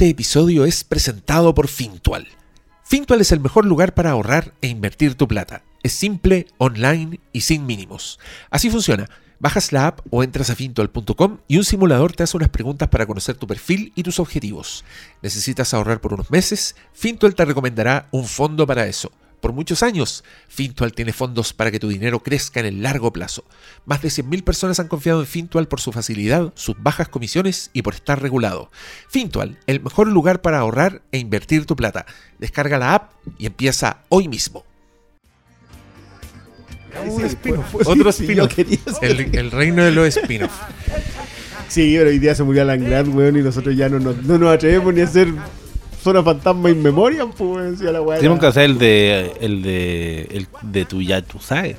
Este episodio es presentado por Fintual. Fintual es el mejor lugar para ahorrar e invertir tu plata. Es simple, online y sin mínimos. Así funciona. Bajas la app o entras a fintual.com y un simulador te hace unas preguntas para conocer tu perfil y tus objetivos. ¿Necesitas ahorrar por unos meses? Fintual te recomendará un fondo para eso. Por muchos años, Fintual tiene fondos para que tu dinero crezca en el largo plazo. Más de 100.000 personas han confiado en Fintual por su facilidad, sus bajas comisiones y por estar regulado. Fintual, el mejor lugar para ahorrar e invertir tu plata. Descarga la app y empieza hoy mismo. Un. Otro Sí, spin-off. El, el reino de los spin-off. Sí, pero hoy día se murió Alan Grant, weón, y nosotros ya no nos, no nos atrevemos ni a hacer Zona Fantasma in Memoriam, pues, decía la weá. Tenemos que hacer el de. El de. El de tu ya tú sabes.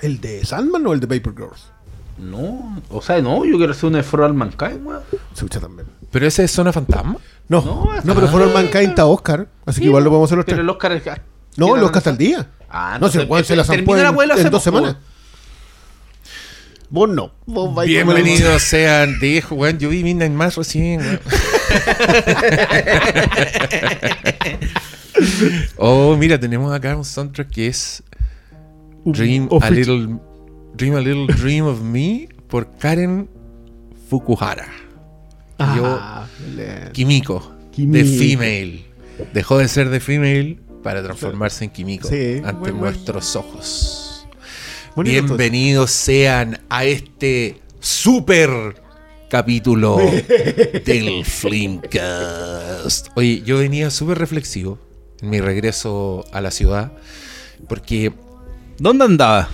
¿El de Sandman o el de Paper Girls? No, o sea, no, yo quiero hacer un For All Mankind, weón. Se escucha también. ¿Pero ese es Zona Fantasma? No, No, no, pero fueron Mankind está Oscar, así que igual lo podemos hacer los Pero tres. el Oscar es. No, el Oscar está al día. Ah, no, si el weón se la zampó en, en dos semanas. Vos no. Vos vais como el- Bienvenidos sean, dijo, weón, yo vi Midnight Mass recién, weón. oh, mira, tenemos acá un soundtrack que es Dream a Little Dream a Little Dream of Me por Karen Fukuhara. Ah, le- Kimiko, de Female. Dejó de ser de Female para transformarse en Kimiko Sí, ante nuestros ojos. Bonito todo eso. Bienvenidos sean a este super capítulo del Flimcast. Oye, yo venía súper reflexivo en mi regreso a la ciudad porque, ¿Dónde andaba?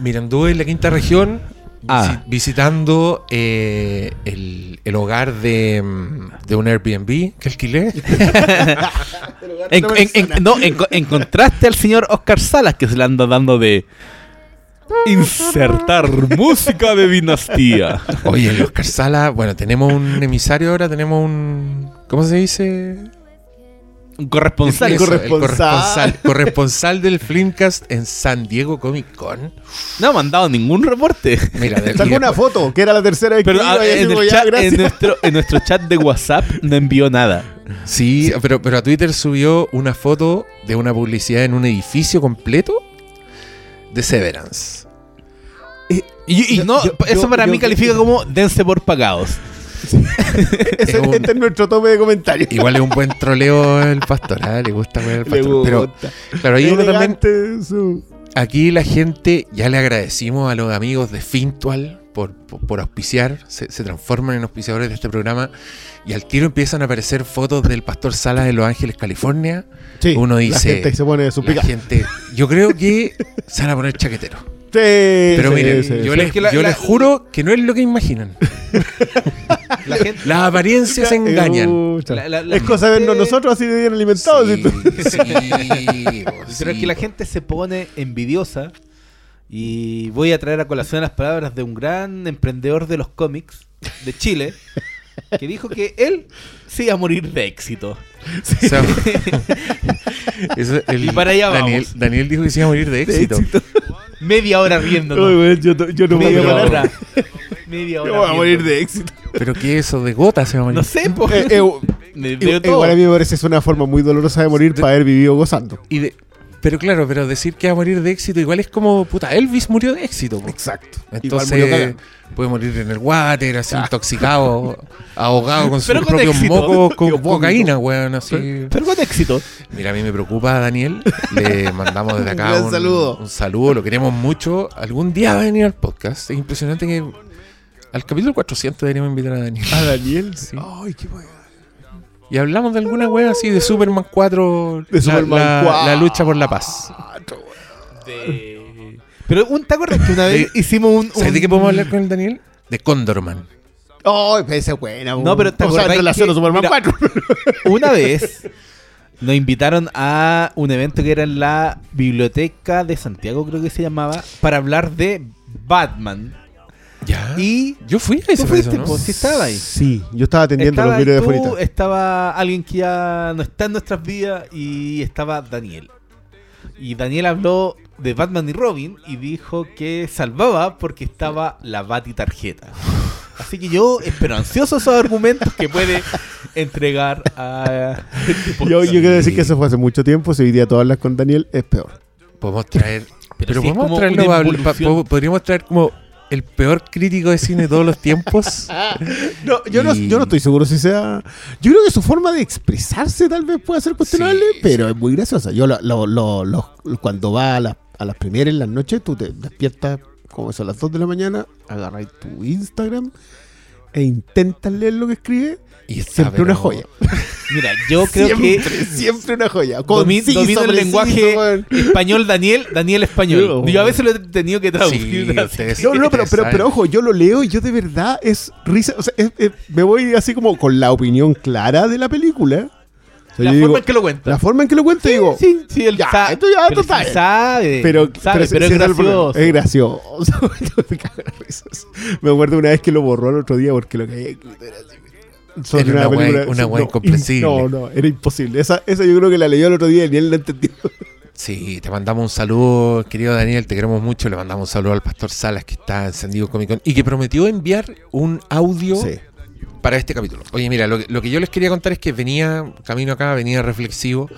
mira, anduve en la quinta región Ah. visi- visitando eh, el, el hogar de, de un Airbnb que alquilé. En- en- en- no, en- encontraste al señor Oscar Salas que se le anda dando de. Insertar música de dinastía. Oye, el Oscar Sala, bueno, tenemos un emisario ahora, tenemos un... ¿Cómo se dice? Un corresponsal. Eso, el corresponsal. corresponsal, corresponsal del Flimcast en San Diego Comic Con. No ha mandado ningún reporte. Mira, Sacó una foto, que era la tercera vez Pero que iba y en, decimos, el ya, chat, gracias. en, nuestro, en nuestro chat de WhatsApp no envió nada. Sí, pero, pero a Twitter subió una foto de una publicidad en un edificio completo de Severance. Y, y Yo- no, yo- eso yo- para yo- mí califica como dense por pagados. Es un- Este es nuestro tope de comentarios. Igual es un buen troleo el pastor, ¿ah? le gusta ver el Le pastor. Pero claro, ahí uno también su- Aquí la gente, ya le agradecimos a los amigos de Fintual por, por, por auspiciar, se, se transforman en auspiciadores de este programa y al tiro empiezan a aparecer fotos del Pastor Salas de Los Ángeles, California. Sí, Uno la dice, gente se pone su La gente, yo creo que se van a poner chaqueteros. Sí, Pero sí, miren, sí, yo, sí. les, Es que la- yo la- les juro que no es lo que imaginan. La gente, Las apariencias engañan. Pucha. La- la- la es cosa de vernos nosotros así de bien alimentados. Sí, ¿sí? sí, pero es que la gente se pone envidiosa. Y voy a traer a colación las palabras de un gran emprendedor de los cómics de Chile. Que dijo que él se iba a morir de éxito. O sea, eso, el- Y para allá Daniel, vamos. Daniel dijo que se iba a morir de éxito. Media hora riéndonos. Güey, yo, yo no voy Media a hora. Media hora. Yo voy a morir de éxito. Pero qué eso de gota se va a morir. No sé, po. Eh, eh, igual a mí me parece que es una forma muy dolorosa de morir para haber vivido gozando. Y de- pero claro, pero decir que va a morir de éxito igual es como, puta, Elvis murió de éxito. po. Exacto. Igual murió Entonces puede morir en el water, así intoxicado, ahogado con sus Pero con propios éxito. mocos, con cocaína, weón, así. Pero con éxito. Mira, a mí me preocupa, Daniel. Le mandamos desde acá un, saludo. un saludo, lo queremos mucho. Algún día va a venir al podcast. Es impresionante que al capítulo 400 deberíamos invitar a Daniel. A Daniel. Sí. Ay, qué bueno. Y hablamos de alguna wea así de Superman 4, De la- Superman la, 4. la lucha por la paz. Pero un, ¿te acuerdas que una vez De- hicimos un. ¿Sabes de qué podemos hablar con el Daniel? De Condorman. Pero esa es buena. No, pero ¿te o sea, en relación que- a Superman mira, 4. Una vez nos invitaron a un evento que era en la biblioteca de Santiago, creo que se llamaba, para hablar de Batman. Ya. Y yo fui a ese tú fuiste, ¿no? po, sí estaba ahí. Sí, yo estaba atendiendo Estaba los videos de Furita. estaba alguien que ya no está en nuestras vidas y estaba Daniel. Y Daniel habló de Batman y Robin y dijo que salvaba porque estaba la Bati tarjeta. Así que yo espero ansioso esos argumentos que puede entregar a. este Yo, yo quiero decir que eso fue hace mucho tiempo. Si hoy día tú hablas con Daniel, es peor. Podemos traer. Pero, si es podemos pa- podríamos traer como el peor crítico de cine de todos los tiempos. No, yo, no, yo no estoy seguro si sea. Yo creo que su forma de expresarse tal vez pueda ser cuestionable, Sí, pero es muy graciosa. Yo lo, lo- lo- cuando va a, las- a las primeras en las noches, tú te despiertas como eso a las 2 de la mañana, agarras tu Instagram e intentas leer lo que escribe. Y siempre una joya. Mira, yo creo siempre, que siempre una joya. domi- Conciso, domino el lenguaje español Daniel, Daniel español. Yo- a veces lo he tenido que traducir. Sí, ustedes- No, no, pero, pero, pero ojo, yo lo leo y yo de verdad es risa. O sea, es- es- me voy así como con la opinión clara de la película. O sea, La forma digo- en que lo cuenta. la forma en que lo cuento, digo. Sí, sí, él Ya, sabe. esto ya, pero esto sí sabe. Pero, sabe, pero, pero sí, es sí, el gracioso. Es gracioso. me acuerdo una vez que lo borró el otro día porque lo que había escrito era así. Sobre Era una wea- película- una no, incomprensible. No, no, era imposible. Esa, esa yo creo que la leyó el otro día y él la entendió. Sí, te mandamos un saludo, querido Daniel, te queremos mucho. Le mandamos un saludo al Pastor Salas que está encendido Comic Con y que prometió enviar un audio para este capítulo. Oye, mira, lo que, lo que yo les quería contar es que venía, camino acá, venía reflexivo,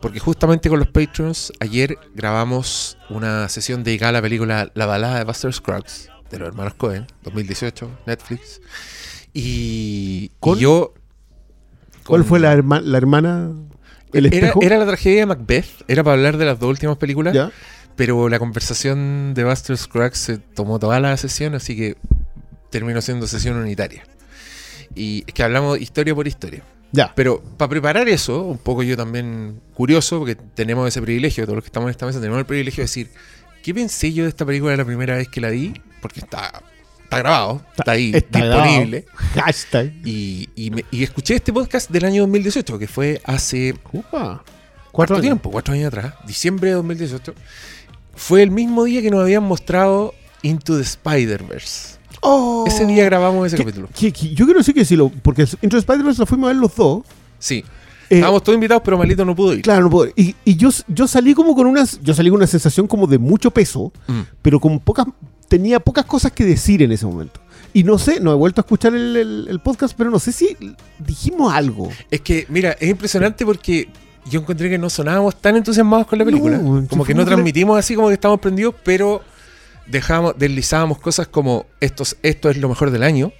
porque justamente con los Patreons, ayer grabamos una sesión dedicada a la película La balada de Buster Scruggs, de los hermanos Cohen, 2018, Netflix. Y, yo... ¿Cuál con- fue la, herma- la hermana? ¿El era, espejo? era la tragedia de Macbeth, era para hablar de las dos últimas películas. ¿Ya? Pero la conversación de Buster Scruggs se tomó toda la sesión, así que terminó siendo sesión unitaria. Y es que hablamos historia por historia. Ya. Pero para preparar eso, un poco yo también curioso, porque tenemos ese privilegio, todos los que estamos en esta mesa tenemos el privilegio de decir, ¿qué pensé yo de esta película la primera vez que la vi? Porque está, está grabado, está ahí, Está disponible. grabado. Hashtag. Y, y, me- y escuché este podcast del año 2018, que fue hace Upa. cuatro años. tiempo, cuatro años atrás, diciembre de 2018, fue el mismo día que nos habían mostrado Into the Spider-Verse. Oh. Ese día grabamos ese Que- capítulo. que- que yo quiero decir que si lo. Porque Intro de Spider-Man lo fuimos a ver los dos. Sí. Eh, Estábamos todos invitados, pero Malito no pudo ir. Claro, no puedo. Y, y yo, yo salí como con unas. Yo salí con una sensación como de mucho peso, Mm. pero con pocas. Tenía pocas cosas que decir en ese momento. Y no sé, no he vuelto a escuchar el, el- el podcast, pero no sé si dijimos algo. Es que, mira, es impresionante porque yo encontré que no sonábamos tan entusiasmados con la película. No, como que no transmitimos así como que estábamos prendidos, pero dejábamos, deslizábamos cosas como estos, esto es lo mejor del año.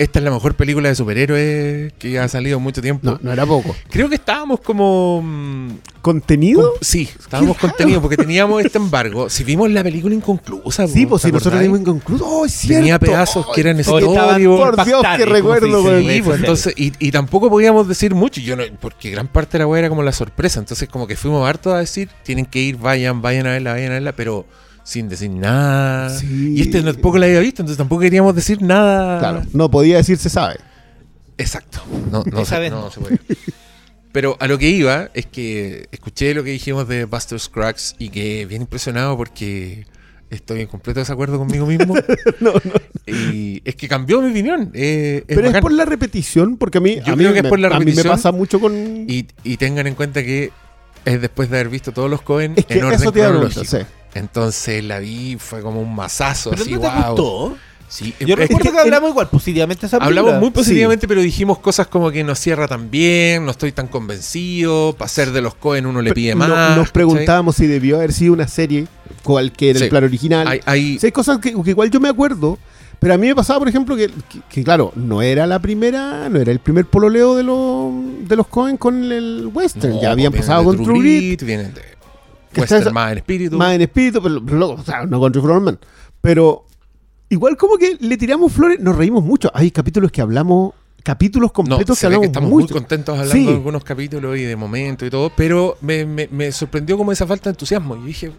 Esta es la mejor película de superhéroes que ha salido en mucho tiempo. No, no era poco. Creo que estábamos como. mm, ¿Contenido? con- sí, estábamos contenidos porque teníamos este embargo. Si vimos la película inconclusa, sí, pues ¿te si nosotros acordáis? vimos inconcluso. ¡Oh, es cierto! Tenía pedazos que eran escritorios. Por Dios, que recuerdo, güey. Sí, pues, entonces, y, y tampoco podíamos decir mucho, yo no, porque gran parte de la weá era como la sorpresa, entonces como que fuimos hartos a decir, tienen que ir, vayan, vayan a verla, vayan a verla, pero sin decir nada. Sí. Y este tampoco la había visto, entonces tampoco queríamos decir nada. Claro, no podía decir se sabe. Exacto. No, no, se, no no. se podía. Pero a lo que iba es que escuché lo que dijimos de Buster Scruggs y que bien impresionado porque estoy en completo desacuerdo conmigo mismo. No, no. Y es que cambió mi opinión. eh, es Pero es por la repetición, porque a mí, Yo a mí, creo que es me, por la a mí me repetición. pasa mucho con. Y, y tengan en cuenta que es después de haber visto todos los Cohen es que en orden eso te cronológico. sí. Entonces la vi, fue como un mazazo, ¿Pero así, no te wow. gustó? Sí, Yo recuerdo que que, hablamos igual positivamente de esa película. hablamos muy positivamente, pero dijimos cosas como que no cierra tan bien, no estoy tan convencido, para ser de los Cohen uno le pide No- más. nos ¿cachai? preguntábamos si debió haber sido una serie, cualquier Sí. el plan original. Hay, hay- Sí, hay cosas que, que igual yo me acuerdo, pero a mí me pasaba, por ejemplo, que, que- que, claro, no era la primera, no era el primer pololeo de los de los Cohen con el western. no, ya habían vienen pasado con True Grit, vienen de Que Western está- más en espíritu. más en espíritu, pero, pero loco, o sea, no con True Florman. Pero igual como que le tiramos flores, nos reímos mucho. Hay capítulos que hablamos, capítulos No, completos se que ve hablamos que estamos muy contentos hablando Sí. de algunos capítulos y de momentos y todo, pero me, me- me sorprendió como esa falta de entusiasmo. Yo dije,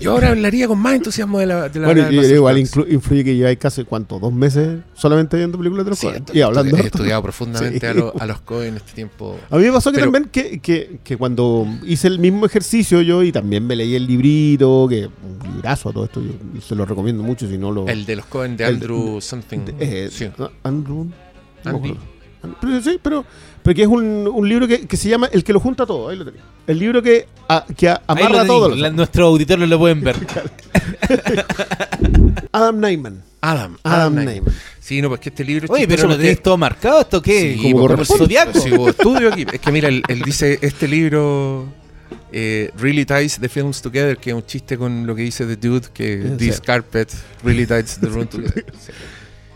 yo ahora hablaría con más entusiasmo de la, de la Bueno, de y- igual influye que lleváis casi, ¿cuánto? ¿Dos meses solamente viendo películas de los Sí, estu- Y hablando. He estudiado profundamente Sí. a, los, a los Cohen este tiempo. A mí me pasó que Pero- también que, que, que cuando hice el mismo ejercicio yo y también me leí el librito, que un librazo a todo esto, yo se lo recomiendo mucho si no lo... El de los Cohen de El- Andrew something. eh, sí. Andrew... Andy. Pero, sí, pero, pero que es un, un libro que, que se llama El que lo junta todo, ahí lo tenía. El libro que, a- que a- amarra todo. nuestros auditores lo pueden ver. Adam Neyman. Adam. Adam Neyman. Neyman. Sí, no, pues que este libro Oye, pero lo porque- tenéis todo marcado, ¿esto qué? Sí, Como porque el Zodiaco. Sí, hubo estudio aquí. Es que mira, él, él dice este libro eh, really ties the films together, que es un chiste con lo que dice The Dude, que Sí. this carpet really ties the room together. Sí.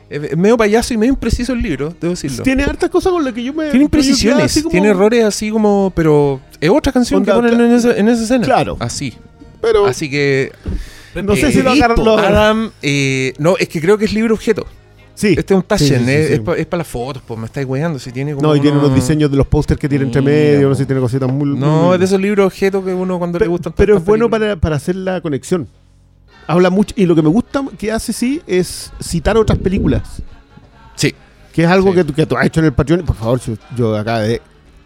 Es es medio payaso y medio impreciso el libro, debo decirlo. Tiene hartas cosas con las que yo me. Tiene imprecisiones, como- tiene errores así como, pero es otra canción Onda, que ponen en esa, en esa escena. Claro. Así. Pero Así que no sé eh, si lo agarran. lo- Adam, eh, no, es que creo que es libro objeto. Sí. Este es un Taschen, Sí, sí, es, sí, sí. para las fotos, pues me estáis weando. Si tiene como No, y tiene unos- diseños de los pósters que tiene entre medio, no sé si tiene cositas muy. No, muy- es de esos libros objetos que uno cuando le gustan Pero es bueno para, para hacer la conexión. Habla mucho. Y lo que me gusta que hace, sí, es citar otras películas. Sí. Que es algo Sí. que, tú, que tú has hecho en el Patreon. Por favor, yo acá de,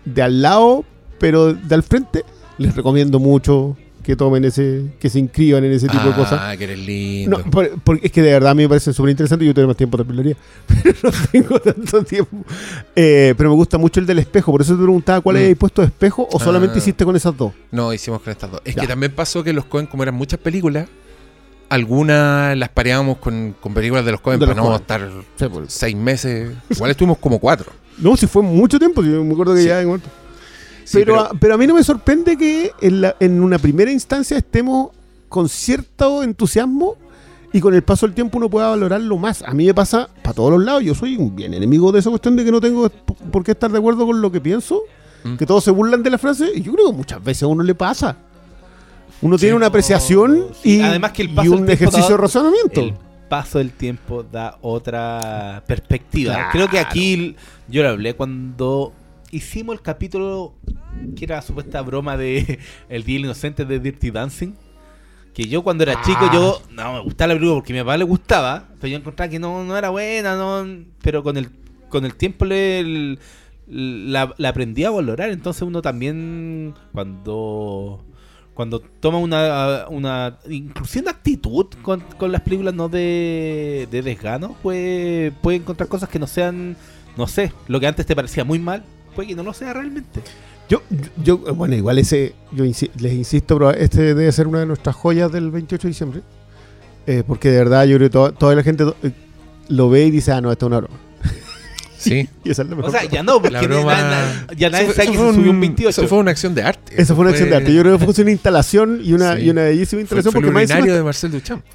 de al lado, pero de al frente, les recomiendo mucho que tomen ese, que se inscriban en ese tipo de cosas. Ah, que eres lindo. No, por- porque es que de verdad a mí me parece súper interesante. Yo tengo más tiempo lo haría, pero no tengo tanto tiempo. Eh, pero me gusta mucho el del espejo. Por eso te preguntaba cuál Mm. habías puesto de espejo o solamente Ah. hiciste con esas dos. No, hicimos con estas dos. Es Ya. que también pasó que los Cohen, como eran muchas películas, algunas las pareábamos con, con películas de los Cohen De para los no Coen. estar Sí, seis meses. Igual estuvimos como cuatro. No, si fue mucho tiempo. Yo me acuerdo que Sí. ya. en- Sí, pero, a, pero a mí no me sorprende que en, la- en una primera instancia estemos con cierto entusiasmo y con el paso del tiempo uno pueda valorarlo más. A mí me pasa para todos los lados. Yo soy un bien enemigo de esa cuestión de que no tengo p- por qué estar de acuerdo con lo que pienso. Mm. Que todos se burlan de la frase. Y yo creo que muchas veces a uno le pasa. Uno tiene una apreciación Sí, y, además que el paso un ejercicio da- de razonamiento. El paso del tiempo da otra perspectiva. Claro. Creo que aquí yo lo hablé cuando hicimos el capítulo que era supuesta broma de El Día Inocente de Dirty Dancing. Que yo cuando era chico, Ah. yo no me gustaba la película porque a mi papá le gustaba, pero yo encontraba que no, no era buena, no, pero con el, con el tiempo le, el- la, la aprendí a valorar. Entonces uno también cuando cuando toma una, una inclusive actitud con, con las películas no de, de desgano, puede, puede encontrar cosas que no sean, no sé, lo que antes te parecía muy mal, puede que no lo sea realmente. Yo, yo, yo- bueno, igual ese, yo les insisto, pero este debe ser una de nuestras joyas del 28 de diciembre. Eh, porque de verdad yo creo que toda la gente eh, lo ve y dice, ah, no, esto es una broma. Sí. Y esa es la mejor O sea, ya no, porque La broma. na- na- ya nadie Eso fue- sabe que eso se fue subió un 28. Eso fue una acción de arte. Esa fue una acción de arte. Yo creo que fue una instalación y una, Sí. y una bellísima Fue, instalación. fue el porque más encima urinario de Marcel Duchamp.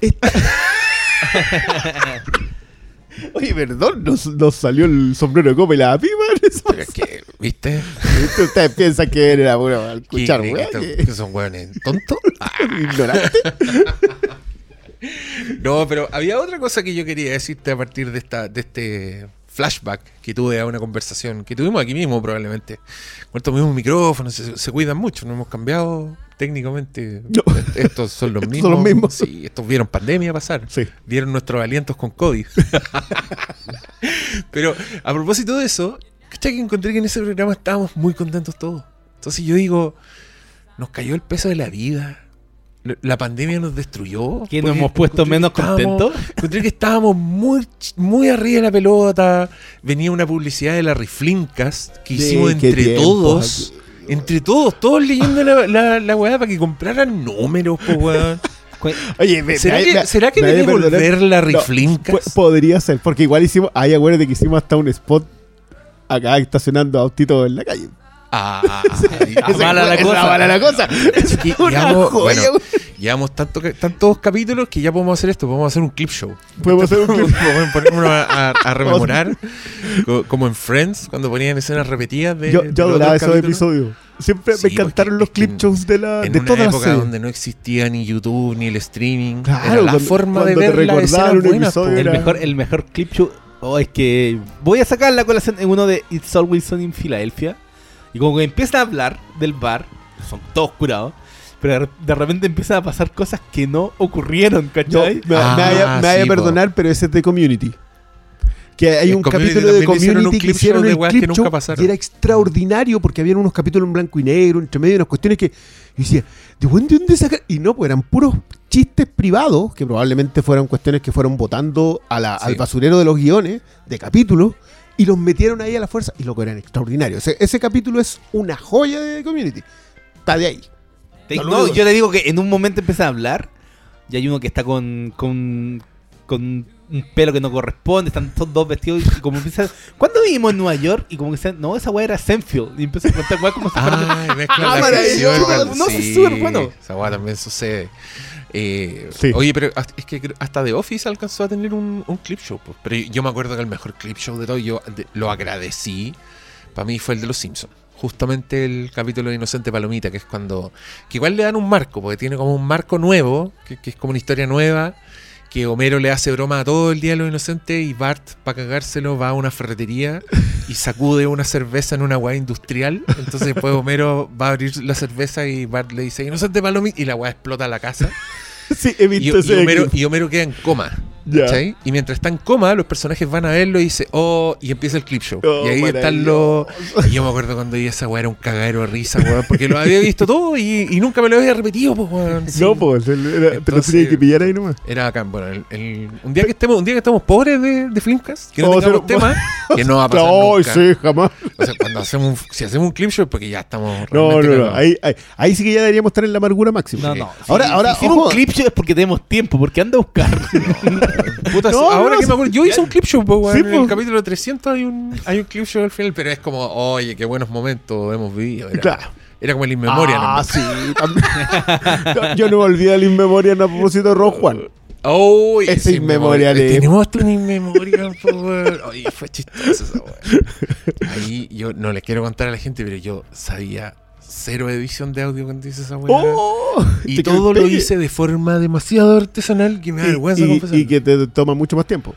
Oye, perdón, nos, nos salió el sombrero de copa y la pipa. Pero es que, ¿viste? Ustedes piensan que era broma al escuchar, ¿Qué- weá, qué- que- son hueones tontos? Ah, ignorante. No, pero había otra cosa que yo quería decirte a partir de esta, de este flashback que tuve a una conversación que tuvimos aquí mismo probablemente. Cuando mismos micrófonos, se, se cuidan mucho, no hemos cambiado técnicamente. No. Estos son los Estos mismos. son los mismos. Sí, estos vieron pandemia pasar. Sí. Vieron nuestros alientos con COVID. pero a propósito de eso, ¿cachai que encontré que en ese programa estábamos muy contentos todos? Entonces yo digo, nos cayó el peso de la vida. La- pandemia nos destruyó. ¿Que nos hemos puesto menos contentos? Encontré que estábamos muy, muy arriba de la pelota. Venía una publicidad de la Riflincast que hicimos Sí, entre todos. aquí. Entre todos, todos leyendo la, la, la weá para que compraran números, po, weón. Cu- Oye, me- ¿Será me- que, me- ¿será que me debe volver la No, Riflincast? po- podría ser, porque igual hicimos. Ay, acuérdate que hicimos hasta un spot acá estacionando autitos en la calle. Mala la cosa. mala la cosa. Es que una llevamos- bueno, tanto, tantos capítulos que ya podemos hacer esto. Podemos hacer un clip show. Podemos hacer un clip. Podemos ponernos a, a- a rememorar, co- como en Friends, cuando ponían escenas repetidas de. Yo, yo los adoraba esos capítulos. episodios. Siempre Sí, me encantaron los clip en- shows de, la, En de una todas época donde no existía ni YouTube ni el streaming. Claro, era la cuando- forma de cuando ver las escenas buenas, el, mejor, el mejor clip show. Oh, es que voy a sacar la colación en uno de It's Always Sunny in Philadelphia. Y como que empieza a hablar del bar, son todos curados. Pero de- de repente empiezan a pasar cosas que no ocurrieron, ¿cachai? me, Ah, me vaya, me vaya sí, a po. perdonar, pero ese es de Community. Que hay un Community capítulo de también hicieron un Community que clip hicieron show de el clip que nunca show pasaron. y era extraordinario porque habían unos capítulos en blanco y negro, entre medio, unas cuestiones que yo decía, ¿de dónde, de dónde sacar? Y no, pues eran puros chistes privados que probablemente fueron cuestiones que fueron votando a la- Sí. al basurero de los guiones de capítulos y los metieron ahí a la fuerza y lo que eran extraordinarios. Ese, ese capítulo es una joya de Community. Está de ahí. Te- No, yo le digo que en un momento empieza a hablar y hay uno que está con, con, con un pelo que no corresponde, están todos dos vestidos y como empiezan, ¿cuándo vivimos en Nueva York? Y como que dicen, no, esa weá era Senfield. Y empiezan a contar weá como si fuera- Ay, mezcla Ah, la maravilloso. canción, No, sí, es súper bueno. Esa weá también sucede. Eh, Sí. Oye, pero es que hasta The Office alcanzó a tener un, un clip show. pues. Pero yo me acuerdo que el mejor clip show de todo, yo de- lo agradecí. Para mí fue el de Los Simpsons. Justamente el capítulo de Inocente Palomita, que es cuando. que igual le dan un marco, porque tiene como un marco nuevo, que, que es como una historia nueva. Que Homero le hace broma a todo el día de los inocentes y Bart, para cagárselo, va a una ferretería y sacude una cerveza en una weá industrial. Entonces después Homero va a abrir la cerveza y Bart le dice, inocente palomita, y la weá explota la casa. Sí, he Y, visto y ese Homero, clip. y Homero queda en coma. Y mientras está en coma, los personajes van a verlo y dice, oh, y empieza el clip show. Oh, y ahí están los. Y yo me acuerdo cuando vi esa weá era un cagadero de risa, weón, porque lo había visto todo y, y nunca me lo había repetido, pues, weón. Sí. No, pues, el- era- te lo tenía que pillar ahí nomás. Era bacán. Bueno, el, el- un día que estemos, un día que estemos pobres de, de Flimcast, que no Vamos a tengamos hacer- tema, que no va a pasar No, nunca. sí, jamás. O sea, cuando hacemos un, si hacemos un clip show es porque ya estamos No, no, no. Ahí, ahí, ahí sí que ya deberíamos estar en la amargura máxima. No, Sí. no. Ahora- Si- ahora, si hicimos ojo. un clip show es porque tenemos tiempo, porque anda a buscar. Puta, No, ahora no, que me acuerdo, yo hice un clip show, weón, Sí, en el capítulo 300 hay un, hay un clip show al final, pero es como, oye, qué buenos momentos hemos vivido. Era, Claro. era como el inmemoria. Ah, sí, también. Yo no me olvidé el inmemorial a propósito de Ron Juan. Oh, Ese inmemorial es- Tenemos un inmemorial. Oye, fue chistoso esa. Ahí yo no les quiero contar a la gente, pero yo sabía cero edición de audio cuando hice esa weá. ¡Oh! y todo lo hice de forma demasiado artesanal que me da vergüenza y, confesar. y que te toma mucho más tiempo.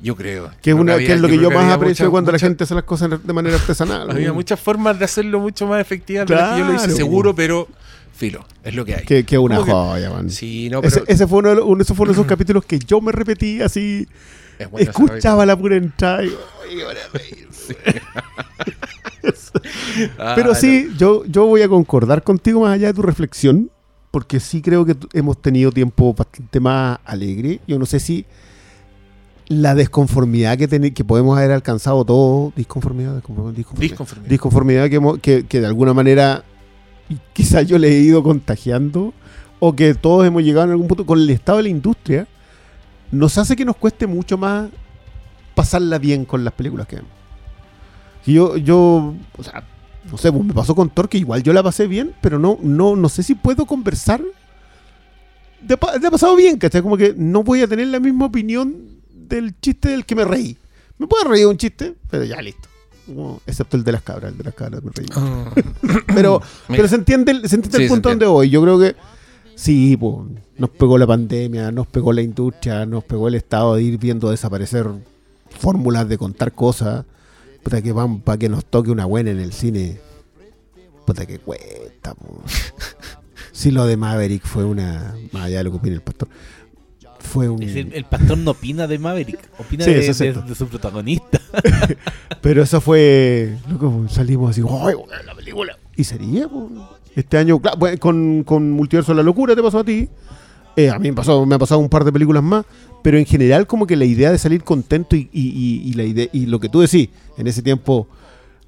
Yo creo. Que es, Creo una, había- que es lo que yo, más aprecio mucha- cuando mucha- la gente hace las cosas de manera artesanal. Había muchas formas de hacerlo mucho más efectivas que yo lo hice Claro. seguro, pero filo, es lo que hay. Que, que una ¿Cómo que- joya, man. Sí, no, pero ese, ese fue uno de, los- uno, ese fue uno de esos capítulos que yo me repetí así, es bueno escuchaba la pura entrada. y, Ah, Pero no. sí, yo, yo voy a concordar contigo más allá de tu reflexión, porque sí creo que hemos tenido tiempo bastante más alegre. Yo no sé si la desconformidad que, teni- que podemos haber alcanzado todos, disconformidad, disconformidad, disconformidad, Disconformidad. disconformidad que, hemos- que, que de alguna manera quizás yo le he ido contagiando, o que todos hemos llegado en algún punto con el estado de la industria, nos hace que nos cueste mucho más pasarla bien con las películas que vemos. Y yo, yo, o sea, no sé, pues me pasó con Thor que igual yo la pasé bien, pero no, no, no sé si puedo conversar. De ha pasado bien, ¿cachai? Como que no voy a tener la misma opinión del chiste del que me reí. Me puedo reír de un chiste, pero ya listo. Como- excepto el de las cabras, el de las cabras me reí. Ah. Pero, pero se entiende, el- se entiende Sí, el punto donde voy. Yo creo que sí, pues, nos pegó la pandemia, nos pegó la industria, nos pegó el estado de ir viendo desaparecer fórmulas de contar cosas. Puta que van para que nos toque una buena en el cine. Puta que cuesta. Si lo de Maverick fue una. Más allá de lo que opina el pastor. Fue un. El, el pastor no opina de Maverick, opina Sí, de, eso es de- cierto. de su protagonista. Pero eso fue. Loco, salimos así, ¡ay, la película! Y sería, po. Este año, claro, con, con Multiverso de la Locura te pasó a ti. Eh, a mí me, pasó, me ha pasado un par de películas más. Pero en general, como que la idea de salir contento y, y, y- y la idea, y lo que tú decís, en ese tiempo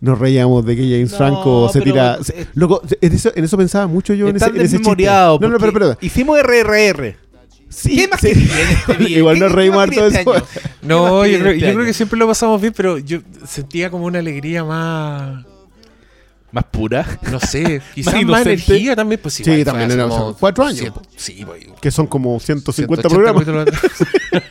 nos reíamos de que James No, Franco se tira. se- loco, en eso, en eso pensaba mucho yo en ese, en ese chiste. No, no, pero, pero. Hicimos RRR. Sí, ¿Qué más sí. este? Igual ¿Qué- nos reímos más harto de eso. No, más yo creo, este yo creo que siempre lo pasamos bien, pero yo sentía como una alegría más, Más pura. no sé, quizás más, inocente. energía también. Pues, Sí, igual fue también era como cuatro años, po. sí, pues, Que son como 150 180 programas.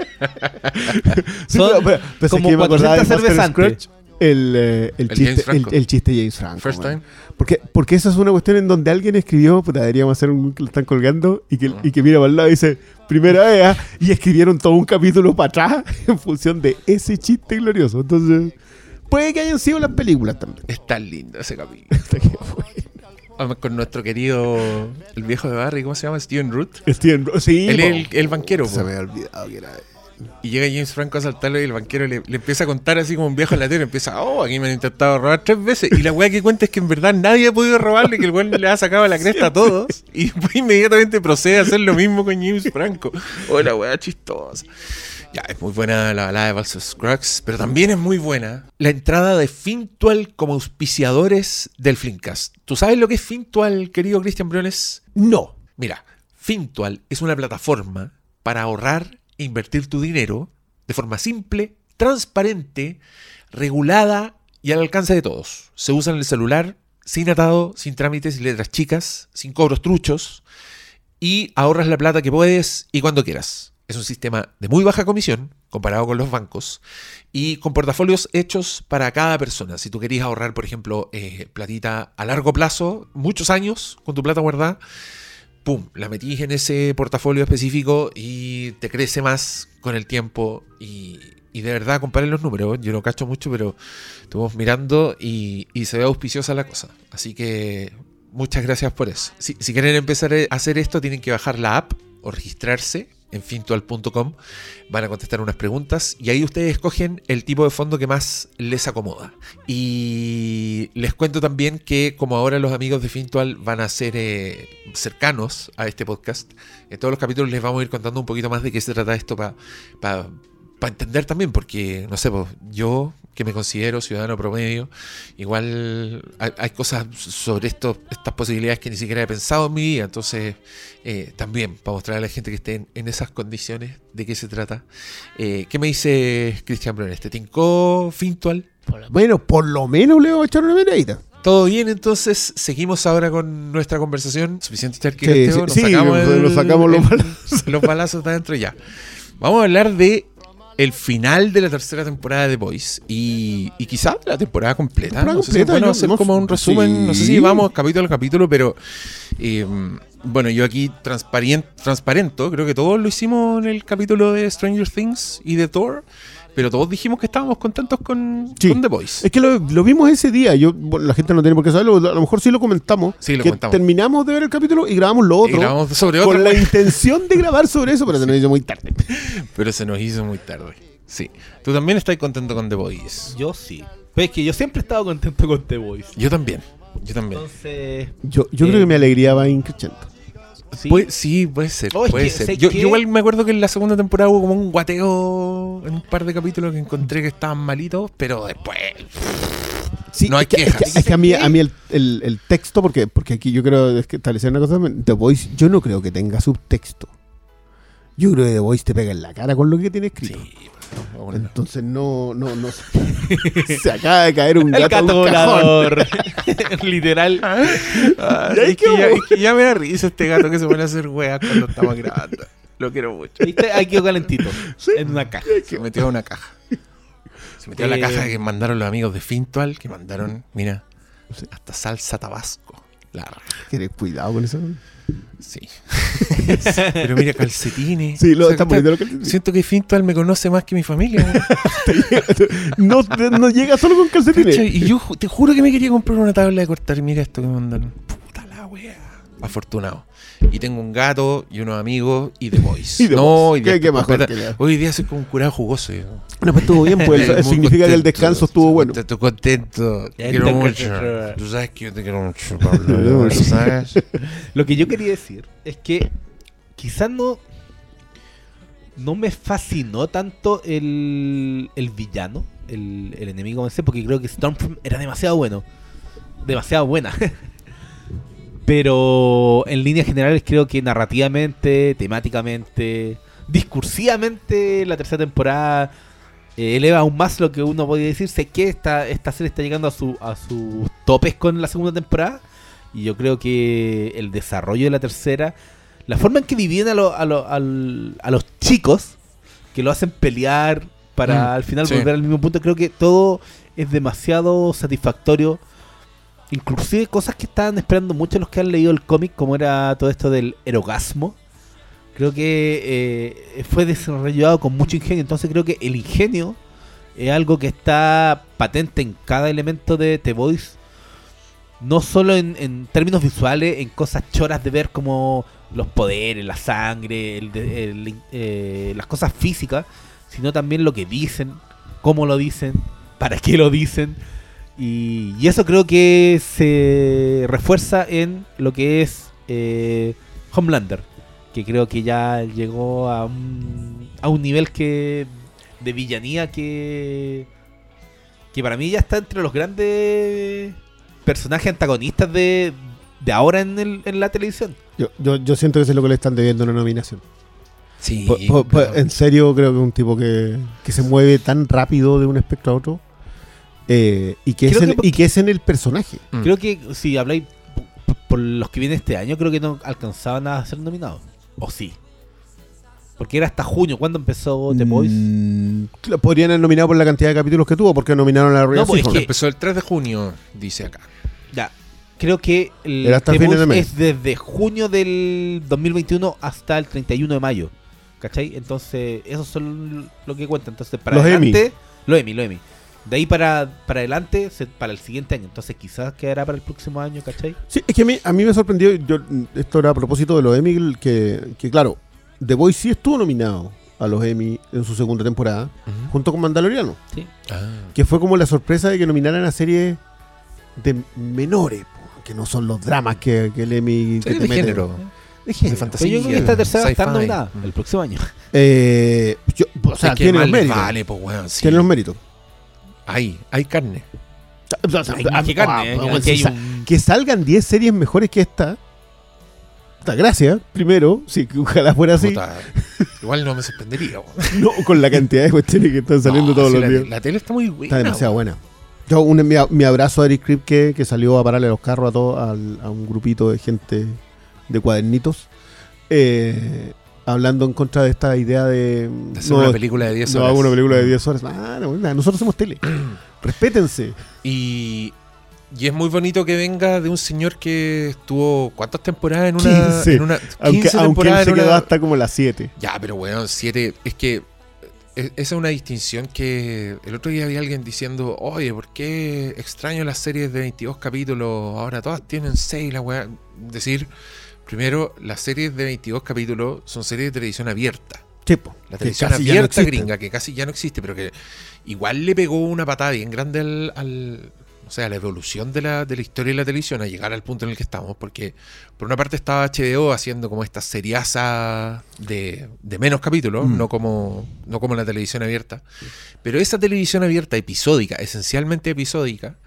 Sí, Son pero- pero- pero como es que me acordaba 400 de Master cervezas Scratch, el, eh, el, El chiste, James el, chiste James Franco. First time. Porque, porque esa es una cuestión en donde alguien escribió, puta, deberíamos hacer un que lo están colgando y que, y que mira para el lado y dice, primera vez, ah", y escribieron todo un capítulo para atrás en función de ese chiste glorioso. Entonces, puede que hayan sido las películas también. Es tan lindo ese capítulo. Con nuestro querido, el viejo de Barry, ¿cómo se llama? Steven Root. Steven Ro- sí, Él es el, el banquero. se po. me había olvidado que era él. Y llega James Franco a saltarlo y el banquero le, le empieza a contar así como un viejo latero. Empieza, oh, aquí me han intentado robar tres veces. Y la weá que cuenta es que en verdad nadie ha podido robarle, que el weón le ha sacado la cresta a todos. Y después inmediatamente procede a hacer lo mismo con James Franco. Oh, la weá chistosa. Ya, es muy buena la balada de Balsos Scruggs, pero también es muy buena la entrada de Fintual como auspiciadores del Flinkcast. ¿Tú sabes lo que es Fintual, querido Cristian Briones? No. Mira, Fintual es una plataforma para ahorrar invertir tu dinero de forma simple, transparente, regulada y al alcance de todos. Se usa en el celular, sin atado, sin trámites y letras chicas, sin cobros truchos, y ahorras la plata que puedes y cuando quieras. Es un sistema de muy baja comisión comparado con los bancos y con portafolios hechos para cada persona. Si tú querías ahorrar, por ejemplo, eh, platita a largo plazo, muchos años con tu plata guardada, pum, la metís en ese portafolio específico y te crece más con el tiempo y, y de verdad, comparen los números. Yo no cacho mucho, pero estuvimos mirando y, y se ve auspiciosa la cosa. Así que muchas gracias por eso. Si, si quieren empezar a hacer esto, tienen que bajar la app o registrarse en fintual.com. Van a contestar unas preguntas y ahí ustedes escogen el tipo de fondo que más les acomoda. Y les cuento también que como ahora los amigos de Fintual van a ser eh, cercanos a este podcast, en todos los capítulos les vamos a ir contando un poquito más de qué se trata esto para para entender también, porque, no sé, pues, yo que me considero ciudadano promedio, igual hay, hay cosas sobre esto, estas posibilidades que ni siquiera he pensado en mi vida, entonces eh, también para mostrar a la gente que esté en, en esas condiciones de qué se trata. Eh, ¿Qué me dice Cristian Brunes? ¿Te tincó Fintual? Bueno, por lo menos le voy a echar una miradita. Todo bien, entonces seguimos ahora con nuestra conversación. Suficiente estar aquí, Sí, sí, nos sacamos los balazos. los balazos de adentro ya. Vamos a hablar de el final de la tercera temporada de The Voice y, y quizá de la temporada completa. Temporada no sé si bueno hacer no como un resumen. No sé si vamos capítulo a capítulo, pero eh, bueno, yo aquí transparento. Creo que todos lo hicimos en el capítulo de Stranger Things y de Thor. Pero todos dijimos que estábamos contentos con, Sí. con The Voice. Es que lo, lo vimos ese día. Yo, bueno, la gente no tiene por qué saberlo. A lo mejor sí lo comentamos. Sí, lo que comentamos. terminamos de ver el capítulo y grabamos lo Y otro. grabamos sobre con otra la intención de grabar sobre eso, pero se nos hizo muy tarde. Pero se nos hizo muy tarde. Sí. Tú también estás contento con The Voice. Yo sí. Pero es que yo siempre he estado contento con The Voice. Yo también. Yo también. Entonces, Yo, yo Eh, creo que mi alegría va increciendo. Sí. Puede- sí, puede ser. Oh, puede que, ser. ¿sabes Yo, igual me acuerdo que en la segunda temporada hubo como un guateo en un par de capítulos que encontré que estaban malitos, pero después. Sí, No hay es que, es quejas. que- es que a mí, a mí el, el- el texto, porque, porque aquí yo creo es que establecer una cosa, The Voice, yo no creo que tenga subtexto. Yo creo que The Voice te pega en la cara con lo que tiene Sí. Entonces no, no, no. se- acaba de caer un gato. gato volador. Literal. Ah, es, que ya, quedó. es que ya me da risa este gato que se pone a hacer weas cuando estamos grabando. Lo quiero mucho. ¿Viste? Ahí quedó calentito. En una caja. Se metió a una caja. Se metió a la Eh, caja que mandaron los amigos de Fintual, que mandaron, mira, hasta salsa tabasco. La raja. Tienes cuidado con eso. Sí. Pero mira, calcetines. Sí, lo O sea, está que poniendo lo que- Siento que Fintual me conoce más que mi familia. No, no llega solo con calcetines. Y yo te juro que me quería comprar una tabla de cortar. Mira esto que me mandaron. Puta la wea. Afortunado. Y tengo un gato y unos amigos y The Voice. Y The no, Voice. hoy día, ¿Qué- qué mejor que hoy día soy como un curado jugoso. yo. No, pues estuvo bien, pues significa que el contento, descanso estuvo bueno. Estoy contento. Te quiero mucho. contento. Tú sabes que yo te quiero mucho, Pablo. ¿Lo sabes? Lo que yo quería decir es que quizás no. No me fascinó tanto el, el villano, el, el enemigo en porque creo que Stormfront era demasiado bueno. Demasiado buena. Pero en líneas generales creo que narrativamente, temáticamente, discursivamente, la tercera temporada eh, eleva aún más lo que uno puede decir. Sé que esta, esta serie está llegando a, su, a sus topes con la segunda temporada. Y yo creo que el desarrollo de la tercera, la forma en que dividen a, lo- a, lo- a los chicos, que lo hacen pelear para Mm, al final sí. volver al mismo punto, creo que todo es demasiado satisfactorio. Inclusive cosas que estaban esperando mucho los que han leído el cómic, como era todo esto del erogasmo. Creo que eh, fue desarrollado con mucho ingenio. Entonces creo que el ingenio es algo que está patente en cada elemento de The Voice. No solo en, términos visuales, en cosas choras de ver como los poderes, la sangre, el el- eh, las cosas físicas, sino también lo que dicen, cómo lo dicen, para qué lo dicen. Y, y eso creo que se refuerza en lo que es eh, Homelander, que creo que ya llegó a un, a un nivel que de villanía que que para mí ya está entre los grandes personajes antagonistas de, de ahora en, el- en la televisión. Yo, yo, yo siento que eso es lo que le están debiendo una nominación. Sí, Po- po- po- pero- en serio, creo que es un tipo que, que se mueve tan rápido de un espectro a otro. Eh, y, que es en, que- y que es en el personaje. Mm. Creo que si habláis por los que vienen este año, creo que no alcanzaban a ser nominados. ¿O sí? Porque era hasta junio. ¿Cuándo empezó The Voice? Mm, podrían haber nominado por la cantidad de capítulos que tuvo, porque nominaron a Rhea No, pues, es que- Empezó el 3 de junio, dice acá. Ya. Creo que el Era hasta The de Voice es desde junio del 2021 hasta el 31 de mayo. ¿Cachai? Entonces, esos son lo que cuenta. Entonces, para Los adelante. Lo Emmy, lo Emmy. De ahí para, para adelante, se- para el siguiente año. Entonces, quizás quedará para el próximo año, ¿cachai? Sí, es que a mí, a mí me sorprendió, yo, esto era a propósito de los Emmy, que, que claro, The Voice sí estuvo nominado a los Emmy en su segunda temporada, junto con Mandaloriano, Sí. Ah. que fue como la sorpresa de que nominaran a series de menores, que no son los dramas que, que el Emmy... que Series te de mete. género. De género. De fantasía. Pero yo creo que Sí, esta tercera va a estar sci-fi. nominada el próximo año. Eh, yo- o sea, Es que tiene más los méritos. Vale, pues, weón. sí. Tiene los méritos. Hay, hay carne. Hay ah, carne, ah, ¿eh? si hay un- Que salgan 10 series mejores que esta. Gracias, primero. Sí, ojalá fuera así. Puta, igual no me sorprendería. No, con la cantidad de cuestiones que están saliendo No, todos los la, días. La tele está muy buena. Está demasiado buena. Yo, un, mi, mi abrazo a Eric Kripke, que salió a pararle los carros a, todo, al- a un grupito de gente de cuadernitos. eh, hablando en contra de esta idea de. De hacer no, una película de 10 no horas. hago una película de 10 horas. Ah, no, nosotros hacemos tele. Respétense. Y, y es muy bonito que venga de un señor que estuvo ¿cuántas temporadas en una 15. en una 15 Aunque, aunque él temporadas se quedó una- hasta como las 7. Ya, pero bueno, siete es que e- esa es una distinción que el otro día había alguien diciendo, "Oye, ¿por qué extraño las series de 22 capítulos? Ahora todas tienen 6, la weá." Decir, primero, las series de 22 capítulos son series de televisión abierta. Chepo. La televisión no abierta gringa, que casi ya no existe, pero que igual le pegó una patada bien grande al, al- o sea, a la evolución de la, de la historia de la televisión, a llegar al punto en el que estamos, porque por una parte estaba HBO haciendo como esta seriaza de, de menos capítulos, Mm. no, como, no como la televisión abierta, pero esa televisión abierta episódica, esencialmente episódica,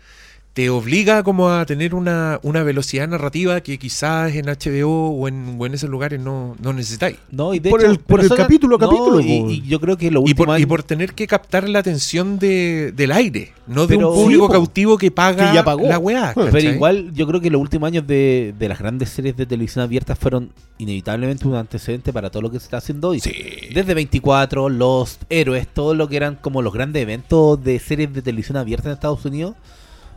te obliga como a tener una, una velocidad narrativa que quizás en HBO o en, o en esos lugares no, no necesitáis. No, y de Por hecho, el- por pero el son- capítulo a no, capítulo, y, yo creo que lo Y por, y por tener que captar la atención de, del aire, no de Pero- un público Sí, cautivo que paga Que ya pagó. la weá. Pero igual yo creo que los últimos años de, de las grandes series de televisión abiertas fueron inevitablemente un antecedente para todo lo que se está haciendo hoy. Sí. Desde 24, Lost, Héroes, todo lo que eran como los grandes eventos de series de televisión abierta en Estados Unidos,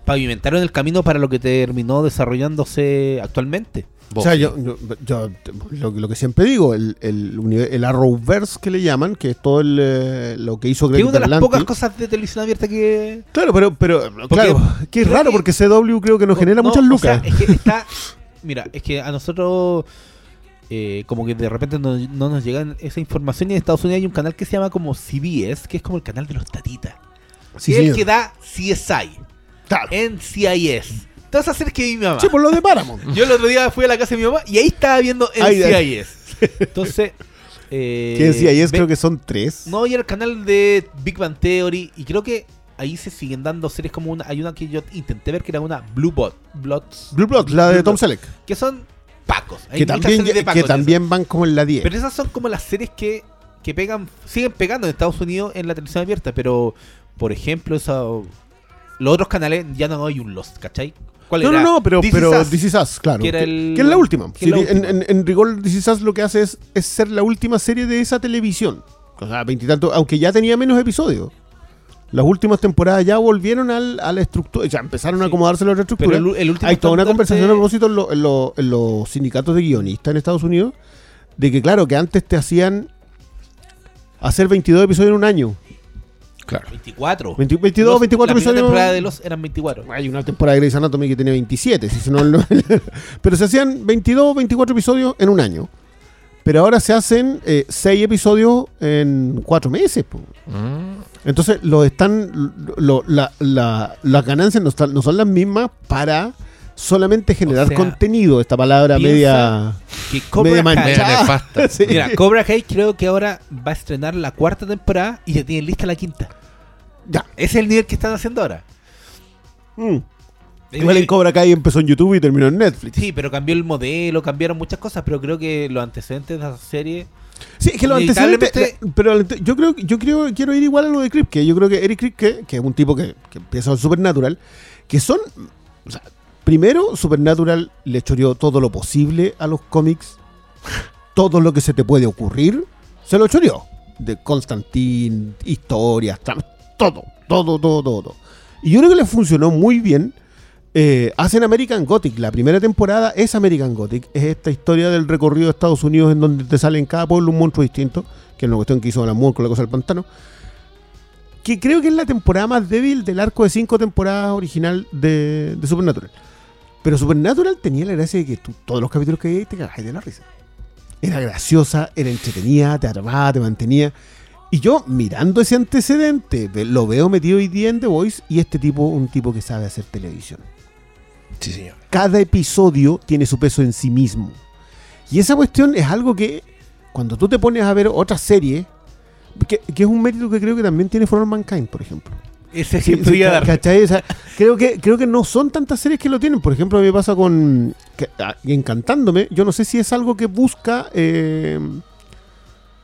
pavimentaron el camino para lo que terminó desarrollándose actualmente. O sea, yo, yo- yo- lo, lo que siempre digo, el, el, el Arrowverse que le llaman, que es todo el, eh, lo que hizo Que es Greg una de las pocas cosas de televisión abierta que... Claro, pero, pero claro, que es raro que- porque CW creo que nos genera No, muchas o lucas. sea, es que está... Mira, es que a nosotros... eh, como que de repente no, no nos llega esa información y en Estados Unidos hay un canal que se llama como CBS, que es como el canal de los tatitas. Sí, que es el que da CSI, Claro. NCIS. Todas esas series que vi mi mamá. Sí, por lo de Paramount. Yo el otro día fui a la casa de mi mamá y ahí estaba viendo NCIS. Entonces... Eh, y es ve- creo que son tres. No, y era el canal de Big Bang Theory. Y creo que ahí se siguen dando series como una. Hay una que yo intenté ver que era una Blue Bot, Bloods. Blue Blood, la de Blue Tom Blood, Selleck. Que son pacos. Hay Que también, de que pacos en también van como en la 10. eso. Pero esas son como las series que, que pegan, siguen pegando en Estados Unidos en la televisión abierta. Pero, por ejemplo, esa, los otros canales ya no hay un Lost, ¿cachai? ¿Cuál No, era? no, no, pero, This pero Is Us, This Is Us, claro. que el- es la última. la en, en- en rigor, This Is Us lo que hace es, es ser la última serie de esa televisión. O sea, veintitantos, aunque ya tenía menos episodios. Las últimas temporadas ya volvieron al, a la estructura, ya empezaron a acomodarse la otra estructura. Pero el, el último Hay toda una conversación a propósito en, lo- en lo- en los sindicatos de guionistas en Estados Unidos de que, claro, que antes te hacían hacer 22 episodios en un año. Claro. 24. 20 22, Los- 24 la episodios. temporada de los eran 24. Hay una temporada de Grey's Anatomy que tiene 27, si no, no- pero se hacían 22, 24 episodios en un año. Pero ahora se hacen 6 episodios en 4 meses. Mm. Entonces, lo están, lo- la- la- las ganancias no, están- no son las mismas para solamente generar sea, contenido. Esta palabra media, Que Cobra media Kai- Media manchada. nefasta. Sí. Mira, Cobra Kai creo que ahora va a estrenar la cuarta temporada y ya tienen lista la quinta. Ya. Ese es el nivel que están haciendo ahora. Mm. Igual en Cobra Kai empezó en YouTube y terminó en Netflix. Sí, pero cambió el modelo, cambiaron muchas cosas, pero creo que los antecedentes de esa serie Sí, es que los antecedentes. la- pero yo creo yo creo quiero ir igual a lo de Kripke. Yo creo que Eric Kripke, que es un tipo que, que empieza en Supernatural, que son. o sea, primero, Supernatural le choreó todo lo posible a los cómics. todo lo que se te puede ocurrir, se lo choreó. De Constantine, historias, todo, todo, todo, todo. Y yo creo que le funcionó muy bien. Eh, hacen American Gothic. La primera temporada es American Gothic. Es esta historia del recorrido de Estados Unidos en donde te sale en cada pueblo un monstruo distinto. Que es una cuestión que hizo Alan Moore con la cosa del pantano. Que creo que es la temporada más débil del arco de cinco temporadas original de Supernatural. Pero Supernatural tenía la gracia de que tú, todos los capítulos que veías te cagabas de la risa. Era graciosa, era entretenida, te armaba, te mantenía. Y yo, mirando ese antecedente, lo veo metido hoy día en The Voice y este tipo, un tipo que sabe hacer televisión Sí, señor. cada episodio tiene su peso en sí mismo. Y esa cuestión es algo que cuando tú te pones a ver otra serie, que, que es un mérito que creo que también tiene For All Mankind, por ejemplo. Ese ejemplo sí, a dar. ¿cachai? O sea, creo, que, creo que no son tantas series que lo tienen. Por ejemplo, a mí me pasa con que- ah, Encantándome. Yo no sé si es algo que busca. eh,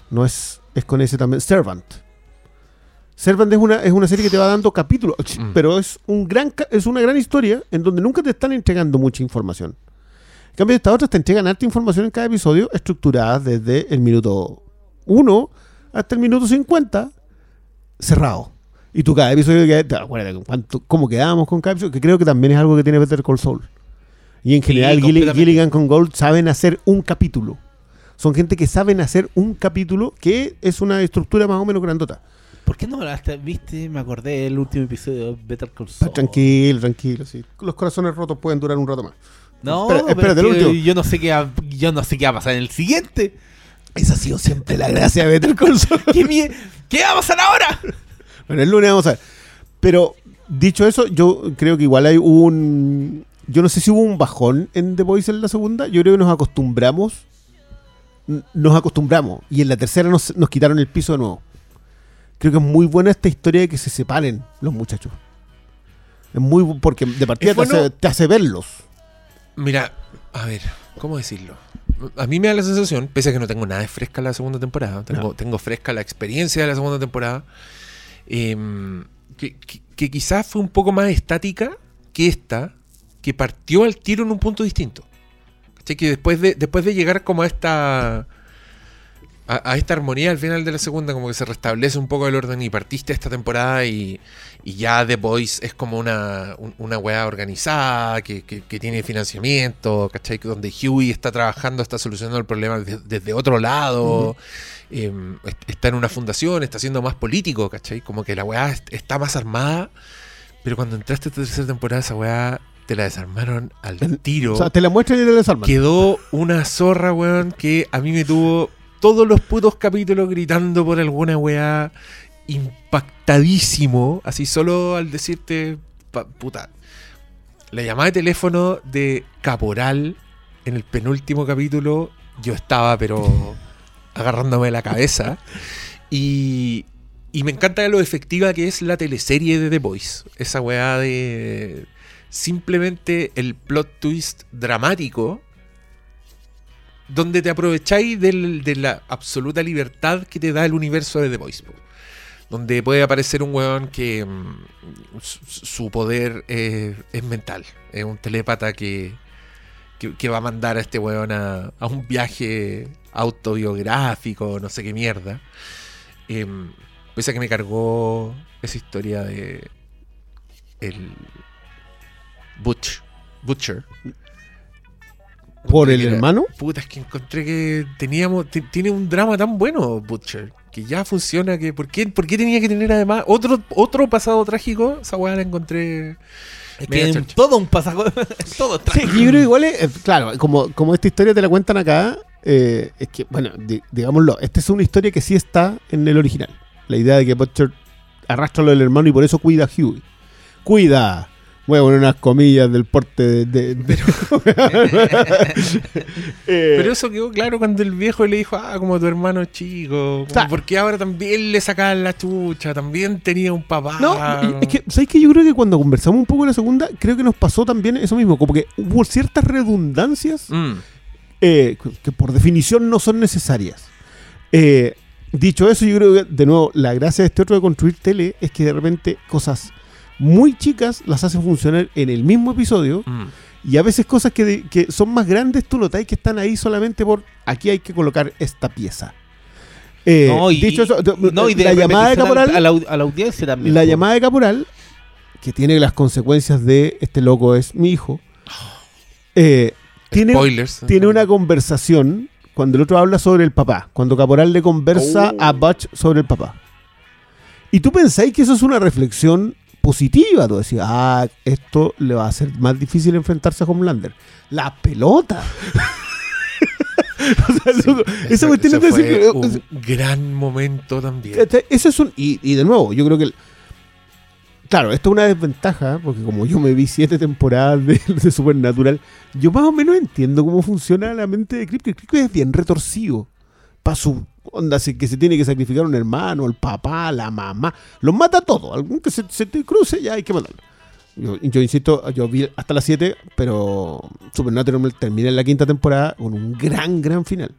no es, es con ese también. Servant. Servant es una, es una serie que te va dando capítulos, Mm. pero es, un gran, es una gran historia en donde nunca te están entregando mucha información. En cambio, estas otras te entregan harta información en cada episodio, estructurada desde el minuto 1 hasta el minuto 50, cerrado. Y tú cada episodio, que- te acuerdas de cuánto, cómo quedamos con cada episodio, que creo que también es algo que tiene Better Call Saul. Y en Sí, general, completamente. Gilligan con Gold saben hacer un capítulo. Son gente que saben hacer un capítulo que es una estructura más o menos grandota. ¿Por qué no hablaste? ¿Viste? Me acordé del último episodio de Better Call Saul. Tranquilo, tranquilo, sí. Los corazones rotos pueden durar un rato más. No, Espera, pero espérate, es el que último. yo no sé qué va, yo no sé qué va a pasar en el siguiente. Esa ha sido siempre la gracia de Better Call Saul. ¿Qué, ¿Qué va a pasar ahora? Bueno, el lunes vamos a ver. Pero dicho eso, yo creo que igual hay un. Yo no sé si hubo un bajón en The Voice en la segunda. Yo creo que nos acostumbramos. Nos acostumbramos. Y en la tercera nos, nos quitaron el piso de nuevo. Creo que es muy buena esta historia de que se separen los muchachos. Es muy porque de partida te, hace, bueno- te hace verlos. Mira, a ver, ¿cómo decirlo? A mí me da la sensación, pese a que no tengo nada de fresca la segunda temporada, tengo, No. tengo fresca la experiencia de la segunda temporada, em, que, quizás fue un poco más estática que esta, que partió al tiro en un punto distinto. ¿Cachai? Que después de, después de llegar como a esta... A, esta armonía al final de la segunda, como que se restablece un poco el orden y partiste esta temporada y, y ya The Voice es como una, un- una weá organizada, que, tiene financiamiento, ¿cachai? Donde Huey está trabajando, está solucionando el problema de- desde otro lado, eh, est- está en una fundación, está siendo más político, ¿cachai? Como que la weá est- está más armada, pero cuando entraste a esta tercera temporada, esa weá te la desarmaron al tiro. O sea, te la muestran y te la desarman. Quedó una zorra, weón, que a mí me tuvo todos los putos capítulos gritando por alguna weá, impactadísimo, así solo al decirte, puta, la llamada de teléfono de Caporal en el penúltimo capítulo, yo estaba pero agarrándome la cabeza. Y, y me encanta lo efectiva que es la teleserie de The Voice. Esa weá de simplemente el plot twist dramático donde te aprovecháis del- de la absoluta libertad que te da el universo de The Voice. Donde puede aparecer un weón que mm, su, poder es mental. Es un telépata que, que, que va a mandar a este weón a, a un viaje autobiográfico, no sé qué mierda. Eh, pese a que me cargó esa historia de el Butch, Butcher. ¿Por el era- hermano? Puta, es que encontré que teníamos ti- tiene un drama tan bueno Butcher que ya funciona que ¿por qué, por qué tenía que tener además otro otro pasado trágico? Esa weá la encontré Es que chorcha. todo un pasaje. todo Sí, trágico. yo creo igual es, claro, como, como esta historia te la cuentan acá, eh, es que, bueno, di- digámoslo, esta es una historia que sí está en el original. La idea de que Butcher arrastra lo del hermano y por eso cuida a Huey. Cuida. Voy a poner unas comillas del porte de... de- de- Eh, Pero eso quedó claro cuando el viejo le dijo, ah, como tu hermano chico. Porque ahora también le sacaban la chucha, también tenía un papá. No, es que, ¿sabes qué? Yo creo que cuando conversamos un poco de la segunda, creo que nos pasó también eso mismo, como que hubo ciertas redundancias Mm, eh, que por definición no son necesarias. Eh, dicho eso, yo creo que, de nuevo, la gracia de este otro de construir tele es que de repente cosas muy chicas las hace funcionar en el mismo episodio. Mm. Y a veces cosas que, de- que son más grandes, tú notáis que están ahí solamente por aquí hay que colocar esta pieza. Eh, no, y, dicho eso, y- no, y de la llamada de Caporal, a, la, au- a la audiencia también. la llamada de Caporal, que tiene las consecuencias de este loco es mi hijo, eh, tiene, Spoilers. tiene una conversación cuando el otro habla sobre el papá, cuando Caporal le conversa Oh. a Butch sobre el papá. Y tú pensáis que eso es una reflexión positiva, tú decías, ah, esto le va a ser más difícil enfrentarse a Homelander. La pelota. O sea, loco, esa cuestión es decir, fue un gran momento también. ¿Cachai? Eso es un. Y, y de nuevo, yo creo que. el- claro, esto es una desventaja, porque como yo me vi siete temporadas de, Supernatural, yo más o menos entiendo cómo funciona la mente de Kripke. Kripke es bien retorcido. Para su onda, que se tiene que sacrificar un hermano, el papá, la mamá. Los mata a todos. Algún que se, te cruce, ya hay que matarlo. Yo, insisto, yo vi hasta las 7, pero Supernatural termina en la quinta temporada con un gran, gran final.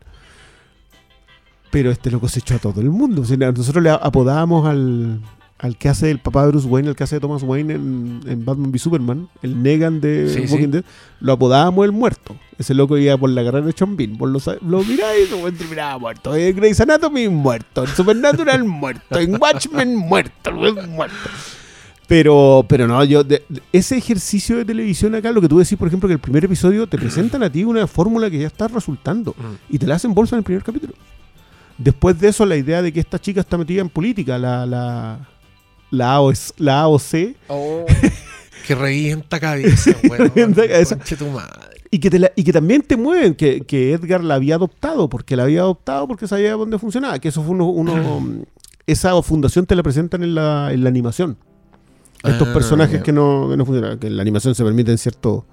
Pero este loco se a todo el mundo. Nosotros le apodábamos al, al que hace el papá de Bruce Wayne, el que hace de Thomas Wayne en, en Batman v Superman, el Negan de Sí, Walking sí. Dead, lo apodábamos el muerto. Ese loco iba por la carrera de Bean. Por los, lo miráis y mirá, muerto. En Grey's Anatomy, muerto. En Supernatural, muerto. En Watchmen, muerto. muerto. Pero, pero no, yo, de- de- ese ejercicio de televisión acá, lo que tú decís, por ejemplo, que el primer episodio te presentan a ti una fórmula que ya está resultando Mm. y te la hacen bolsa en el primer capítulo. Después de eso, la idea de que esta chica está metida en política, la, la, la, AOC, la AOC, Que revienta cabeza, weón. Revienta cabeza. Tu madre. y que, te la- y que también te mueven, que, que Edgar la había adoptado, porque la había adoptado porque sabía dónde funcionaba, que eso fue uno, uno- esa fundación te la presentan en la, en la animación. Estos Ah, personajes que no, que no funcionan, que en la animación se permiten cierto,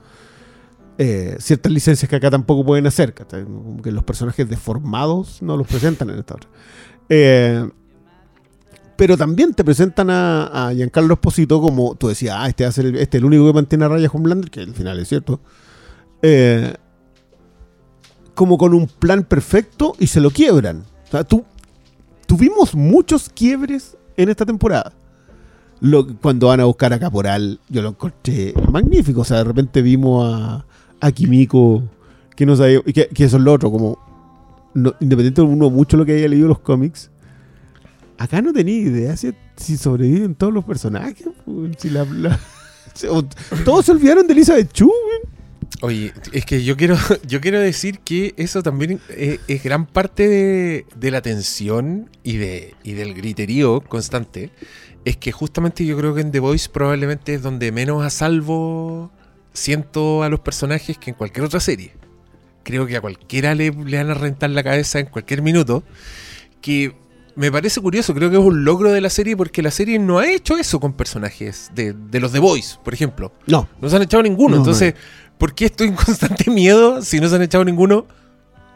eh, ciertas licencias que acá tampoco pueden hacer, que los personajes deformados no los presentan en esta otra. Eh, pero también te presentan a, a Giancarlo Esposito como tú decías, ah, este, el, este es el único que mantiene a raya Homelander, que al final es cierto. Eh, como con un plan perfecto y se lo quiebran. O sea, tú, tuvimos muchos quiebres en esta temporada. Lo, cuando van a buscar a Caporal, yo lo encontré magnífico. O sea, de repente vimos a, a Kimiko, que no sabía, que, que eso es lo otro, como no- independiente de uno mucho lo que haya leído los cómics, acá no tenía idea si, sobreviven todos los personajes. Si todos se olvidaron de Elizabeth Chu. Oye, es que yo quiero, yo quiero decir que eso también es, es gran parte de, la tensión y del griterío constante. Es que justamente yo creo que en The Voice probablemente es donde menos a salvo siento a los personajes que en cualquier otra serie. Creo que a cualquiera le, le van a rentar la cabeza en cualquier minuto. Que me parece curioso, creo que es un logro de la serie porque la serie no ha hecho eso con personajes de, de los The Voice, por ejemplo. No, No se han echado ninguno. No, Entonces, ¿por qué estoy en constante miedo si no se han echado ninguno?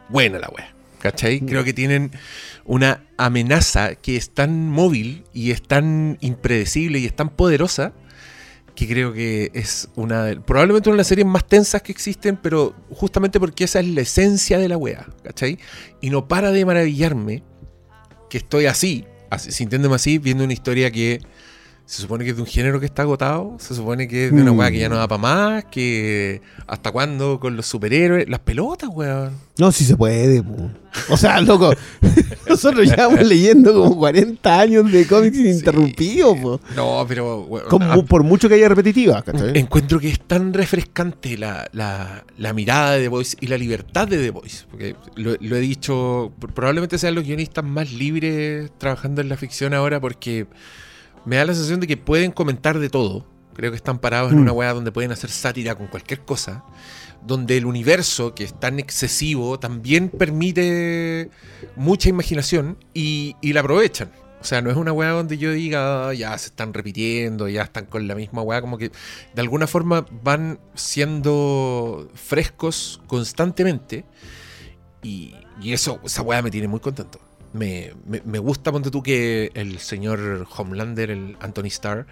Buena la wea. ¿Cachai? Mm. Creo que tienen una amenaza que es tan móvil y es tan impredecible y es tan poderosa que creo que es una de- probablemente una de las series más tensas que existen, pero justamente porque esa es la esencia de la wea, ¿cachai? Y no para de maravillarme que estoy así, así sintiéndome así, viendo una historia que se supone que es de un género que está agotado, se supone que es de una Mm. weá que ya no da para más, que hasta cuándo con los superhéroes, las pelotas, weón. no, si se puede. po. O sea, loco, nosotros llevamos leyendo como 40 años de cómics ininterrumpidos. po. No, pero weón, Como- ah, por mucho que haya repetitivas. ¿cachai? encuentro que es tan refrescante la, la- la mirada de The Voice y la libertad de The Voice. Porque lo, lo he dicho, probablemente sean los guionistas más libres trabajando en la ficción ahora porque me da la sensación de que pueden comentar de todo. Creo que están parados en Mm. una weá donde pueden hacer sátira con cualquier cosa. Donde el universo, que es tan excesivo, también permite mucha imaginación y, y la aprovechan. O sea, no es una weá donde yo diga, "Ah, ya se están repitiendo, ya están con la misma weá, como que de alguna forma van siendo frescos constantemente. Y, y eso, esa weá me tiene muy contento. Me, me, gusta, ponte tú, que el señor Homelander, el Anthony Starr,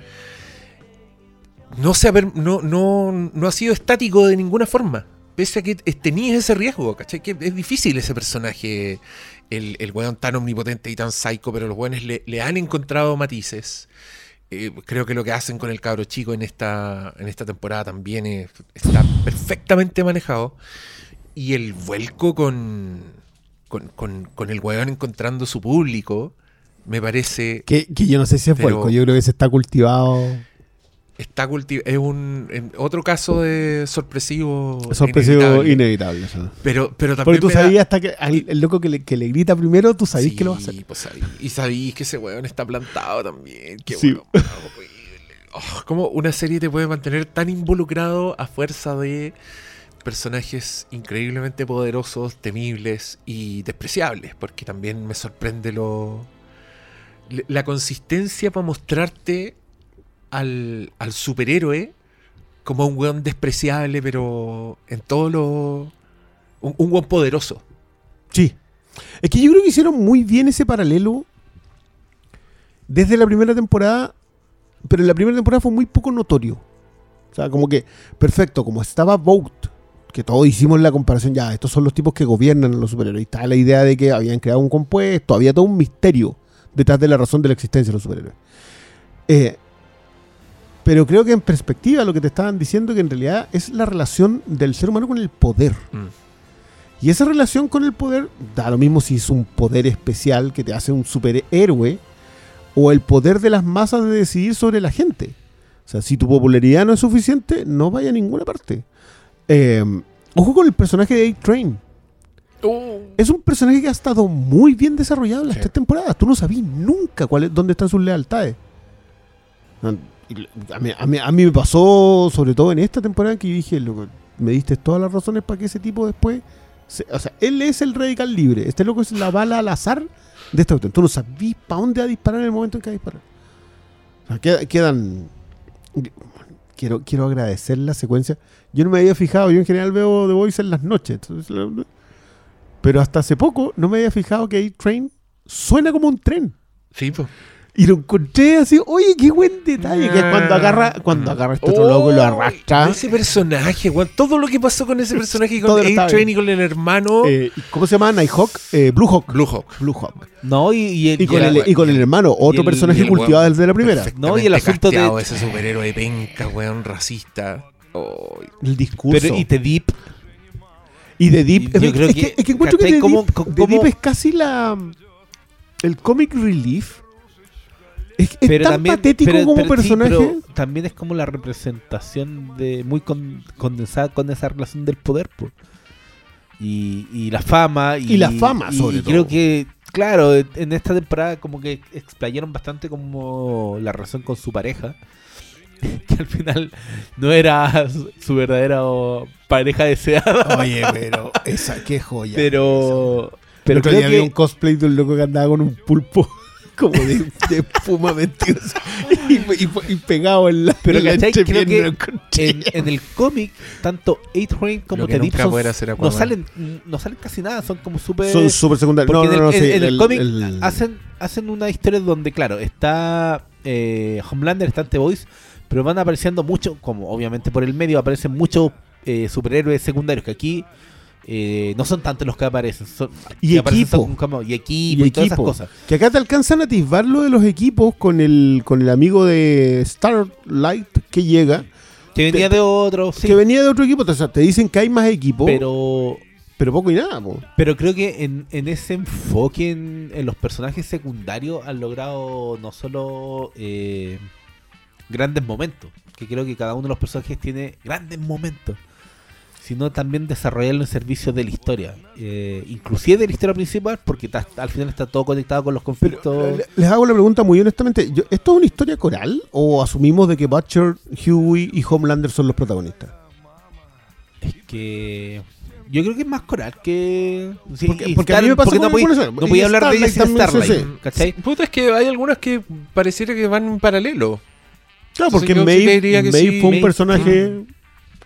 no, se ha, no, no, no ha sido estático de ninguna forma. Pese a que es- tenía ese riesgo, ¿cachai? Que es difícil ese personaje el, el weón tan omnipotente y tan psycho, pero los weones le, le han encontrado matices. Eh, creo que lo que hacen con el cabro chico en esta, en esta temporada también es- está perfectamente manejado. Y el vuelco con, con, con- con el weón encontrando su público me parece Que, que yo no sé si es vuelco, yo creo que se está cultivado. está culti- es un en- otro caso de sorpresivo Sorpresivo inevitable. pero pero también Porque tú da- sabías hasta que al- el loco que le, que le grita primero, tú sabías Sí, que lo va a hacer. pues sabí- y sabéis que ese weón está plantado también. Qué Sí. weón. Oh, ¿Cómo una serie te puede mantener tan involucrado a fuerza de personajes increíblemente poderosos, temibles y despreciables? Porque también me sorprende lo la consistencia para mostrarte al, al superhéroe como un weón despreciable, pero en todo lo. Un, un weón poderoso. Sí. Es que yo creo que hicieron muy bien ese paralelo desde la primera temporada, pero en la primera temporada fue muy poco notorio. O sea, como que, perfecto, como estaba Vogt, que todos hicimos la comparación, ya, estos son los tipos que gobiernan a los superhéroes. Y estaba la idea de que habían creado un compuesto, había todo un misterio detrás de la razón de la existencia de los superhéroes. Eh, pero creo que en perspectiva lo que te estaban diciendo que en realidad es la relación del ser humano con el poder. Mm. Y esa relación con el poder, da lo mismo si es un poder especial que te hace un superhéroe o el poder de las masas de decidir sobre la gente. O sea, si tu popularidad no es suficiente, no vaya a ninguna parte. Eh, ojo con el personaje de A-Train. Es un personaje que ha estado muy bien desarrollado en las Sí. tres temporadas. Tú no sabías nunca cuál es- dónde están sus lealtades. A mí, a mí- a mí me pasó, sobre todo en esta temporada, que yo dije, loco, me diste todas las razones para que ese tipo después... se- o sea, él es el radical libre. Este loco es la bala al azar de esta cuestión. Tú no sabías para dónde va a disparar en el momento en que va a disparar. O sea, queda- quedan... Quiero, quiero agradecer la secuencia. Yo no me había fijado, yo en general veo The Voice en las noches. entonces, pero hasta hace poco no me había fijado que A-Train suena como un tren. Sí, pues. Y lo encontré así, oye, qué buen detalle. Que es cuando agarra, cuando agarra este otro loco y lo arrastra. Ese personaje, weón. Todo lo que pasó con ese personaje y con A-Train y con el hermano. Eh, ¿Cómo se llama? Nighthawk. Eh, Blue Hawk. Blue Hawk. Blue Hawk. No, y, y el, Y con, y el, el- y con el hermano, otro el- personaje cultivado desde la primera. No, y el asunto de- ese superhéroe de penca, weón, racista. Oh, El discurso. pero, y The Deep, Y The Deep. Yo es, creo es que- que, es que encuentro que. The, ¿Cómo- Deep, cómo- The Deep es casi la. El comic relief. Es, es pero tan también patético pero- como pero sí, personaje. pero también es como la representación de muy con- condensada con esa relación del poder po. y, y la fama y, Y la fama, y sobre creo todo. que claro en esta temporada como que explayaron bastante como la relación con su pareja que al final no era su, su verdadera pareja deseada Oye, pero esa, qué joya. pero Pero otro día vi que un cosplay de un loco que andaba con un pulpo como de, de espuma mentirosa y, y- y pegado en la, Pero en la ¿cachai? Creo que en, en el cómic, tanto A-Train como Lo que The Deep nunca son- poder hacer no salen, no salen casi nada, son como súper... Son súper secundarios. No, en no, no, el, en- sí, en el el- cómic el- hacen, hacen una historia donde, claro, está eh, Homelander, está The Voice, pero van apareciendo muchos, como obviamente por el medio aparecen muchos eh, superhéroes secundarios que aquí eh, no son tantos los que aparecen. son- Y que equipo. como- y equipo y y, todas esas cosas. Que acá te alcanzan a atisbar lo de los equipos con el, con el amigo de Starlight que llega, Que venía Te- de otros, sí, que venía de otro equipo. O sea, te dicen que hay más equipos, pero, pero poco y nada. po. Pero creo que en, en ese enfoque en, en los personajes secundarios han logrado no solo eh, grandes momentos, que creo que cada uno de los personajes tiene grandes momentos, sino también desarrollarlo en servicio de la historia, eh, inclusive de la historia principal, porque ta- al final está todo conectado con los conflictos. le- les hago la pregunta muy honestamente. yo- ¿Esto es una historia coral o asumimos de que Butcher, Huey y Homelander son los protagonistas? Es que yo creo que es más coral que... sí, Porque- porque a mí me Star- pasa no podía, no podía hablar de ella Starlight sin también, sí, Starlight, sí. ¿cachai? Puta, es que hay algunas que pareciera que van en paralelo. Claro, Entonces porque Maeve, sí. fue un Maeve, personaje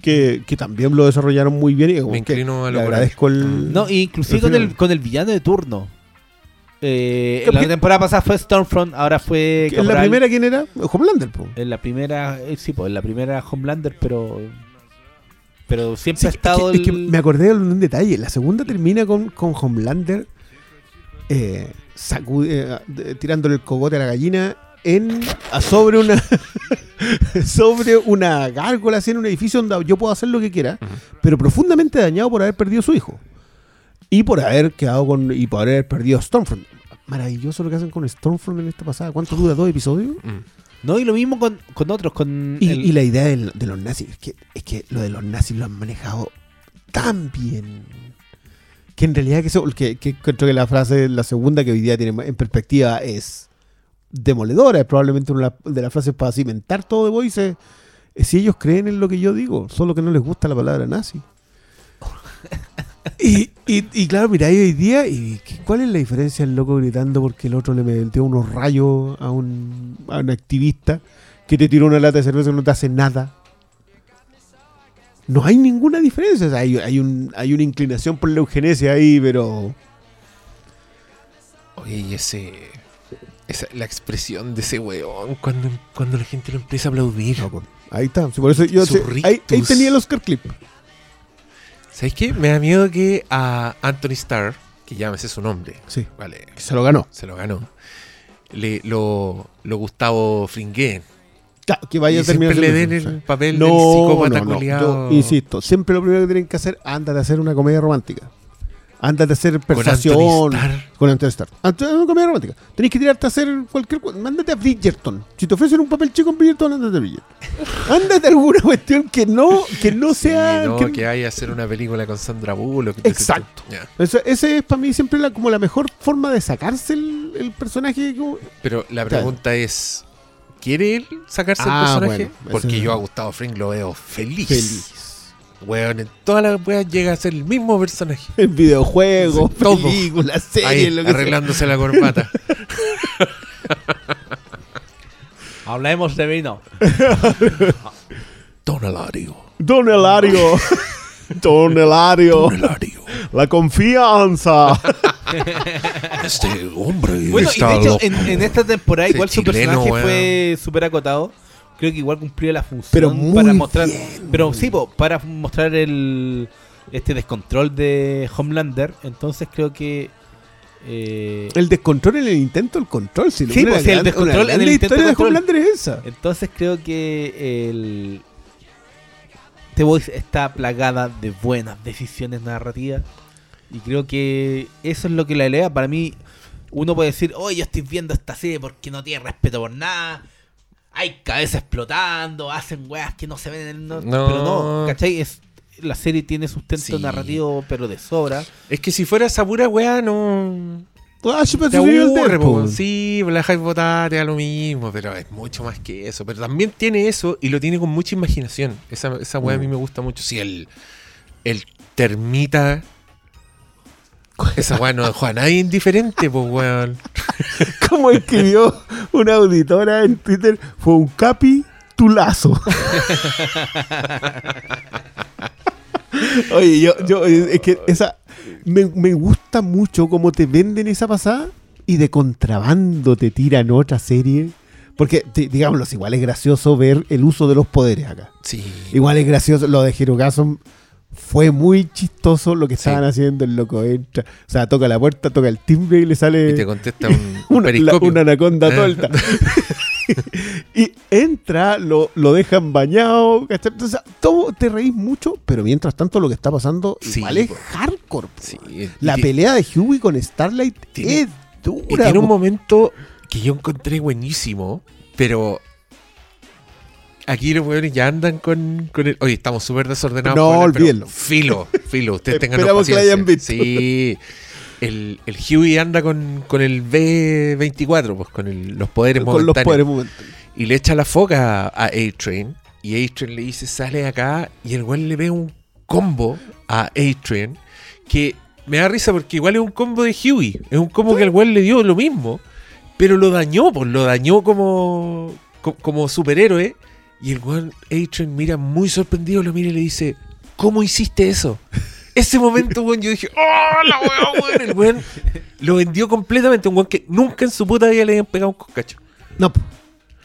que, que también lo desarrollaron muy bien y como Me que inclino a lo agradezco el... No, y inclusive el con el, con el villano de turno. Eh, la temporada pasada fue Stormfront, ahora fue ¿En la primera quién era? Homelander, po. En la primera, eh, sí, pues en la primera Homelander, pero pero siempre Sí, ha es que- estado es que, me acordé de un detalle. La segunda termina con, con Homelander eh, eh, tirándole el cogote a la gallina en sobre una sobre una gárgola así en un edificio donde yo puedo hacer lo que quiera, pero profundamente dañado por haber perdido a su hijo y por haber quedado con y por haber perdido a Stormfront. Maravilloso lo que hacen con Stormfront en esta pasada. ¿Cuánto dura dos episodios? Mm. No, y lo mismo con, con otros, con Y, el- y la idea de, los nazis, es que, es que lo de los nazis lo han manejado tan bien. Que en realidad que, eso- que, que que la frase, la segunda que hoy día tiene en perspectiva es demoledora. Es probablemente una de las frases para cimentar todo de Voice. es si ellos creen en lo que yo digo, solo que no les gusta la palabra nazi. Y, y, y claro, mira, hoy día, y ¿qué- ¿cuál es la diferencia el loco gritando porque el otro le metió unos rayos a un, a un activista que te tiró una lata de cerveza y no te hace nada? No hay ninguna diferencia. o sea, hay, hay, un, hay una inclinación por la eugenesia ahí, pero. Oye, y ese. Esa, la expresión de ese weón cuando, cuando la gente lo empieza a aplaudir. Ahí está. Sí, por eso yo sé- ahí, tenía el Oscar Clip. ¿Sabes qué? Me da miedo que a Anthony Starr, que llámese su nombre, Sí. vale, Que se lo ganó. se lo ganó, le, lo, lo Gustavo Fringué. Claro, que vaya y a terminar siempre le den el papel No, del psicópata no, no. Yo insisto, siempre lo primero que tienen que hacer, ándate a hacer una comedia romántica. Ándate a hacer persuasión. Con Anthony Starr. Antes una comedia romántica. Tenés que tirarte a hacer cualquier cosa. Mándate a Bridgerton. Si te ofrecen un papel chico en Bridgerton, ándate a Bridgerton. ándate a alguna cuestión que no, que no Sí, sea. no, que- que... vaya a hacer una película con Sandra Bullock. Exacto. Ya. Ese, ese es para mí siempre la- como la mejor forma de sacarse el, el personaje. como- Pero la pregunta es: ¿quiere él sacarse Ah, el personaje? bueno, Porque yo a Gustavo Fring lo veo feliz. Feliz. Weón, en todas las weas llega a ser el mismo personaje. En videojuegos, películas, series, Ahí, lo que sea. arreglándose la corbata. Hablemos de vino. Don Elario. Don Elario. Don Eladio. La confianza. Este hombre Bueno, y de hecho, loco. en, en esta temporada, igual su chileno, personaje weón. fue súper acotado. Creo que igual cumplió la función Pero muy para mostrar. bien. Pero sí, po, para mostrar el este descontrol de Homelander. Entonces creo que. eh, El descontrol en el intento del control. Si Sí, pues, el descontrol en el la intento historia de. Homelander es esa. entonces creo que el. The Voice está plagada de buenas decisiones narrativas. Y creo que eso es lo que la eleva. Para mí, uno puede decir, oye, yo estoy viendo esta serie porque no tiene respeto por nada. Hay cabezas explotando, hacen weas que no se ven en el... No, No. Pero no, ¿cachai? Es, la serie tiene sustento Sí. narrativo, pero de sobra. Es que si fuera esa pura wea, no. Ah, el po, Deadpool. Sí, la dejáis votar, te da lo mismo, pero es mucho más que eso. Pero también tiene eso y lo tiene con mucha imaginación. Esa, esa wea a Mm. mí me gusta mucho. Sí, el, el termita. Esa wea no dejó a nadie indiferente, pues weón. Como escribió una auditora en Twitter, fue un capi tulazo. Oye, yo, yo, es que esa. Me, me gusta mucho cómo te venden esa pasada y de contrabando te tiran otra serie. Porque, di- digámoslo, igual es gracioso ver el uso de los poderes acá. Sí. Igual es gracioso, lo de Hirogasm fue muy chistoso lo que Sí. estaban haciendo, el loco entra, o sea, toca la puerta, toca el timbre y le sale Y te contesta un, un una, la- una anaconda Ah. tolta. y entra, lo, lo dejan bañado. Entonces, todo te reís mucho, pero mientras tanto lo que está pasando Sí, igual es hardcore. La pelea de Huey con Starlight Tiene- es dura. Y tiene un momento que yo encontré buenísimo, pero aquí los weones ya andan con, con el. Oye, estamos súper desordenados. No, con olvídenlo. Filo, filo, ustedes tengan Esperamos que la hayan visto. Sí. El, el Huey anda con, con el B24, pues con el- los poderes con los momentáneos. poderes momentáneos. Y le echa la foca a A-Train. Y A-Train le dice, sale acá. Y el weón le ve un combo a A-Train. Que me da risa porque igual es un combo de Huey. Es un combo que el weón le dio lo mismo. Pero lo dañó, pues lo dañó como, co- como superhéroe. Y el weón A-Train mira muy sorprendido, lo mira y le dice, ¿cómo hiciste eso? Ese momento, weón, yo dije, ¡oh, la weón, weón! El weón lo vendió completamente. Un weón que nunca en su puta vida le habían pegado un coscacho. No,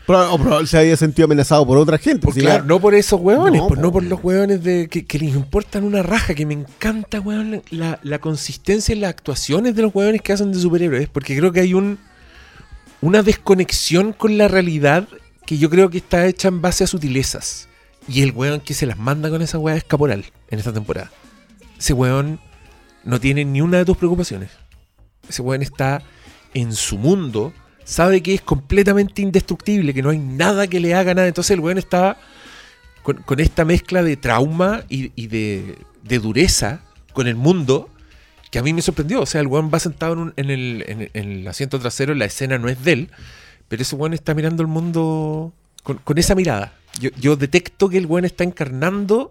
o probable se había sentido amenazado por otra gente. Pues claro, no por esos hueones, No, pues no po. por los hueones de, que, que les importan una raja, que me encanta, hueón, la, la consistencia en las actuaciones de los hueones que hacen de superhéroes, porque creo que hay un una desconexión con la realidad que yo creo que está hecha en base a sutilezas. Y el hueón que se las manda con esa hueá es Caporal en esta temporada. Ese hueón no tiene ni una de tus preocupaciones. Ese weón está en su mundo, sabe que es completamente indestructible, que no hay nada que le haga nada. Entonces el weón está con, esta mezcla de trauma y, de, de dureza con el mundo que a mí me sorprendió. O sea, el weón va sentado en, el, en el asiento trasero, la escena no es de él, pero ese weón está mirando el mundo con, con esa mirada. Yo, yo detecto que el weón está encarnando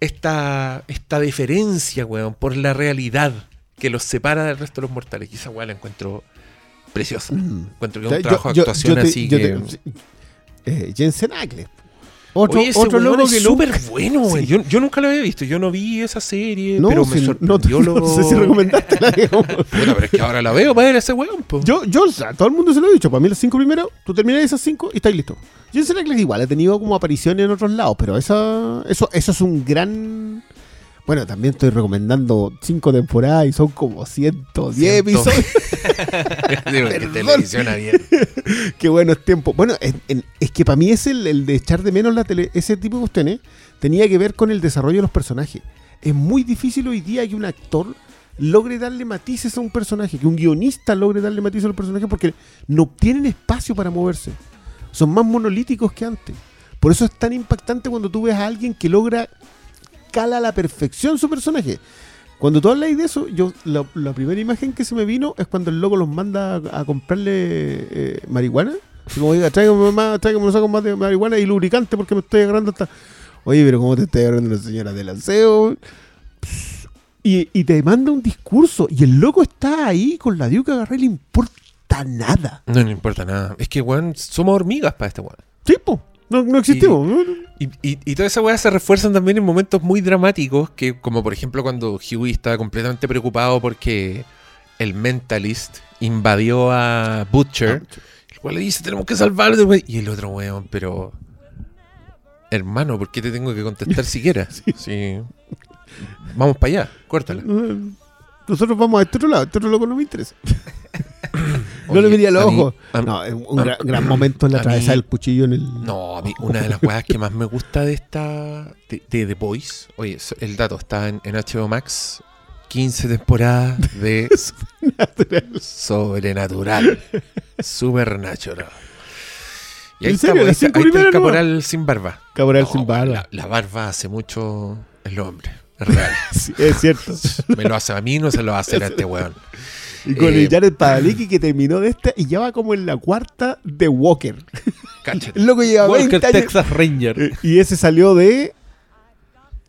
esta, esta diferencia, weón, por la realidad que los separa del resto de los mortales. Y esa weón la encuentro preciosa. Mm. Encuentro que O es sea, un trabajo yo- de actuación yo así que... te- eh, Jensen Ackles. Otro, Oye, ese otro loco es que súper bueno, güey. Sí. Yo, yo nunca lo había visto. Yo no vi esa serie, No, pero me si- no, sorprendió no, lo... sé si recomendaste la digamos. Puta, pero es que ahora la veo para ver a ese weón, po. Yo, yo, sea, todo el mundo se lo he dicho. Para mí, las cinco primeras, tú terminas esas cinco y estáis listo. Jensen Ackles igual ha tenido como apariciones en otros lados, pero esa, eso, eso es un gran. Bueno, también estoy recomendando cinco temporadas y son como 110 Ciento. episodios. Digo, que televisión abierta. Qué bueno es tiempo. Bueno, en- en- es que para mí es el, el de echar de menos la tele, ese tipo de cuestiones. Tenía que ver con el desarrollo de los personajes. Es muy difícil hoy día que un actor logre darle matices a un personaje, que un guionista logre darle matices a los personajes porque no tienen espacio para moverse. Son más monolíticos que antes. Por eso es tan impactante cuando tú ves a alguien que logra cala a la perfección su personaje. Cuando tú hablas de eso, yo la, la primera imagen que se me vino es cuando el loco los manda a, a comprarle eh, marihuana. Así como diga, tráigame más, tráigame más de marihuana y lubricante porque me estoy agarrando hasta. Oye, pero ¿cómo te está agarrando la señora del aseo? Y, y te manda un discurso y el loco está ahí con la diuca agarrada y le importa nada. No le importa nada. Es que, weón, somos hormigas para este weón. Tipo, no, no existimos. ¿no? Y, y, y todas esas weas se refuerzan también en momentos muy dramáticos, que como por ejemplo cuando Huey estaba completamente preocupado porque el Mentalist invadió a Butcher, el cual le dice, tenemos que salvarlo, güey". y el otro weón, pero... Hermano, ¿por qué te tengo que contestar siquiera? Sí. Vamos para allá, córtala. Nosotros vamos a este otro lado, este otro loco no me interesa. no le vería los ojos. no, es un gran, gran momento en la a atravesada mí- del cuchillo en el. No, a mí una de las weas que más me gusta de esta. de, de The Boys. Oye, el dato está en, en HBO Max. 15 temporadas de Sobrenatural. Supernatural. Y ahí ¿En está, serio? ahí ¿Las está, cinco ahí está el caporal sin barba. Cabral No, sin barba. La, la barba hace mucho en los hombres. Es real. Sí, es cierto. Me lo hace a mí, no se lo va a hacer a este weón. Y con Eh, el Jared Padalecki que terminó de esta y ya va como en la cuarta de Walker. Cáchate. Loco lleva 20 Walker años. Texas Ranger. Eh, Y ese salió de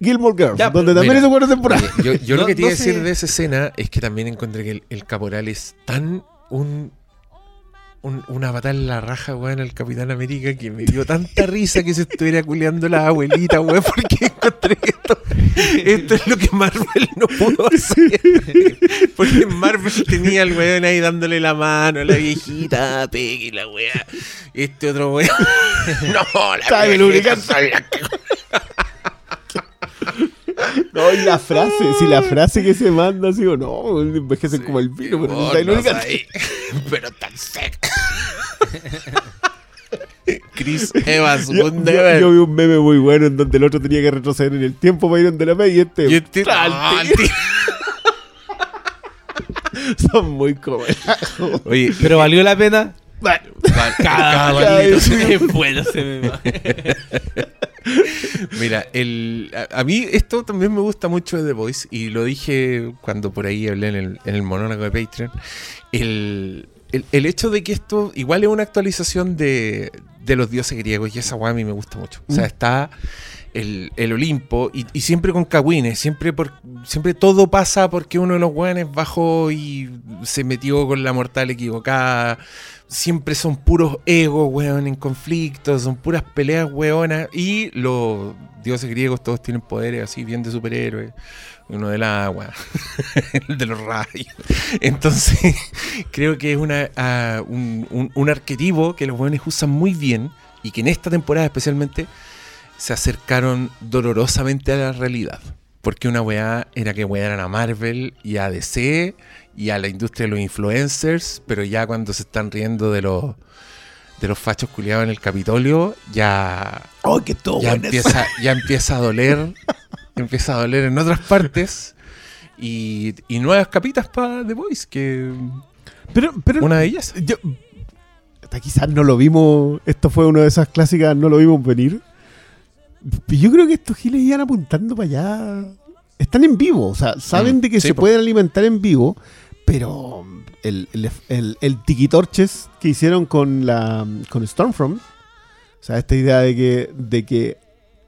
Gilmore Girls, Ya, donde también mira. es buena temporada. Oye, yo yo No- lo que te iba no a decir sé. de esa escena es que también encontré que el, el caporal es tan un, un- una patada en la raja, weón, al Capitán América que me dio tanta risa que se estuviera culeando la abuelita, weón, porque encontré que esto, esto es lo que Marvel no pudo hacer. Porque Marvel tenía al weón ahí dándole la mano a la viejita, pegue la weá. Este otro weón. No, la Sabe viejita lubricante. sabe la que- No, y la frase, si la frase que se manda, así o no, envejecen como el vino, pero Oh, está no sé, pero tan seco. Chris Evans, Yo, un yo- deber. yo vi un meme muy bueno en donde el otro tenía que retroceder en el tiempo para ir donde la ve y este, Y este- no, tiro. son muy cómodos. Oye, Pero valió la pena. Cada cada balito. Mira, el, a, a mí esto también me gusta mucho de The Voice y lo dije cuando por ahí hablé en el, en el monólogo de Patreon. El, el, el hecho de que esto igual es una actualización de, de los dioses griegos y esa weá a mí me gusta mucho. O sea, Mm. está el, el Olimpo y, y siempre con cagüines, siempre, por, siempre todo pasa porque uno de los weones bajó y se metió con la mortal equivocada. Siempre son puros egos, weón, en conflictos, son puras peleas, weonas. Y los dioses griegos todos tienen poderes así, bien de superhéroes. Uno del agua, el de los rayos. Entonces, creo que es una, ah, un, un- un arquetipo que los weones usan muy bien y que en esta temporada especialmente se acercaron dolorosamente a la realidad. Porque una weá era que wearan a Marvel y a DC y a la industria de los influencers, pero ya cuando se están riendo de los de los fachos culiados en el Capitolio, ya, ¡Oh, que todo ya eso! empieza, ya empieza a doler, empieza a doler en otras partes. Y, y nuevas capitas para The Voice, que Pero, pero una de ellas. yo, hasta quizás no lo vimos. Esto fue una de esas clásicas, no lo vimos venir. Yo creo que estos giles iban apuntando para allá. Están en vivo, o sea, saben Mm, de que sí, se pueden alimentar en vivo, pero el, el, el, el que hicieron con la con Stormfront, o sea, esta idea de que, de que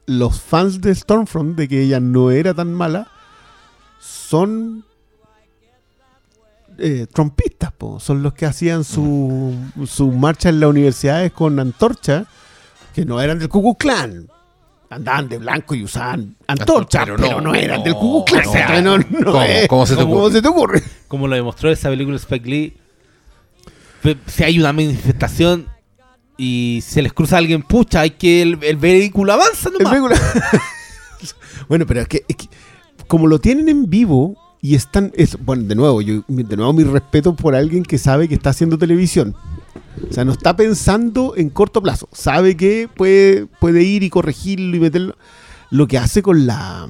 los fans de Stormfront, de que ella no era tan mala, son eh, trompistas, son los que hacían su, su marcha en las universidades con antorcha, que no eran del Ku Klan. Andaban de blanco y usaban antorcha, pero, Pero no, eran no, del Ku Klux Klan. no. O sea, no- no ¿Cómo? es- ¿Cómo se te se te ocurre? Como lo demostró esa película Spike Lee. Si hay una manifestación y se les cruza a alguien, pucha, hay que el, el vehículo avanza El nomás. vehículo- bueno, pero es que, es que como lo tienen en vivo y están. es- bueno, de nuevo, yo, de nuevo mi respeto por alguien que sabe que está haciendo televisión. O sea, no está pensando en corto plazo. Sabe que puede, puede ir y corregirlo y meterlo. Lo que hace con la.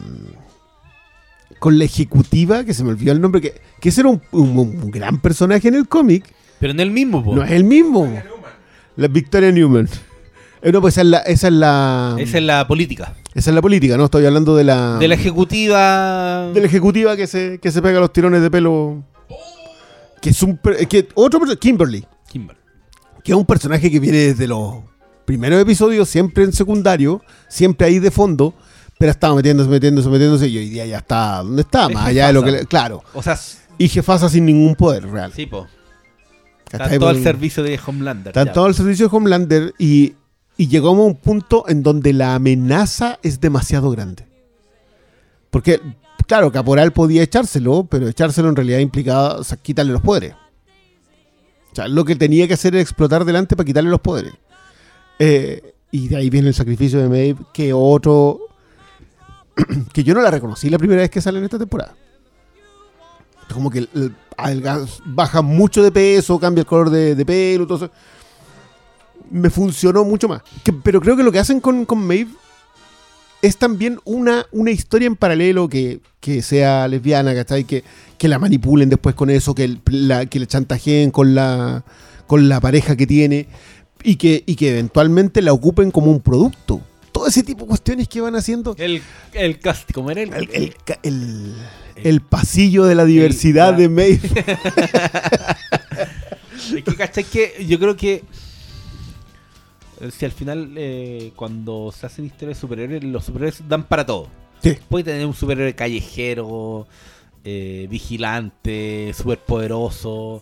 Con la ejecutiva, que se me olvidó el nombre, que, que ese era un, un- un gran personaje en el cómic. Pero en el mismo, po. No es el mismo. La Victoria Newman. Eh, no, pues esa es la. Esa es la, Esa es la política. esa es la política, ¿no? Estoy hablando de la. De la ejecutiva. de la ejecutiva que se, que se pega los tirones de pelo. Que es un. Que otro Kimberly. Que es un personaje que viene desde los primeros episodios, siempre en secundario, siempre ahí de fondo. Pero ha estado metiéndose, metiéndose, metiéndose. Y hoy día ya está. ¿Dónde está? Es Más allá de lo que. le- claro. O sea, Y jefasa sin ningún poder real. sí, po. Está todo al servicio de Homelander. Está todo al servicio de Homelander y, y llegamos a un punto en donde la amenaza es demasiado grande. Porque, claro, Caporal podía echárselo, pero echárselo en realidad implicaba o sea, quitarle los poderes. Lo que tenía que hacer era explotar delante para quitarle los poderes. Eh, y de ahí viene el sacrificio de Maeve, que otro... que yo no la reconocí la primera vez que sale en esta temporada. Como que baja mucho de peso, cambia el color de, pelo, todo eso. Me funcionó mucho más. Pero creo que lo que hacen con, con Maeve es también una, una historia en paralelo que, que sea lesbiana, ¿cachai? Que, que la manipulen después con eso, que, el- la, que le chantajeen con la, con la pareja que tiene y que, y que eventualmente la ocupen como un producto. Todo ese tipo de cuestiones que van haciendo. El, el cast, era el, El, el pasillo de la diversidad de Maeve. Es que, ¿cachai? Que yo creo que si al final eh, cuando se hacen historias de superhéroes, los superhéroes dan para todo. Sí. Puede tener un superhéroe callejero, eh, vigilante, superpoderoso,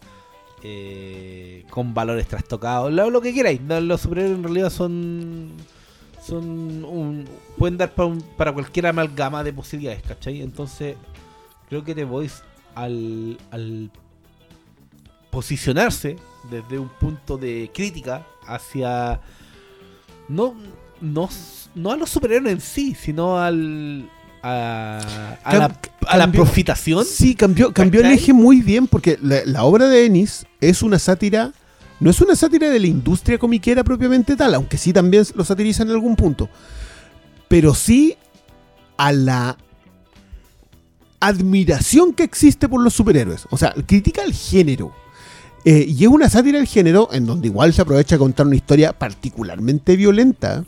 eh, con valores trastocados, lo, que queráis. No, Los superhéroes en realidad son son un, pueden dar para, un- para cualquier amalgama de posibilidades, ¿cachai? Entonces creo que The Voice al, al posicionarse desde un punto de crítica hacia no no, no a los superhéroes en sí, sino al a, a Cam- la, a la profitación. Sí, cambió, cambió el eje muy bien porque la, la obra de Ennis es una sátira, no es una sátira de la industria comiquera propiamente tal, aunque sí también lo satiriza en algún punto, pero sí a la admiración que existe por los superhéroes. O sea, critica el género. Eh, y es una sátira del género en donde igual se aprovecha a contar una historia particularmente violenta,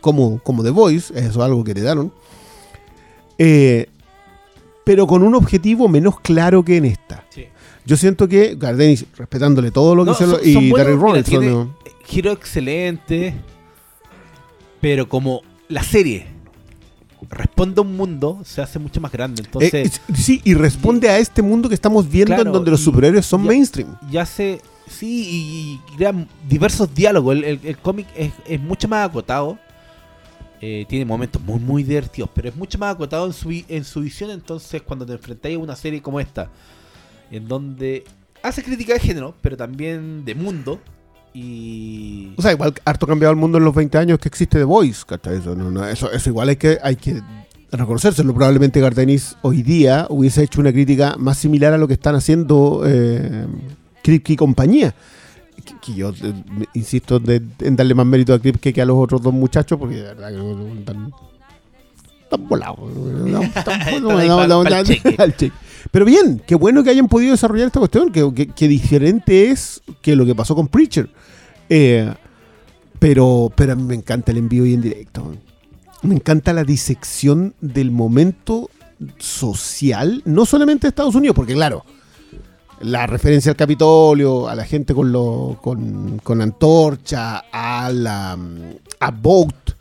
como, como The Voice, eso es algo que heredaron. Eh, pero con un objetivo menos claro que en esta. Sí. Yo siento que Gardenis, respetándole todo lo que No, hizo son- y son mira, Rollins. Giro excelente, pero como la serie responde a un mundo, se hace mucho más grande. Entonces, Eh, sí, y responde a este mundo que estamos viendo Claro, en donde los superhéroes son ya- mainstream. ya se. Sí, y, y crea diversos diálogos. El, el- el cómic es, es mucho más acotado. Eh, tiene momentos muy, muy divertidos, pero es mucho más acotado en su, en su visión. Entonces, cuando te enfrentáis a una serie como esta, en donde hace crítica de género, pero también de mundo, y. O sea, igual harto ha cambiado el mundo en los 20 años que existe The Voice, ¿cachai? Eso, no, no, eso, eso igual hay que, hay que reconocérselo. Probablemente Gardenis hoy día hubiese hecho una crítica más similar a lo que están haciendo eh, y compañía. Yo eh, insisto de- en darle más mérito a Kripke que a los otros dos muchachos, porque de verdad que no- están, están volados. Pero bien, qué bueno que hayan podido desarrollar esta cuestión, que, que- que diferente es que lo que pasó con Preacher. Eh, pero, pero a mí me encanta el envío y en directo. Me encanta la disección del momento social, no solamente de Estados Unidos, porque claro, la referencia al Capitolio, a la gente con, lo, con, con antorcha, a la a Boat,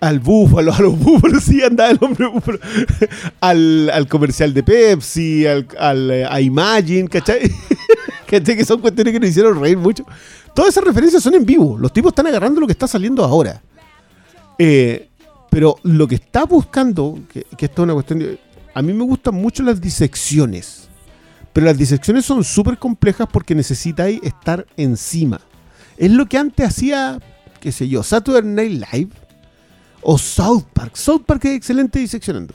al búfalo, a los búfalos, sí, andaba el hombre búfalo, al, al comercial de Pepsi, al, al, eh, a Imagine, ¿cachai? ¿Cachai? Que son cuestiones que nos hicieron reír mucho. Todas esas referencias son en vivo. Los tipos están agarrando lo que está saliendo ahora. Eh, pero lo que está buscando, que, que esto es una cuestión de... A mí me gustan mucho las disecciones. Pero las disecciones son súper complejas porque necesitáis estar encima. Es lo que antes hacía, qué sé yo, Saturday Night Live o South Park. South Park es excelente diseccionando.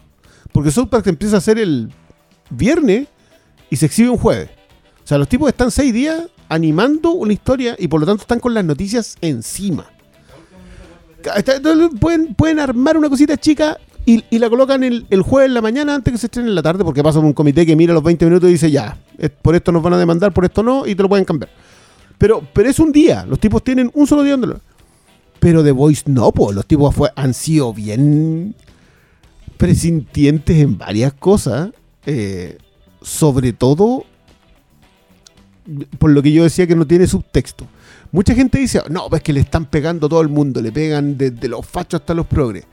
Porque South Park empieza a hacer el viernes y se exhibe un jueves. O sea, los tipos están seis días animando una historia y por lo tanto están con las noticias encima. Pueden, pueden armar una cosita chica y, la colocan el, jueves en la mañana antes que se estrene en la tarde porque pasa por un comité que mira los 20 minutos y dice ya, por esto nos van a demandar, por esto no, y te lo pueden cambiar. Pero, pero es un día, los tipos tienen un solo día donde lo- Pero The Voice no, pues los tipos fue, han sido bien presintientes en varias cosas, eh, sobre todo por lo que yo decía que no tiene subtexto. Mucha gente dice, no, pues que le están pegando a todo el mundo, le pegan desde los fachos hasta los progres.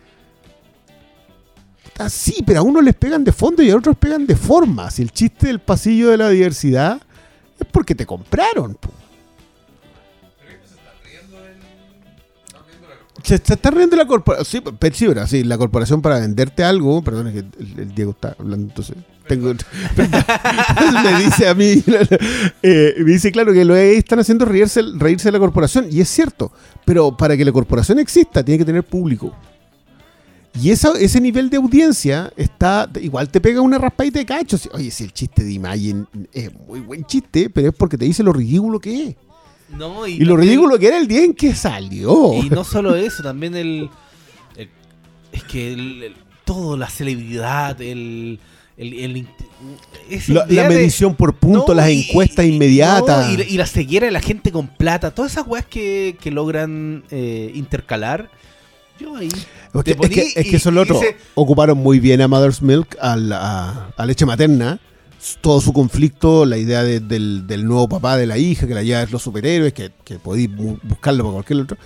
Sí, pero a unos les pegan de fondo y a otros pegan de forma. Si el chiste del pasillo de la diversidad es porque te compraron. po. Se, se está riendo la corporación. Sí, sí, sí, la corporación para venderte algo. Perdón, es que el, Diego está hablando, entonces. Tengo, me dice a mí, eh, me dice claro que lo están haciendo reírse, reírse de la corporación, y es cierto, pero para que la corporación exista tiene que tener público. Y esa, ese nivel de audiencia está. Igual te pega una raspadita de cacho. Oye, si el chiste de Imagine es muy buen chiste, pero es porque te dice lo ridículo que es. No, Y lo también- ridículo que era el día en que salió. Y no solo eso, también el. el- es que el, el- todo, la celebridad, el. el, La, la idea de- medición por punto, No, las y- encuestas y- y- inmediatas. no, y, y la ceguera de la gente con plata, todas esas weas que, que logran eh, intercalar. Yo ahí. Es que, es que, es que eso es lo otro. Ocuparon muy bien a Mother's Milk, a, la, a leche materna. Todo su conflicto, la idea de- del, del nuevo papá de la hija, que la lleva a los superhéroes, que, que podéis bu- buscarlo por cualquier otro.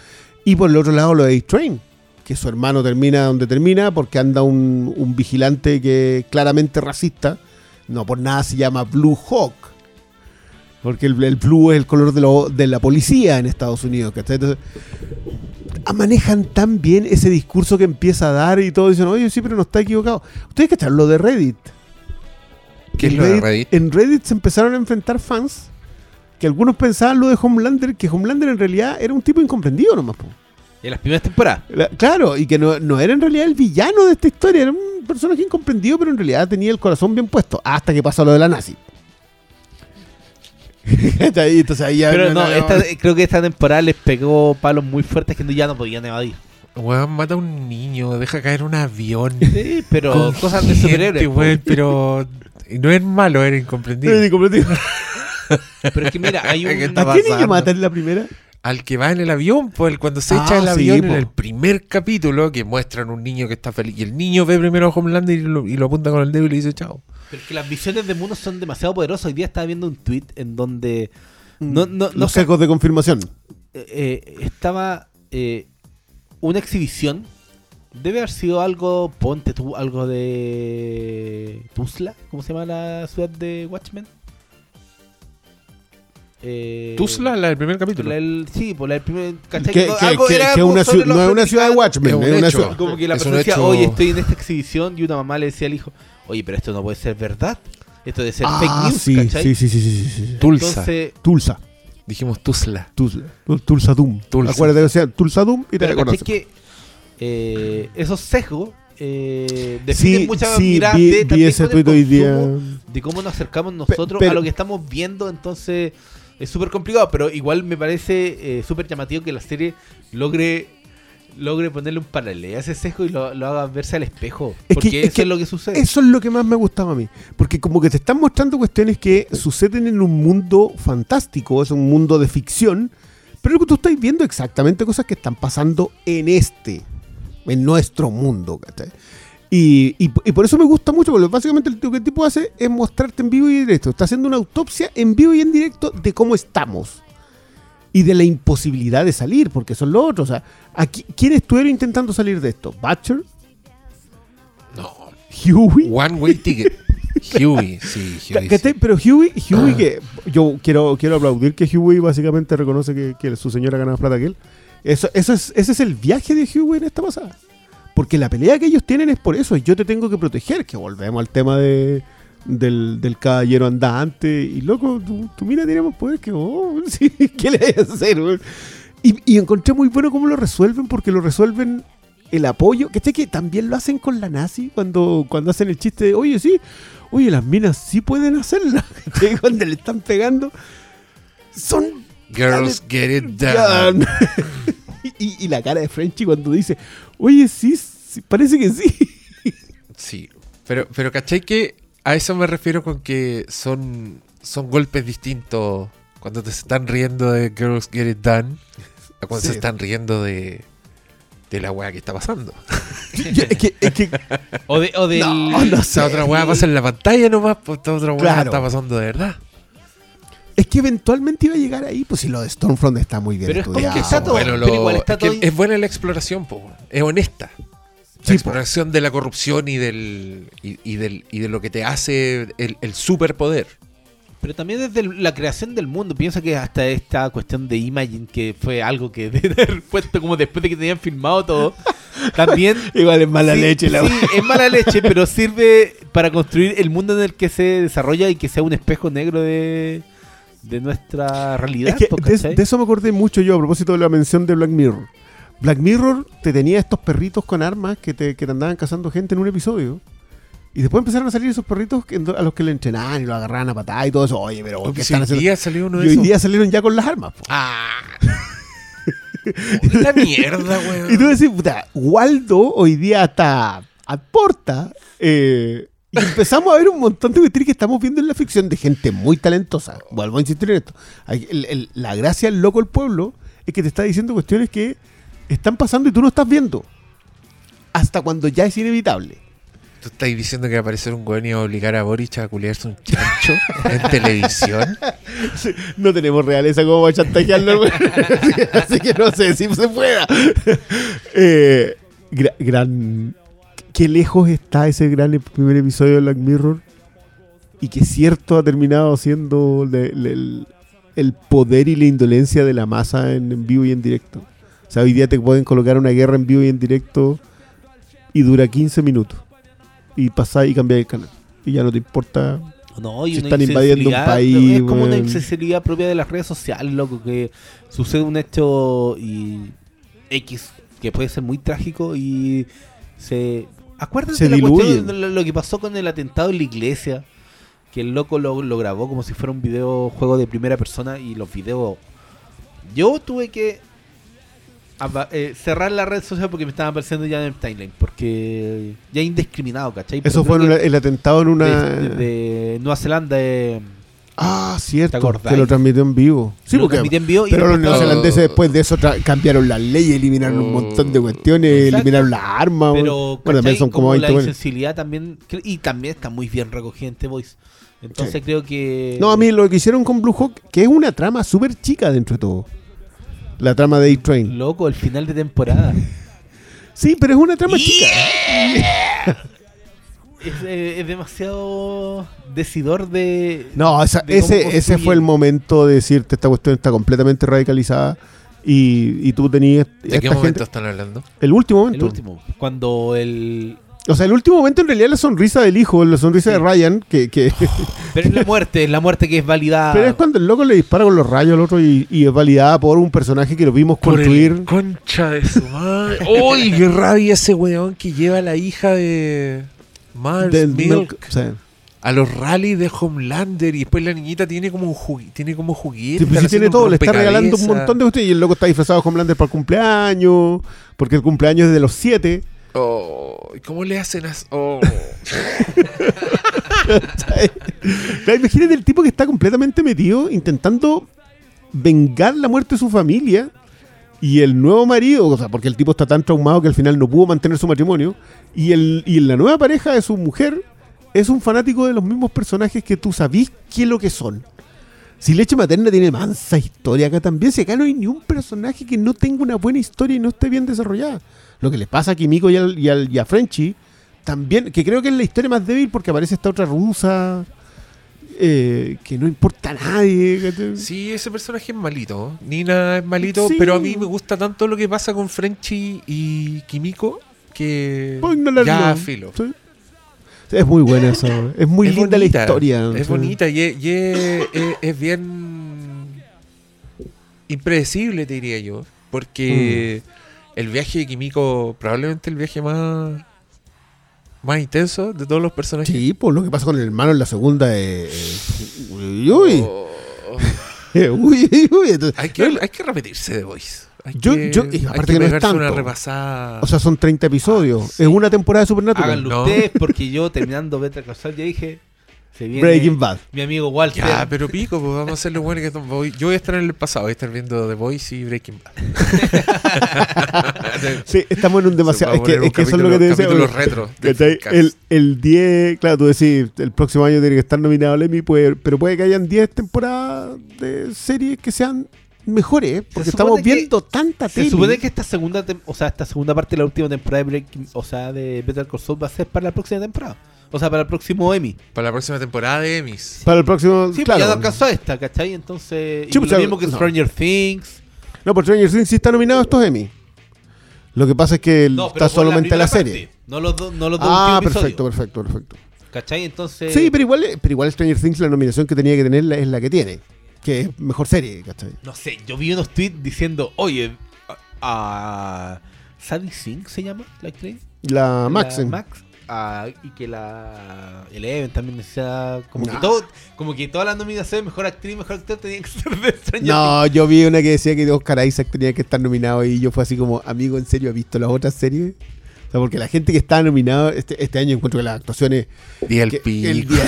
Y por el otro lado, lo de A-Train, que su hermano termina donde termina, porque anda un, un vigilante que claramente racista. No por nada se llama Blue Hawk. Porque el, el blue es el color de, lo- de la policía en Estados Unidos. ¿cachai? Entonces, manejan tan bien ese discurso que empieza a dar y todos dicen, oye, sí, pero no está equivocado. Ustedes que lo de Reddit. ¿Qué es En lo de Reddit? En Reddit se empezaron a enfrentar fans que algunos pensaban lo de Homelander, que Homelander en realidad era un tipo incomprendido nomás. po. En las primeras temporadas. La- Claro, y que no, no era en realidad el villano de esta historia, era un personaje incomprendido, pero en realidad tenía el corazón bien puesto, hasta que pasó lo de la nazi. Entonces ahí ya Pero no, esta- creo que esta temporada les pegó palos muy fuertes que ya no podían evadir. Weón, mata a un niño, deja caer un avión. Sí, pero Con cosas de gente, superhéroes. po. weón, pero no es malo, era incomprendido. Era incomprendido. Pero es que mira, hay ¿Qué un. está ¿A qué niño pasando? mata en la primera? Al que va en el avión, pues cuando se Ah, echa el sí, avión en po. el primer capítulo, que muestran un niño que está feliz. Y el niño ve primero a Homelander y lo, y lo apunta con el dedo y le dice chao. Pero es que las visiones de mundo son demasiado poderosas. Hoy día estaba viendo un tweet en donde no, no, no Los ecos de confirmación. eh, eh, estaba eh, una exhibición. Debe haber sido algo, ponte tú, algo de Tuzla, ¿cómo se llama la ciudad de Watchmen? Eh, Tuzla, la del primer capítulo. la del- sí, por la del primer. ¿cachai? Que, No, que- algo que- era que algo una sobre ciu- los no es una ciudad de. Watchmen, Es un es una. Como que la persona decía, hecho- oye, estoy en esta exhibición y una mamá le decía al hijo, oye, pero esto no puede ser verdad. Esto debe ser fake Ah, news, sí, ¿cachai? sí, sí, sí, sí, sí, sí. Tulsa. Entonces, Tulsa. Dijimos Tuzla. Tulsa. Tulsa Doom. Tulsa. Acuérdate que sea Tulsa Doom y te pero reconoce. ¿cachai que eh, esos sesgos eh, definen Sí, muchas sí, miradas vi, de, vi ese consumo, de cómo nos acercamos nosotros pero- a lo que estamos viendo, entonces es súper complicado, pero igual me parece eh, súper llamativo que la serie logre logre ponerle un paralelo a ese sesgo y lo, lo haga verse al espejo, Es que- porque es eso que es lo que sucede. Eso es lo que más me gustaba a mí. Porque como que te están mostrando cuestiones que suceden en un mundo fantástico, es un mundo de ficción, pero lo que tú estás viendo exactamente cosas que están pasando en este, en nuestro mundo. ¿cachai? Y, y- y por eso me gusta mucho, porque básicamente lo que el tipo hace es mostrarte en vivo y en directo. Está haciendo una autopsia en vivo y en directo de cómo estamos. Y de la imposibilidad de salir, porque son los otros. O sea, aquí, ¿quiénes estuvieron intentando salir de esto? ¿Butcher? No. ¿Huey? One Way Ticket. Huey, sí, Huey. Sí. Pero Huey, Huey que yo quiero, quiero aplaudir que Huey básicamente reconoce que, que su señora gana más plata que él. Eso, eso es, ese es el viaje de Huey en esta pasada. Porque la pelea que ellos tienen es por eso. Yo te tengo que proteger. Que volvemos al tema de, del, del caballero andante. Y loco, tu, tu mina tiene más poder que vos. Sí, ¿Qué le vas a hacer? Y, y encontré muy bueno cómo lo resuelven. Porque lo resuelven el apoyo. Que que también lo hacen con la nazi. Cuando, cuando hacen el chiste de, oye, sí. Oye, las minas sí pueden hacerla. Cuando le están pegando. Son Girls get it down. Down. y, y la cara de Frenchy cuando dice, oye, sí, sí, parece que sí. Sí. Pero, pero ¿cachai que a eso me refiero con que son, son golpes distintos cuando te están riendo de Girls Get It Done a cuando Sí. se están riendo de, de la weá que está pasando. Yo- es que, es que O, de, o del... no, no sé. Esa otra weá pasa en la pantalla nomás, pues esta otra weá Claro. está pasando de verdad. Es que eventualmente iba a llegar ahí, pues si lo de Stormfront está muy bien Pero es como estudiado. que está todo- Bueno, pero igual está es, que es buena la exploración, po, es honesta. La exploración de la corrupción y del y, y del y de lo que te hace el, el superpoder. Pero también desde la creación del mundo. Piensa que hasta esta cuestión de Imagine, que fue algo que debe haber puesto como después de que tenían filmado todo, también... Igual es mala sí, leche la Sí, es mala leche, pero sirve para construir el mundo en el que se desarrolla y que sea un espejo negro de, de nuestra realidad. Es que de, de eso me acordé mucho yo a propósito de la mención de Black Mirror. Black Mirror te tenía estos perritos con armas que te, que te andaban cazando gente en un episodio. Y después empezaron a salir esos perritos que- a los que le entrenaban y lo agarraban a patada y todo eso. Oye, pero ¿qué Porque si están hoy haciendo? día salió uno Y de hoy esos. día salieron ya con las armas. po. Ah. la mierda, weón. Y tú decís, puta, Waldo hoy día está aporta. eh, y empezamos a ver un montón de cuestiones que estamos viendo en la ficción de gente muy talentosa. Vuelvo a insistir en esto. El- el- la gracia del loco del pueblo es que te está diciendo cuestiones que están pasando y tú no estás viendo. Hasta cuando ya es inevitable. ¿Tú estás diciendo que va a aparecer un weón y va a obligar a Boric a culiarse un chancho en televisión? No tenemos realeza como para chantajearlo, güey. Así que no sé si se pueda. Eh, gra- gran. Qué lejos está ese gran primer episodio de Black Mirror. Y que cierto ha terminado siendo el, el poder y la indolencia de la masa en, en vivo y en directo. O sea, hoy día te pueden colocar una guerra en vivo y en directo y dura 15 minutos. Y pasás y cambias el canal. Y ya no te importa No, y Si están invadiendo un país, Es como una weón. insensibilidad propia de las redes sociales, loco, que sucede un hecho y X que puede ser muy trágico y se... Acuérdate Se de la cuestión lo, lo que pasó con el atentado en la iglesia, que el loco lo, lo grabó como si fuera un videojuego de primera persona y los videos... Yo tuve que eh, cerrar la red social porque me estaban apareciendo ya en el timeline, porque ya indiscriminado, ¿cachai? Eso fue el, atentado en una. de, de Nueva Zelanda, eh, Ah, ¿Te cierto. Que lo transmitió en vivo. Sí, Lo porque. en vivo pero los neozelandeses después de eso cambiaron las leyes, eliminaron un montón de cuestiones, Exacto. eliminaron las armas. Pero bueno, también son como como 20 la insensibilidad también y también está muy bien recogida en The Voice. Entonces creo que No, a mí lo que hicieron con Blue Hawk, que es una trama súper chica dentro de todo. La trama de A-Train. loco el final de temporada. Sí, pero es una trama chica. es, eh, es demasiado decidor de No, esa- de cómo ese, ese fue el momento de decirte esta cuestión está completamente radicalizada y, y tú tenías ¿De qué momento gente- están hablando? el último el momento. último cuando el O sea, el último momento en realidad es la sonrisa del hijo, la sonrisa Sí. de Ryan, que, que pero es la muerte, es la muerte que es validada. pero es cuando el loco le dispara con los rayos al otro y, y es validada por un personaje que lo vimos construir. concha de su madre. ¡Uy, qué rabia ese weón que lleva a la hija de Mars de- Milk o sea, a los rallies de Homelander y después la niñita tiene como un jugu- tiene como juguete. Sí, pues sí tiene todo, le está regalando un montón de cuestiones y el loco está disfrazado de Homelander para el cumpleaños, porque el cumpleaños es de los siete. Oh, ¿y ¿Cómo le hacen as- oh. Imagínate el tipo que está completamente metido intentando vengar la muerte de su familia y el nuevo marido, o sea, porque el tipo está tan traumado que al final no pudo mantener su matrimonio y, el, y la nueva pareja de su mujer es un fanático de los mismos personajes que tú sabís qué es lo que son. Si Leche Materna tiene mansa historia acá también, si acá no hay ni un personaje que no tenga una buena historia y no esté bien desarrollada. Lo que les pasa a Kimiko y, al- y, al- y a Frenchy, también, que creo que es la historia más débil porque aparece esta otra rusa, eh, que no importa a nadie. Sí, ese personaje es malito. Nina es malito, Sí. pero a mí me gusta tanto lo que pasa con Frenchy y Kimiko que Puedo ignorarlo. ya filo. Sí. Es muy buena esa. Es muy Es linda bonita, la historia. Es sí. bonita y, es, y es- es- es bien impredecible, te diría yo. Porque Mm. el viaje de Kimiko, probablemente el viaje más, más intenso de todos los personajes. Sí, pues lo que pasa con el hermano en la segunda es. Uy, uy. Oh, uy, uy, uy. Entonces, hay, que, hay que repetirse de Voice. Hay Yo- que, yo- y hay aparte que que no es una repasada. O sea, son 30 episodios. Sí. Es una temporada de Supernatural. Háganlo No. ustedes porque yo terminando Better Call Saul ya dije se viene Breaking Bad. mi amigo Walter. ya, pero pico, pues vamos a hacer lo bueno que voy. Yo voy a estar en el pasado, voy a estar viendo The Voice y Breaking Bad. Sí, estamos en un demasiado. Es que, es eso es lo que te decía. capítulos retro. El, el 10, claro, tú decís, el próximo año tiene que estar nominado al Emmy, pero puede que hayan 10 temporadas de series que sean mejores, ¿eh? porque Se estamos viendo tanta Se tele. supone que esta segunda, tem- o sea, esta segunda parte de la última temporada de Breaking, o sea, de Better Call Saul va a ser para la próxima temporada. O sea, para el próximo Emmy. Para la próxima temporada de Emmys. Para el próximo, Sí, pues claro. ya no alcanzó a esta, ¿cachai? Entonces, y Sí, pues, lo mismo que no. Stranger Things. No, por Stranger Things sí está nominado a estos Emmy. Lo que pasa es que No, está solamente la, primera serie. parte, no los dos, no los dos Ah, perfecto, perfecto, perfecto. ¿Cachai? Entonces. Sí, pero igual, pero igual Stranger Things la nominación que tenía que tener la- es la que tiene, que es mejor serie, ¿cachai? No sé, yo vi unos tweets diciendo, oye, a. a Sadie Sink se llama la actriz. La La Maxen. Max. ah, y que la Eleven también necesita como No. que todo como que todas las nominaciones mejor actriz mejor actor tenían que ser de Stranger No, yo vi una que decía que Oscar Isaac tenía que estar nominado y yo fue así como, amigo, ¿en serio ha visto las otras series? O sea, porque la gente que está nominado este, este año encuentro que las actuaciones... El que- pico. el día...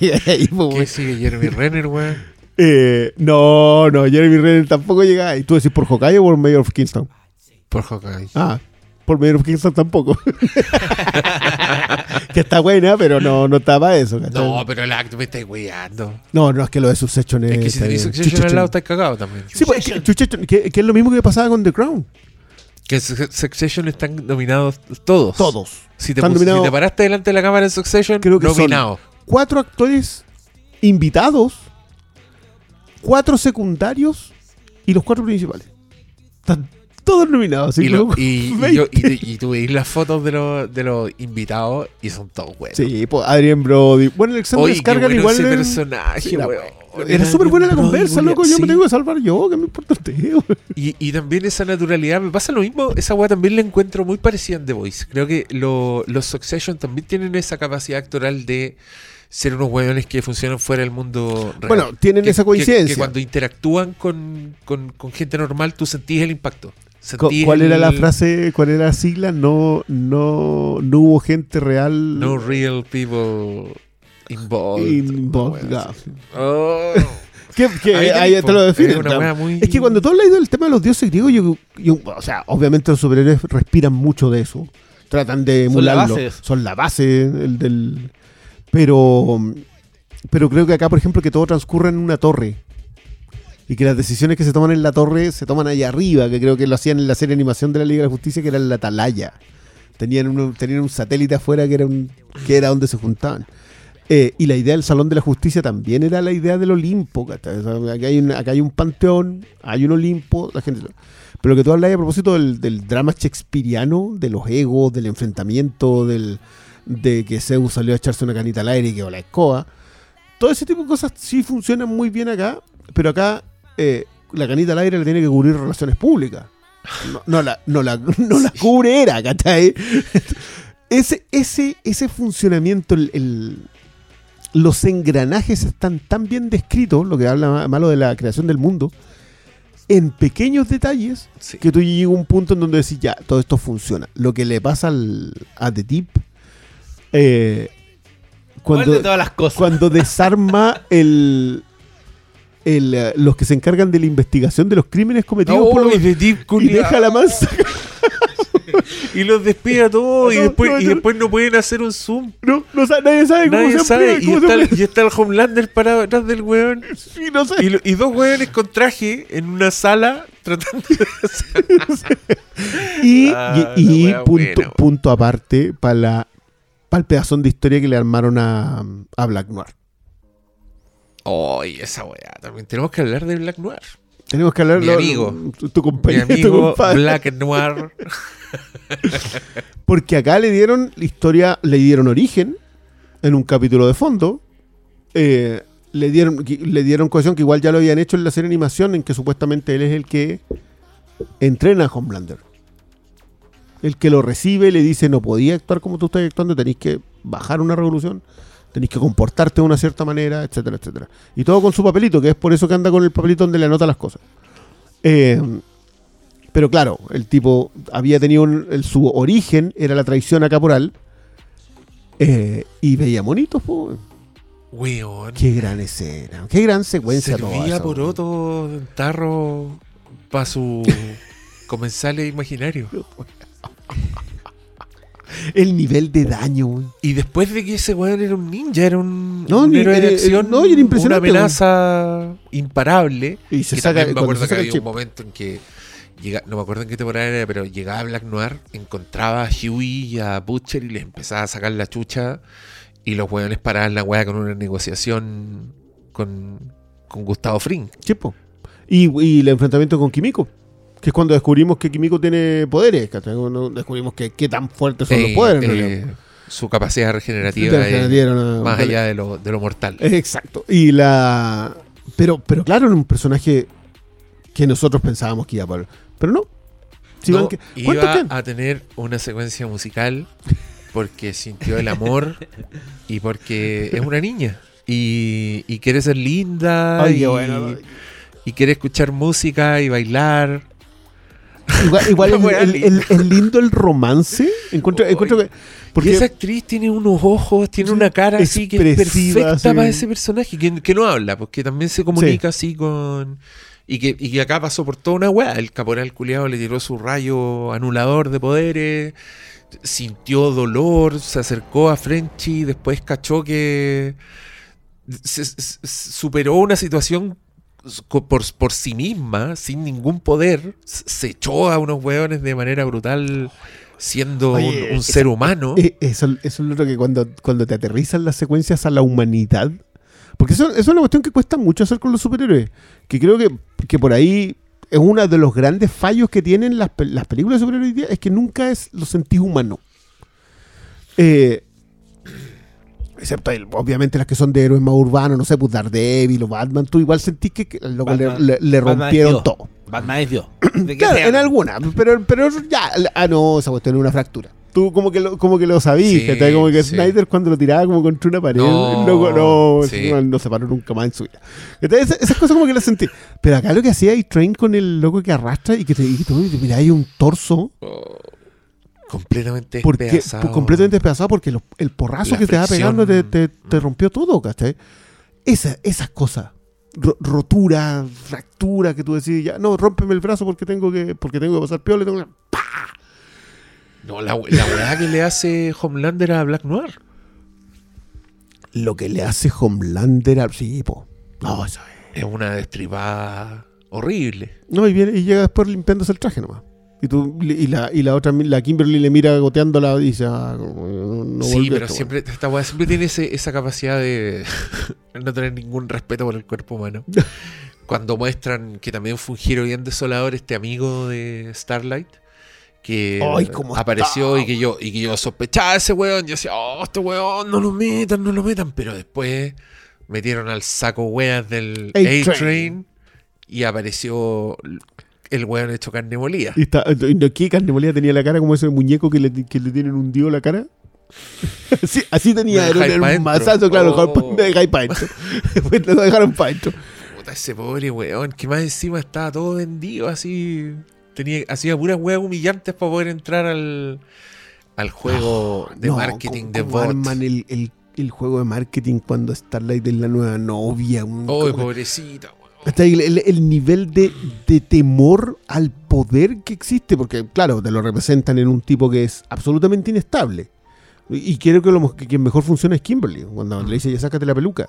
Llegar ahí, pues, ¿Qué sigue Jeremy Renner, weón? Eh, no, no, Jeremy Renner tampoco llega. ¿Y tú decís por Hawkeye o por Mayor of Kingston? Por Hawkeye. Ah, por Mayor of Kingston tampoco. que está buena, pero no, no está para eso. ¿cachai? No, pero el acto me estáis weyando. no, no, es que lo de Succession es... Es que si está tenéis bien. Succession al lado, estáis cagado también. Sí, pues, que, Succession, que- que es lo mismo que pasaba con The Crown. Que Succession están nominados todos. Todos. Si te, pus- si te paraste delante de la cámara en Succession, Creo que son- nominado. cuatro actores invitados, cuatro secundarios y los cuatro principales. Están todos nominados. así Y, lo- y, y 20. yo- y- y tú veis las fotos de los, de los invitados y son todos buenos. Sí, pues Adrian Brody. Bueno, Alexander qué Skarsgård bueno igual. ese era- personaje, Sí, la weón. Era súper buena la Brody, conversa, loco. Yo Sí. me tengo que salvar yo, que me importa usted. Y, y también esa naturalidad, me pasa lo mismo, esa weá también la encuentro muy parecida en The Voice. Creo que lo- los Succession también tienen esa capacidad actoral de ser unos weones que funcionan fuera del mundo real. Bueno, tienen Que- esa coincidencia. Que, cuando interactúan con, con- con gente normal, tú sentís el impacto. Sentís ¿Cuál era la frase? ¿Cuál era la sigla? No, no, no hubo gente real. No real people Involved. Involved. Oh. Que, que Ahí te lo definen. ¿no? muy- Es que cuando tú has leído el tema de los dioses griegos, yo, yo- o sea, obviamente los superhéroes respiran mucho de eso. Tratan de Son la emularlo. base. Son la base el del. Pero. Pero creo que acá, por ejemplo, que todo transcurre en una torre. Y que las decisiones que se toman en la torre se toman ahí arriba, que creo que lo hacían en la serie animación de la Liga de la Justicia, que era en la Atalaya. Tenían un, tenían un satélite afuera que era, un, que era donde se juntaban. Eh, y la idea del Salón de la Justicia también era la idea del Olimpo. acá, hay un, acá hay un panteón, hay un Olimpo, la gente... Pero lo que tú hablas a propósito del, del drama shakespeariano, de los egos, del enfrentamiento, del, de que Zeus salió a echarse una canita al aire y quedó la escoba. Todo ese tipo de cosas sí funcionan muy bien acá, pero acá eh, la canita al aire la tiene que cubrir relaciones públicas. No, no la, no, la, no la cubre era, ¿cachai? Ese, ese, ese funcionamiento, el- el- los engranajes están tan bien descritos, lo que habla ma- malo de la creación del mundo, en pequeños detalles, Sí. que tú llegas a un punto en donde decís, ya, todo esto funciona. Lo que le pasa al, a The Deep, eh, ¿Cuál de cuando, todas las cosas? cuando desarma el, el, eh, los que se encargan de la investigación de los crímenes cometidos por los- y y deja la mansa. Y los despide a todos y después, no, y no. después no pueden hacer un zoom. No, no sabe- nadie sabe cómo Nadie se sabe. Y cómo se está, el, y está el Homelander parado detrás del weón. Sí, no sé. Y, lo- y dos weones con traje en una sala tratando de hacer. Y, Ah, y- y punto, buena, punto aparte para la para el pedazón de historia que le armaron a, a Black Noir. Ay, esa weá. También tenemos que hablar de Black Noir. Tenemos que hablar Mi lo- amigo. tu, compañero, amigo. Black Noir. Porque acá le dieron la historia, le dieron origen en un capítulo de fondo. eh, le dieron le dieron cohesión que igual ya lo habían hecho en la serie de animación en que supuestamente él es el que entrena a Homelander. El que lo recibe le dice no podía actuar como tú estás actuando, tenéis que bajar una revolución, tenéis que comportarte de una cierta manera, etcétera, etcétera. Y todo con su papelito, que es por eso que anda con el papelito donde le anota las cosas. Eh, pero claro, el tipo había tenido un- el- su origen, era la traición a Caporal. eh, y veía monitos, po. Weón. Qué gran escena, qué gran secuencia toda Servía esa, por weón. otro en tarro para su comensales imaginario. El nivel de daño, weón. Y después de que ese weón era un ninja, era un, No, un héroe de era- acción, no, y era impresionante, una amenaza imparable. Y se saca, me acuerdo se que saca había chip. un momento en que llega, no me acuerdo en qué temporada era, pero llegaba Black Noir, encontraba a Huey y a Butcher y les empezaba a sacar la chucha y los weones paraban la weá con una negociación con, con Gustavo Fring. Sí, po. Y, y el enfrentamiento con Kimiko. Que es cuando descubrimos que Kimiko tiene poderes. ¿cachai? Cuando descubrimos que qué tan fuertes son los Eh, poderes. eh, su capacidad regenerativa es una- más allá de lo, de lo mortal. Exacto. Y la. Pero, pero claro, era un personaje que nosotros pensábamos que iba por. Pero no. Si No, que- ¿Cuántos iba a tener una secuencia musical porque sintió el amor y porque es una niña y, y quiere ser linda Ay, y, qué bueno. y quiere escuchar música y bailar. Igual, igual el- lindo el romance. Encuentro, encuentro que. y Porque esa actriz tiene unos ojos, tiene una cara así que es perfecta sí. para ese personaje, que, que no habla, porque también se comunica así con... Y que, y que acá pasó por toda una weá. El caporal culiado le tiró su rayo anulador de poderes, sintió dolor, se acercó a Frenchy, después cachó que se- se- superó una situación por, por sí misma, sin ningún poder, se echó a unos weones de manera brutal siendo Oye, un, ser humano. eh, eso, eso es lo otro que cuando, cuando te aterrizan las secuencias a la humanidad. Porque eso, eso es una cuestión que cuesta mucho hacer con los superhéroes. Que creo que, que por ahí es uno de los grandes fallos que tienen las, las películas de superhéroes es que nunca es lo sentís humano. Eh, excepto el- obviamente las que son de héroes más urbanos, no sé, pues Daredevil o Batman, tú igual sentís que, que le, Batman- le- le Batman es rompieron todo. Batman es Dios. ¿De qué Claro, en alguna, pero, pero ya, ah, no, esa cuestión es una fractura. Tú como que lo, como que lo sabías, Sí, como que sí. Snyder cuando lo tiraba como contra una pared, No, loco, no, sí. no, no se paró nunca más en su vida. Entonces, esas cosas como que las sentí. Pero acá lo que hacía y Train con el loco que arrastra y que te, tú mira, hay un torso completamente Porque, despedazado. completamente despedazado porque lo- el porrazo La que te va pegando te, te- te rompió todo, ¿cachai? Esa, esas cosas. Ro- rotura, fractura, que tú decís, ya, no, rómpeme el brazo porque tengo que, porque tengo que pasar piola y tengo que- No, la, la weá que le hace Homelander a Black Noir. Lo que le hace Homelander al... Sí, po. No, eso es. Es una destripada horrible. No, y, viene, y llega después limpiándose el traje nomás. Y, tú, y, la, y la otra, la Kimberly le mira goteándola y dice, ah, no, sí, pero esto, siempre, esta weá siempre tiene ese- esa capacidad de no tener ningún respeto por el cuerpo humano. Cuando muestran que también fue un giro bien desolador este amigo de Starlight. Que Ay, apareció está, y que yo y que yo sospechaba ese weón. Yo decía, oh, este weón, no lo metan, no lo metan. Pero después metieron al saco weas del. A-Train y apareció el weón hecho carne molida. Y está, no, ¿Qué carne molida tenía la cara como ese muñeco que le, que le tienen hundido la cara? así, así tenía, era era un mazazo, claro, Oh. me dejáis pa' dentro. Después lo dejaron pa' dentro. Puta, ese pobre weón, que más encima estaba todo vendido así. Tenía, hacía puras weas humillantes para poder entrar al, al juego de No, marketing ¿cómo- de bot. arman el, el, el juego de marketing cuando Starlight es la nueva novia. un- Oh, pobrecita, el, el- el nivel de, de temor al poder que existe, porque claro, te lo representan en un tipo que es absolutamente inestable. Y creo que, lo, que quien mejor funciona es Kimberly, cuando le dice ya sácate la peluca.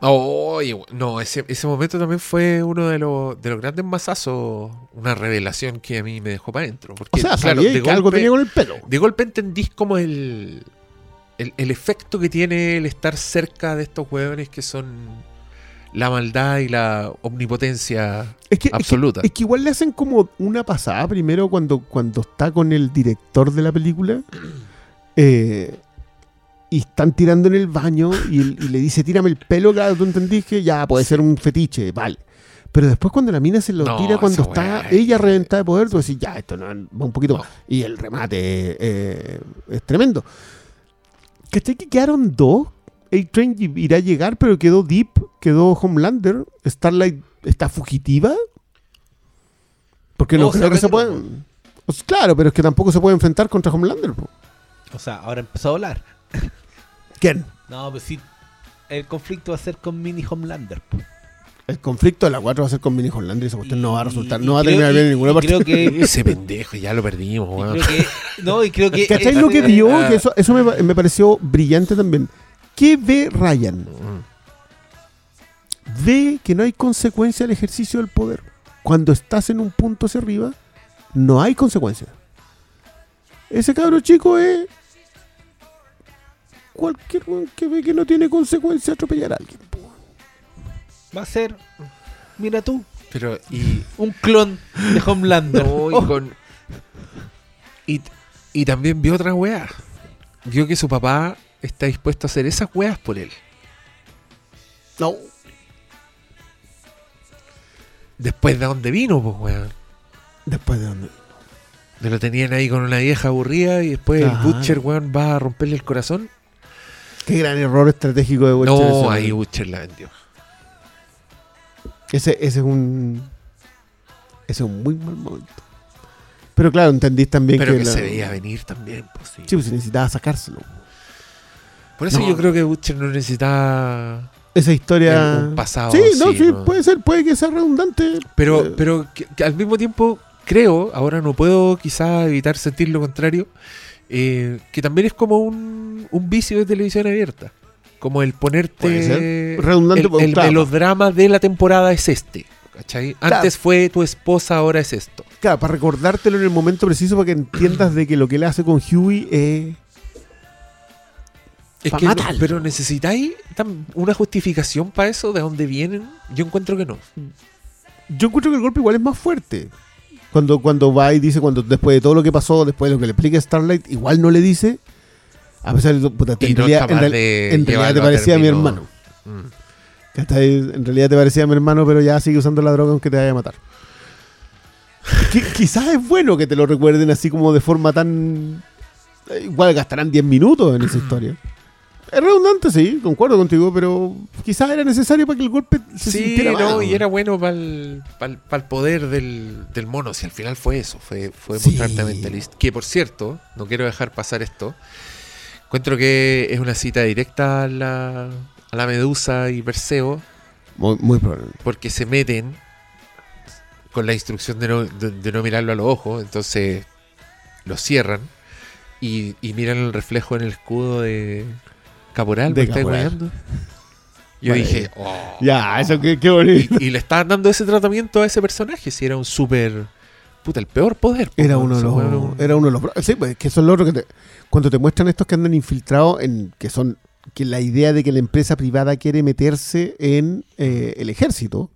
Weón, no, ese, ese momento también fue uno de los, de los grandes mazazos, una revelación que a mí me dejó para adentro. Porque, O sea, claro, de que algo golpe- tenía con el pelo. de golpe entendís como el, el, el efecto que tiene el estar cerca de estos hueones que son la maldad y la omnipotencia Es que, es que- absoluta. Es que igual le hacen como una pasada primero cuando, cuando está con el director de la película. eh, y están tirando en el baño y, le dice, tírame el pelo, claro, tú entendís que ya puede ser un fetiche, vale. Pero después cuando la mina se lo No, tira cuando está ella reventada de poder, tú decís, ya, esto no, va un poquito No. más. Y el remate eh, es tremendo. ¿Cachai que quedaron dos? A-Train irá a llegar, pero quedó Deep, quedó Homelander. Starlight está fugitiva. Porque no No, creo que se pueden. Pues claro, pero es que tampoco se puede enfrentar contra Homelander. po. O sea, ahora empezó a volar. ¿Quién? No, pues sí. El conflicto va a ser con Mini Homelander. po. El conflicto de la 4 va a ser con Mini Homelander y esa cuestión no va a resultar, y no va a terminar y- bien en ninguna parte. Creo que, Ese pendejo, ya lo perdimos, y weón. creo que. No, y creo que. ¿Cachai ese- lo que vio? ah. Que eso, eso me, me pareció brillante también. ¿Qué ve Ryan? Ve que no hay consecuencia al ejercicio del poder. Cuando estás en un punto hacia arriba, no hay consecuencia. Ese cabro chico es. Cualquier weón que ve que no tiene consecuencia atropellar a alguien. Va a ser. Mira tú. Pero, y. Un clon de Homelander. no, y, Oh, con- y, y también vio otra weá. Vio que su papá está dispuesto a hacer esas weas por él. No. Después de dónde vino, pues, weón. Después de dónde. Me lo tenían ahí con una vieja aburrida y después el Butcher, weón, va a romperle el corazón. Qué gran error estratégico de Butcher no, ahí Butcher la vendió. Ese, ese es un. Ese es un muy mal momento. Pero claro, entendís también Pero que. que la- se veía venir también, pues sí. Sí, pues necesitaba sacárselo. Por eso No. yo creo que Butcher no necesitaba Esa historia. un pasado. sí, no, así, sí, ¿no? puede ser, puede que sea redundante. Pero, Eh, pero que- que al mismo tiempo creo, ahora no puedo quizá evitar sentir lo contrario, eh, que también es como un, un vicio de televisión abierta. Como el ponerte... Redundante, el, el melodrama de la temporada es este. ¿cachai? Claro. Antes fue tu esposa, ahora es esto. Claro, para recordártelo en el momento preciso para que entiendas de que lo que él hace con Huey es. Es que matarlo. pero necesitáis una justificación para eso, de dónde vienen. Yo encuentro que no. Yo encuentro que el golpe igual es más fuerte. Cuando, cuando va y dice, cuando después de todo lo que pasó, después de lo que le explica Starlight, igual no le dice. A pesar de puta, en no realidad, en capaz real- de en realidad te llevarlo a parecía mi hermano. Mm. ¿Cachai? En realidad te parecía mi hermano, pero ya sigue usando la droga aunque te vaya a matar. Qui- quizás es bueno que te lo recuerden así como de forma tan... eh, Igual gastarán 10 minutos en esa historia. Es redundante, sí, concuerdo contigo, pero quizás era necesario para que el golpe se Sí, sintiera no, mal. y era bueno para el, poder del, del mono. Si al final fue eso, fue, fue Sí. mostrarte a Mentalist. Que por cierto, no quiero dejar pasar esto. Encuentro que es una cita directa a la, a la Medusa y Perseo, Muy, muy probable. porque se meten con la instrucción de no, de, de no mirarlo a los ojos, entonces lo cierran y, y miran el reflejo en el escudo de Caporal. De ¿me estáis weando? Yo dije, oh. Ya, eso qué, qué bonito. y, y le estaban dando ese tratamiento a ese personaje, si era un súper... Puta, el peor poder. po, Era uno de los. era un- Era uno de los. Sí, pues que eso es lo otro que te. Cuando te muestran estos que andan infiltrados en. que son. que la idea de que la empresa privada quiere meterse en eh, el ejército.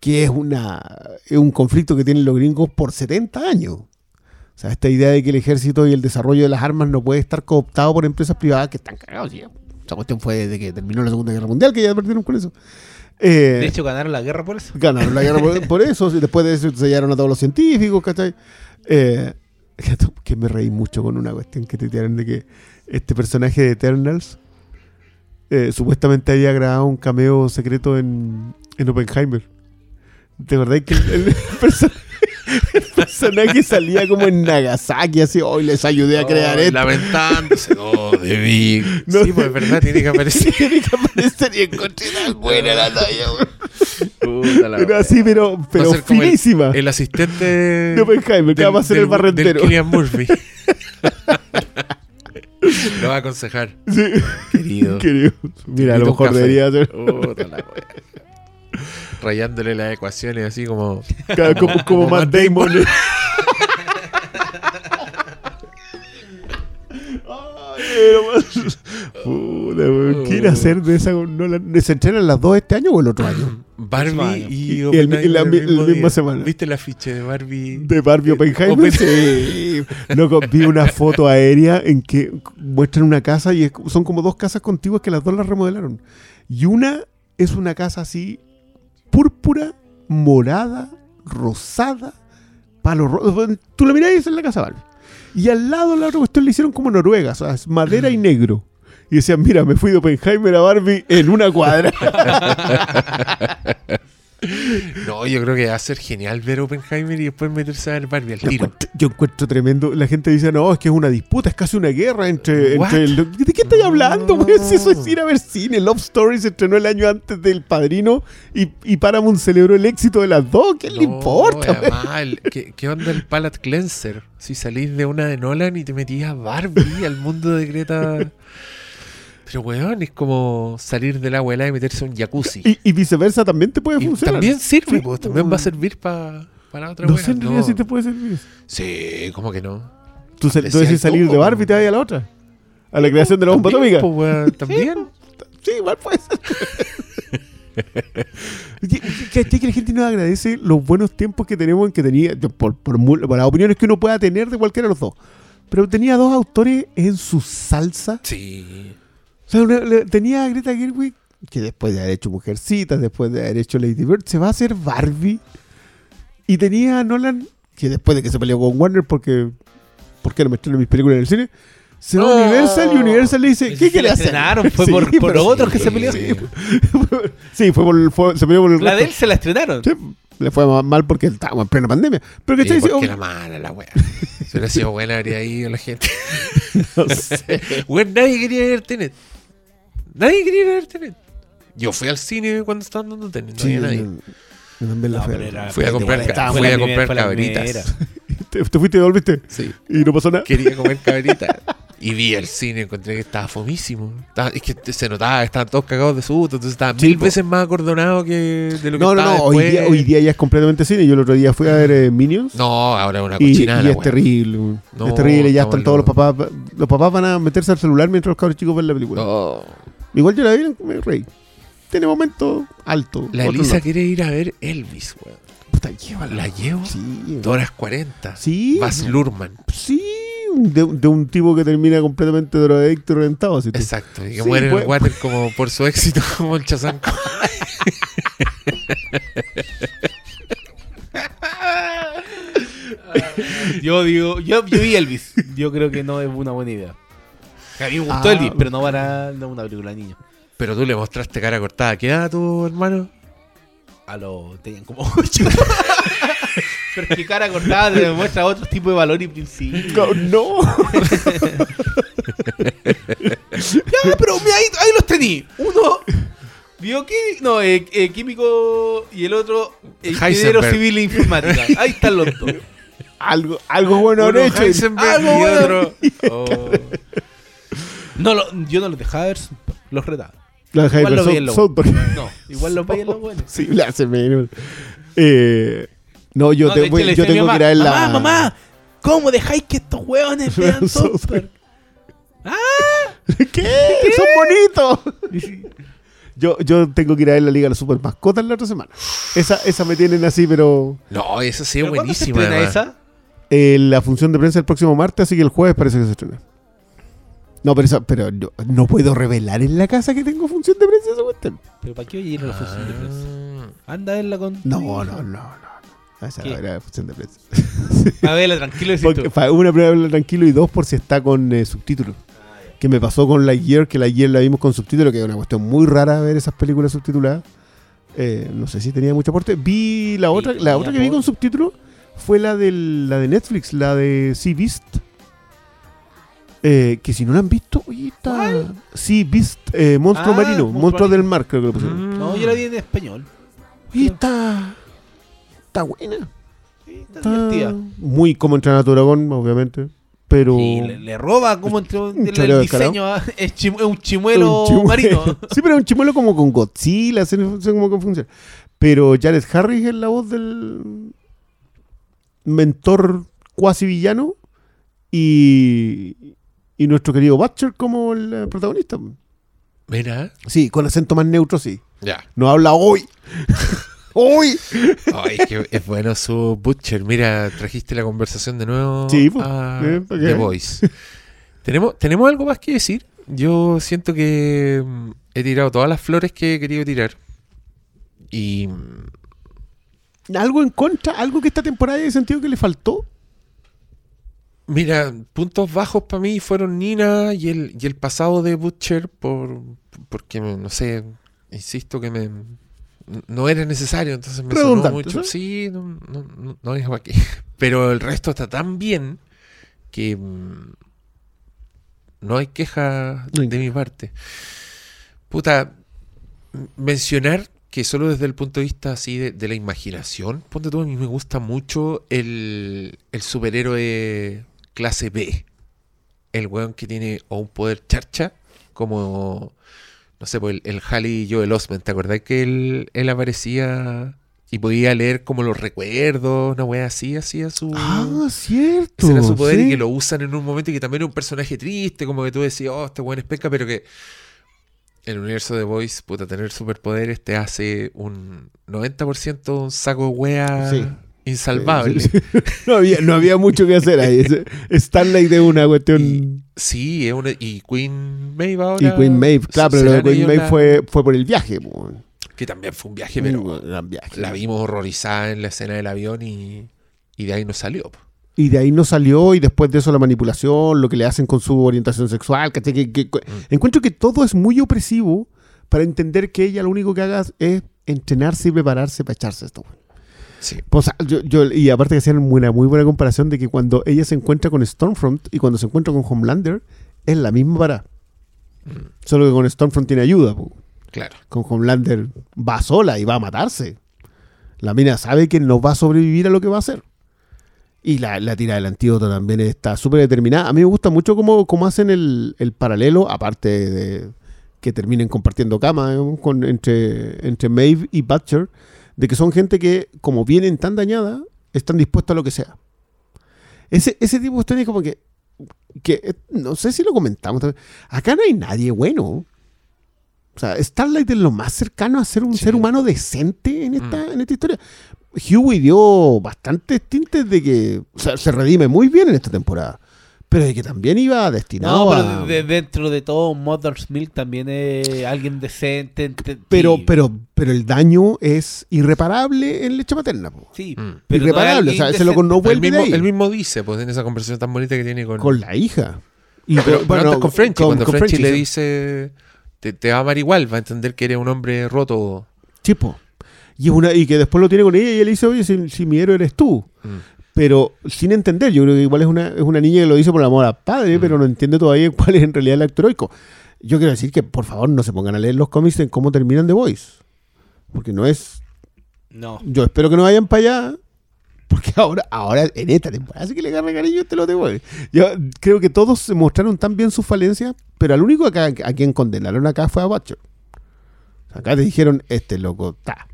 Que es una. es un conflicto que tienen los gringos por 70 años. O sea, esta idea de que el ejército y el desarrollo de las armas no puede estar cooptado por empresas privadas que están cagados. ya. Esa cuestión fue desde que terminó la Segunda Guerra Mundial, que ya perdieron con eso. Eh, De hecho, ganaron la guerra por eso. Ganaron la guerra por, por eso. y Después de eso sellaron a todos los científicos, ¿cachai? Eh, que me reí mucho con una cuestión que te tiraron de que este personaje de Eternals eh, supuestamente había grabado un cameo secreto en, en Oppenheimer. ¿Te acordás que el, el personaje, el personaje salía como en Nagasaki, así, hoy les ayudé a crear Oh, esto? Lamentándose. Oh, debí. No. sí, pues es verdad, tiene que aparecer. Tiene que aparecer y encontré tan buena la talla, güey. Puta la Pero wea. así, pero, pero como el- finísima. El, asistente de Oppenheimer, que va a ser el del Cillian Murphy. Lo va a aconsejar, Sí. querido. Querido. Mira, a lo mejor debería ser Puta la wea. Rayándole las ecuaciones así como. ca- como, como como Matt Damon. Damon. Puta, weón. ¿Qué ir a hacer de esa? ¿No la- ¿Se entrenan las dos este año o el otro año? Barbie año. y, Y el- Oppenheimer y la el mi- mismo la misma día. semana. ¿Viste el afiche de Barbie? De Barbie Oppenheimer. Oppen- Sí. Loco, vi una foto aérea en que muestran una casa y es- son como dos casas contiguas que las dos las remodelaron. Y una es una casa así, púrpura, morada, rosada, palo rojo. Tú la mirás y es la casa Barbie. Y al lado la otra cuestión le hicieron como Noruega, o sea, madera y negro. Y decían, mira, me fui de Oppenheimer a Barbie en una cuadra. No, yo creo que va a ser genial ver Oppenheimer y después meterse a ver Barbie al Yo tiro. encuentro, yo encuentro tremendo. La gente dice, no, es que es una disputa, es casi una guerra entre. Entre el- ¿De qué estoy hablando, No. Si eso es ir a ver cine. Love Story se estrenó el año antes del padrino y, y Paramount celebró el éxito de las dos. ¿Qué le importa, además, ¿qué, qué onda el Palette Cleanser? Si salís de una de Nolan y te metías a Barbie, al mundo de Greta. Pero, weón, es como salir del agua helada y meterse a un jacuzzi. Y, y viceversa también te puede Y funcionar. también sirve, Sí, pues, también va a güey. servir pa- para otra No sé en realidad No. si te puede servir eso. Sí, ¿cómo que no? Tú, tú decís salir de Barbie y te vas a la otra. A la creación de la bomba atómica. pues, weón, también. Sí, igual puede ser. ¿Cachai que la gente nos agradece los buenos tiempos que tenemos en que tenía, por, por, por las opiniones que uno pueda tener de cualquiera de los dos? Pero tenía dos autores en su salsa. Sí. Tenía a Greta Gerwig, que después de haber hecho Mujercitas, después de haber hecho Lady Bird, se va a hacer Barbie. Y tenía a Nolan, que después de que se peleó con Warner porque, ¿por qué no me estreno mis películas en el cine? Se va a Oh. Universal y Universal le dice, Ese ¿qué quiere hacer? estrenaron, fue Sí, por, por pero- otros que sí, se peleó. sí. Sí, fue por, fue- se peleó por el La de resto. él se la estrenaron. Sí, le fue ma- mal porque estábamos en plena pandemia. Pero que está porque diciendo, era mala la wea. Si hubiera sido buena, habría ido la gente. no sé. Weón, nadie quería ver Tenet. Nadie quería ver Tenet. Yo fui al cine cuando estaban dando Tenet. No Sí, había nadie. yo también la No, fui a era- Fui a comprar, Fue ca- fui a comprar cabritas. ¿Te, te fuiste y devolviste? Sí. ¿Y no pasó nada? Quería comer cabritas. Y vi el cine, encontré que estaba fomísimo. Estaba- es que te- se notaba, estaban todos cagados de susto. Entonces estaba Sí, mil po. veces más acordonado que de lo que No, no, estaba no. Hoy día, hoy día ya es completamente cine. Yo el otro día fui a ver eh, Minions. No, ahora es una cochinada. y es terrible. No, es terrible. Ya están todos los papás. Los papás van a meterse al celular mientras los cabros chicos ven la película. No. Igual yo la vi me reí. Tiene momentos altos. La Elisa quiere ir a ver Elvis, weón. Puta, llévala. La llevo. Sí. Dos horas 40. Sí. Baz Luhrmann. Sí. De, de un tipo que termina completamente drogadicto y reventado. así. Exacto. Y que Sí, muere en el water como por su éxito como el chazanco. Yo digo, yo, yo vi Elvis. Yo creo que no es una buena idea. A mí me gustó Ah. Elvis, pero no para no una película de niños. Pero tú le mostraste cara cortada. ¿Qué edad a tu hermano? A lo tenían como 8. pero es que cara cortada te demuestra otro tipo de valor y principio. No. Ya, pero mira, ahí, ahí los tení. Uno bioquímico, no, eh, eh, químico y el otro eh, ingeniero civil e informática. Ahí están los dos. algo, algo bueno han Uno hecho. Heisenberg Algo y bueno. otro- Oh. No, lo- yo no los dejaba ver, los retaba. La Igual Hyper lo veía South- en lo South Park. No, igual los veían los buenos. Sí, le hace menos. Eh, no, yo, No, te de hecho, voy- le yo decía a mi tengo que mamá, ir a ver la. Mamá, mamá, ¿cómo dejáis que estos hueones vean South South Park? ¿Qué? ¡Son bonitos! Yo, yo tengo que ir a ver la Liga de las Super Mascotas la otra semana. Esa, esa me tienen así, pero. No, esa sí es ¿Pero cuándo se buenísima. estrena además. esa? eh, la función de prensa el próximo martes, así que el jueves parece que se estrena. No, pero, esa, pero no, no puedo revelar en la casa que tengo función de prensa esa cuestión. ¿Pero para qué oye ir a la función de prensa? Ah. Anda a verla con. No, no, no, no. no. Esa ¿Qué? era la función de prensa. A verla tranquilo Porque, tú. para una, primera verla tranquilo y dos, por si está con eh, subtítulos. Que me pasó con Lightyear, que Lightyear la vimos con subtítulos, que es una cuestión muy rara ver esas películas subtituladas. Eh, no sé si tenía mucho aporte. Vi la otra, la otra que vi con subtítulos fue la, del, la de Netflix, la de Sea Beast. Eh, que si no la han visto, oye, está. Sea Beast, eh, monstruo Ah, marino, monstruo monstruo marino. del mar, creo que lo pusieron. Mm. No, yo la vi en español. Oye, está. Está buena. Sí, está Está divertida. muy como entrenar a tu dragón, obviamente. Pero. Y le, le roba como entre el, choreo diseño. ah, Es, chim- es un chimuelo Un chimuelo. marino. sí, pero es un chimuelo como con Godzilla, sé, no sé cómo que funciona. Pero Jared Harris es la voz del mentor cuasi villano y, y nuestro querido Butcher como el eh, protagonista. Mira. Sí, con acento más neutro, sí. Ya. No habla hoy. hoy. Ay, es que es bueno su Butcher. Mira, trajiste la conversación de nuevo Sí, pues, a eh. The Voice. ¿Tenemos, ¿Tenemos algo más que decir? Yo siento que mm, he tirado todas las flores que he querido tirar. Y mm, Algo en contra, algo que esta temporada he sentido que le faltó. Mira, puntos bajos para mí fueron Nina y el, y el pasado de Butcher por porque, no sé, insisto que me... No era necesario, entonces me sonó mucho. ¿sí? No, no, no, no es aquí. Pero el resto está tan bien que mm, no hay queja No de mi parte. Puta, mencionar que solo desde el punto de vista así de, de la imaginación, ponte tú, a mí me gusta mucho el, el superhéroe clase B. El weón que tiene o un poder charcha, como, no sé, pues el, el Halley Joel Osment, ¿te acordás que él, él aparecía y podía leer como los recuerdos, una wea así, hacía su... Ah, cierto. Ese era su poder sí. y que lo usan en un momento y que también es un personaje triste, como que tú decías, oh, este weón es penca, pero que el universo de Voice, puta, tener superpoderes te hace un 90% un saco de wea Sí. Insalvable. Sí, sí. No, había, no había mucho que hacer ahí. Starlight de una cuestión. Sí, es una, y Queen Maeve ahora. Y Queen Maeve, claro, pero lo de Queen Maeve fue, fue por el viaje. Que también fue un viaje, pero Un gran viaje. la vimos horrorizada en la escena del avión y, y de ahí no salió. Y de ahí no salió, y después de eso la manipulación, lo que le hacen con su orientación sexual. ¿cachai? Que, que- que- Mm. Encuentro que todo es muy opresivo para entender que ella lo único que haga es entrenarse y prepararse para echarse esto. Sí. Pues, ah, yo, yo- y aparte que hacían una muy buena comparación de que cuando ella se encuentra con Stormfront y cuando se encuentra con Homelander, es la misma para. Mm, Solo que con Stormfront tiene ayuda. po. claro. Con Homelander va sola y va a matarse. La mina sabe que no va a sobrevivir a lo que va a hacer. Y la, la tira del antídoto también está súper determinada. A mí me gusta mucho cómo, cómo hacen el, el paralelo, aparte de que terminen compartiendo cama ¿eh? con, entre, entre Maeve y Butcher, de que son gente que, como vienen tan dañada, están dispuestos a lo que sea. Ese, ese tipo de cuestiones como que, que, eh, no sé si lo comentamos también. Acá no hay nadie bueno. O sea, Starlight es lo más cercano a ser un Sí. ser humano decente en esta, Mm. en esta historia. Huey dio bastantes tintes de que o sea, se redime muy bien en esta temporada. Pero de que también iba destinado No, pero a... de- de- dentro de todo, Mother's Milk también es alguien decente. ente- pero, sí. pero, pero el daño es irreparable en leche materna. po. Sí, Mm. pero Irreparable, no o sea, ese loco no vuelve de mismo, ahí. él mismo dice, pues en esa conversación tan bonita que tiene con, Con la hija. Y Pero, pero bueno, antes con Frenchy, cuando con Frenchy le sí. dice te, te va a amar igual, va a entender que eres un hombre roto. Chipo. Y, es una, y que después lo tiene con ella y él dice, oye, si, si mi héroe eres tú. Mm. Pero sin entender, yo creo que igual es una, es una niña que lo dice por amor a padre, Mm. pero no entiende todavía cuál es en realidad el acto heroico. Yo quiero decir que por favor no se pongan a leer los cómics en cómo terminan The Voice. Porque no es. No. Yo espero que no vayan para allá. Porque ahora, ahora en esta temporada sí que le agarra cariño a este lote, güey. Yo creo que todos se mostraron tan bien sus falencias, pero al único acá, a quien condenaron acá fue a Butcher. Acá te dijeron, este loco, está.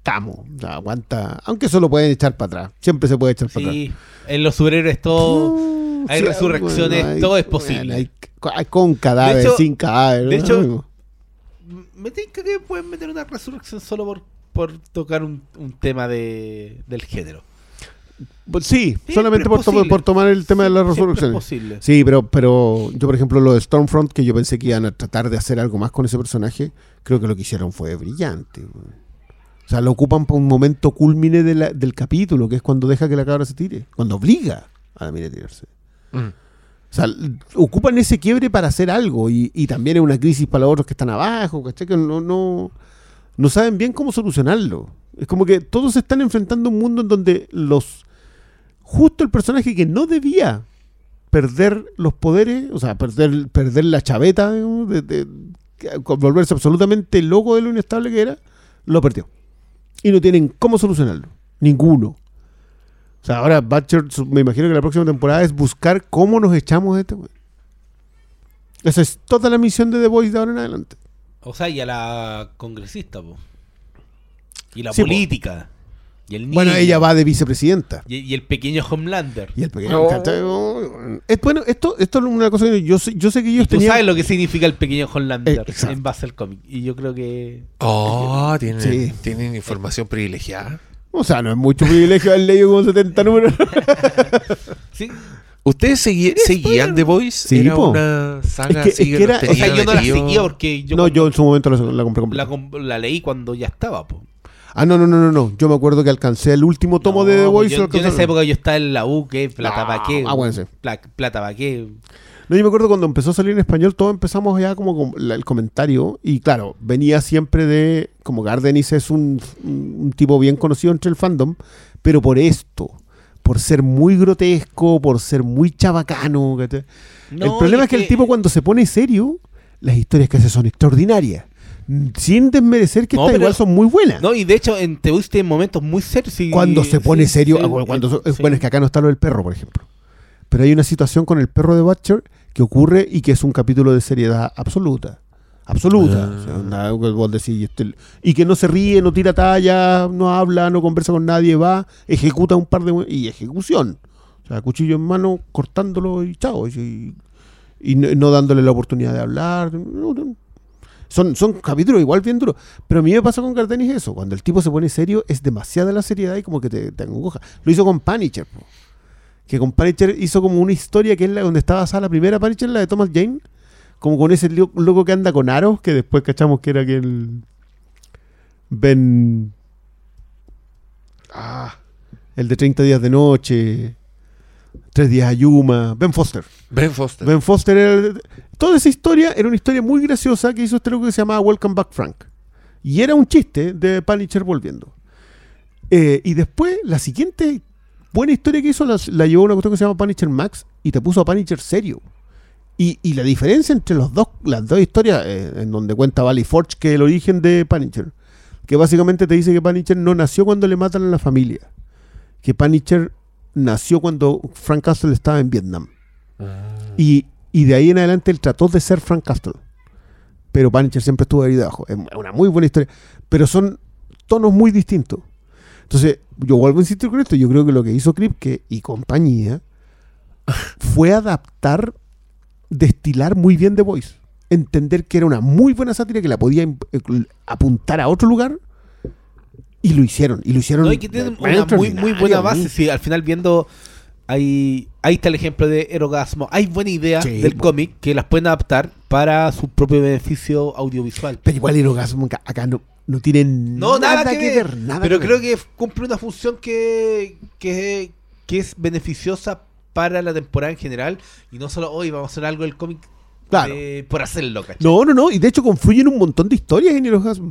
Estamos, aguanta. Aunque eso lo pueden echar para atrás. Siempre se puede echar para atrás. Sí, en los superhéroes todo. Hay resurrecciones, todo es posible. hay- hay con cadáver, hecho- sin cadáver. de ¿no? hecho- Me tinca que pueden meter una resurrección solo por, por tocar un, un tema de, del género. Pues sí, solamente por, to- por tomar el tema de la Siempre es resurrección. posible. Sí, pero, pero yo, por ejemplo, lo de Stormfront, que yo pensé que iban a tratar de hacer algo más con ese personaje, creo que lo que hicieron fue brillante. O sea, lo ocupan para un momento culmine de la- del capítulo, que es cuando deja que la cabra se tire, cuando obliga a la mina a tirarse. Mm. O sea, ocupan ese quiebre para hacer algo y, y también es una crisis para los otros que están abajo, ¿cachai? Que no, no, no saben bien cómo solucionarlo. Es como que todos se están enfrentando a un mundo en donde los... Justo el personaje que no debía perder los poderes, o sea, perder, perder la chaveta, digamos, de, volverse absolutamente loco de lo inestable que era, lo perdió. Y no tienen cómo solucionarlo. Ninguno. O sea, ahora Butcher, me imagino que la próxima temporada es buscar cómo nos echamos de este. Esa es toda la misión de The Voice de ahora en adelante. O sea, y a la congresista, po. Y la Sí, po. Política. Y el niño. Bueno, ella va de vicepresidenta. Y, y el pequeño Homelander. Y el pequeño. ¿cachai? Es, bueno, esto, esto es una cosa que yo sé, yo sé que Y ellos tú tenían. sabes lo que significa el pequeño Homelander Eh, exacto. en base al cómic. Y yo creo que. Oh, tienen, Sí. tienen información privilegiada. O sea, no es mucho privilegio haber leído como 70 números. Sí. ¿Ustedes segui- seguían The Voice? Sí, ¿Era po. una saga Es que- así es que era- O sea, yo no la seguía porque yo, no, cuando yo en su momento la, la compré completa. la, la leí cuando ya estaba, po. Ah, no, no, no, no, no. Yo me acuerdo que alcancé el último tomo de The No, Voice. Yo, yo en esa época yo estaba en la U, que plata Ah, qué. ah, bueno, sí. Pla- plata pa' qué. No, yo me acuerdo cuando empezó a salir en español, todos empezamos ya como con la- el comentario. Y claro, venía siempre de. Como Gardenis es un, un tipo bien conocido entre el fandom, pero por esto. Por ser muy grotesco, por ser muy chabacano. No, el problema es que, el tipo cuando se pone serio, las historias que hace son extraordinarias. Sin desmerecer que No, estas pero- igual son muy buenas. No, y de hecho, en The Voice tiene momentos muy serios. cuando se pone sí, serio, sí, ah, cuando, sí. bueno, es que acá no está lo del perro, por ejemplo. Pero hay una situación con el perro de Butcher que ocurre y que es un capítulo de seriedad absoluta. Absoluta. Ah. O sea, nada que vos decís, este- y que no se ríe, no tira talla, no habla, no conversa con nadie, va, ejecuta un par de... y ejecución. O sea, cuchillo en mano, cortándolo y chao. Y, y no, no dándole la oportunidad de hablar. no, no. Son, son capítulos igual bien duros. Pero a mí me pasa con Cardenis eso. Cuando el tipo se pone serio, es demasiada la seriedad y como que te, te angoja. Lo hizo con Punisher. po. Que con Punisher hizo como una historia que es la donde estaba basada la primera Punisher, la de Thomas Jane. Como con ese lo- loco que anda con aros, que después cachamos que era aquel. Ben. Ah. El de 30 días de noche. Tres días a Yuma. Ben Foster. Ben Foster. Ben Foster era el- Toda esa historia era una historia muy graciosa que hizo este loco que se llamaba Welcome Back Frank. Y era un chiste de Punisher volviendo. Eh, y después, la siguiente buena historia que hizo la, la llevó a una cuestión que se llama Punisher Max y te puso a Punisher serio. Y, y la diferencia entre los dos, las dos historias, eh, en donde cuenta Valley Forge, que es el origen de Punisher, que básicamente te dice que Punisher no nació cuando le matan a la familia, que Punisher nació cuando Frank Castle estaba en Vietnam. Y, y de ahí en adelante él trató de ser Frank Castle. Pero Punisher siempre estuvo ahí debajo. Es una muy buena historia. Pero son tonos muy distintos. Entonces, yo vuelvo a insistir con esto. Yo creo que lo que hizo Kripke y compañía fue adaptar, destilar muy bien The Voice. Entender que era una muy buena sátira que la podía eh, apuntar a otro lugar. Y lo hicieron. Y lo hicieron. No, y que una muy, muy buena base. Sí, al final viendo. Hay, ahí está el ejemplo de Erogasmo. Hay buena idea Sí, del cómic que las pueden adaptar para su propio beneficio audiovisual. Pero igual el orgasmo acá, no, no tiene No, nada, que, ver. nada pero que creo ver. que cumple una función que, que, que es beneficiosa para la temporada en general y no solo hoy vamos a hacer algo del cómic Claro. eh, por hacerlo, ¿cachai? No, no, no. Y de hecho confluyen un montón de historias en Hirohasm.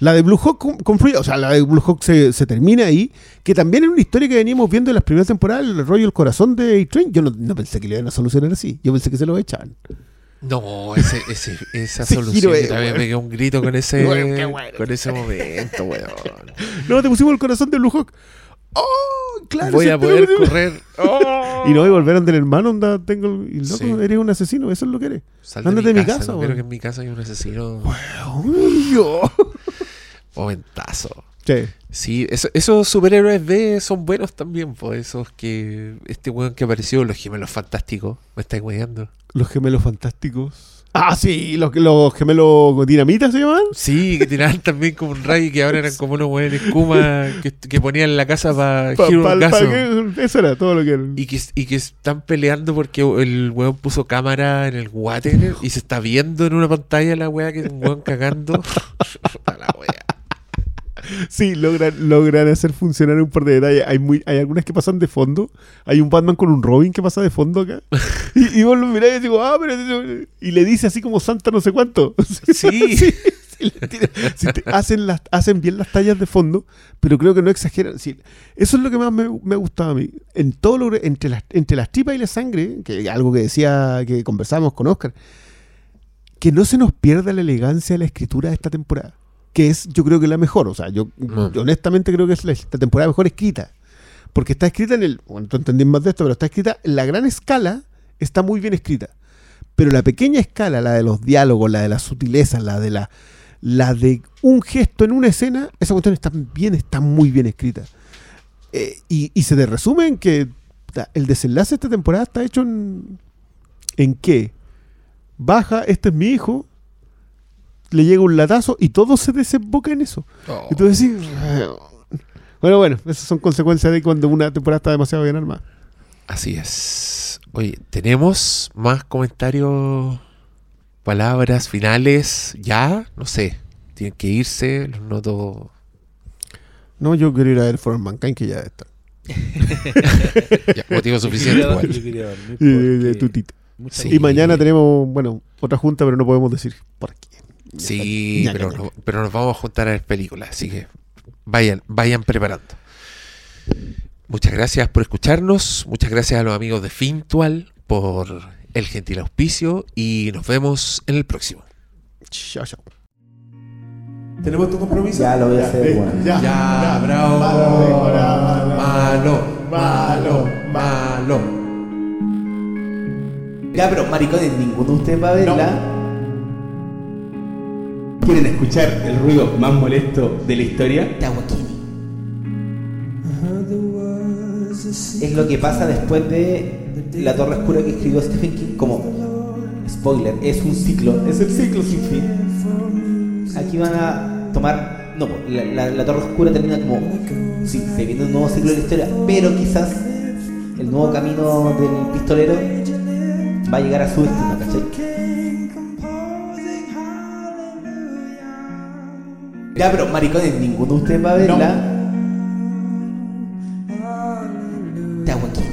La de Blue Hawk con- confluye, o sea, la de Blue Hawk se, se termina ahí, que también es una historia que veníamos viendo en las primeras temporadas, el rollo El Corazón de A-Train. Yo no, no pensé que le iban a solucionar así, yo pensé que se lo echaban. No, ese, ese, esa solución. es, también weón. pegué un grito con ese, Weón, qué bueno. con ese momento, weón. No, te pusimos El Corazón de Blue Hawk. ¡Oh! Claro, Voy a el poder correr. ¡Oh! Y no, y volver del hermano, onda, tengo. el- Y loco, Sí. eres un asesino, eso es lo que eres. Sal de Ándate mi de mi casa. casa, no weón. que en mi casa hay un asesino. Uy, yo. Momentazo. Sí. Sí, eso- esos superhéroes B son buenos también, pues esos que. Este weón que apareció, los gemelos fantásticos, me estáis weyando. Los gemelos fantásticos. Ah, sí, los, los gemelos dinamita se llaman. Sí, que tiraban también como un rayo y que ahora eran como unos weones Kuma que, que ponían en la casa para Pa- que- eso era todo lo que era. Y que, y que están peleando porque el weón puso cámara en el water y se está viendo en una pantalla la weá que es un weón cagando. La. Sí, logran, logran hacer funcionar un par de detalles. Hay, muy, hay algunas que pasan de fondo. Hay un Batman con un Robin que pasa de fondo acá. Y, y vos lo mirás y digo, ah, pero. Y le dice así como Santa no sé cuánto. Sí. sí, sí, te- hacen, las, hacen bien las tallas de fondo, pero creo que no exageran. Sí, eso es lo que más me, me ha gustado a mí. En todo lo, entre, las, entre las tripas y la sangre, que algo que decía, que conversábamos con Oscar, que no se nos pierda la elegancia de la escritura de esta temporada. Que es, yo creo que la mejor. O sea, yo, Mm. yo honestamente creo que es la, la temporada mejor escrita. Porque está escrita en el. Bueno, tú entendís más de esto, pero está escrita en la gran escala, está muy bien escrita. Pero la pequeña escala, la de los diálogos, la de las sutilezas, la de la. La de un gesto en una escena, esa cuestión está bien, está muy bien escrita. Eh, y, y se te resume en que el desenlace de esta temporada está hecho en. ¿En qué? Baja, este es mi hijo, le llega un latazo y todo se desemboca en eso. Y tú decís. Bueno, bueno, esas son consecuencias de cuando una temporada está demasiado bien armada. Así es. Oye, ¿tenemos más comentarios, palabras finales? ¿Ya? No sé. Tienen que irse, los noto. No, yo quiero ir a ver For Mankind, que ya está. Ya, motivo Yo suficiente. yo quería dormir Y, de- de porque tutita. mucha Sí. Y mañana tenemos, bueno, otra junta, pero no podemos decir por aquí. Sí, Ya, pero, ya, ya. no- pero nos vamos a juntar a ver películas, así que vayan, vayan preparando. Muchas gracias por escucharnos, muchas gracias a los amigos de Fintual por el gentil auspicio y nos vemos en el próximo. Chao, chao. ¿Tenemos tu compromiso? Ya lo voy a hacer, weón. Ya, bravo. Malo, malo, malo. Ya, pero maricones, ninguno de ustedes va a verla. ¿Quieren escuchar el ruido más molesto de la historia? Tawakini. Es lo que pasa después de La Torre Oscura que escribió Stephen King como spoiler, es un ciclo, es el ciclo sin fin. Aquí van a tomar, no, la, la- la Torre Oscura termina como, sí, se viene un nuevo ciclo de la historia, pero quizás el nuevo camino del pistolero va a llegar a su destino, ¿cachai? Ya, pero maricones, ninguno de ustedes va a verla. Tawakini.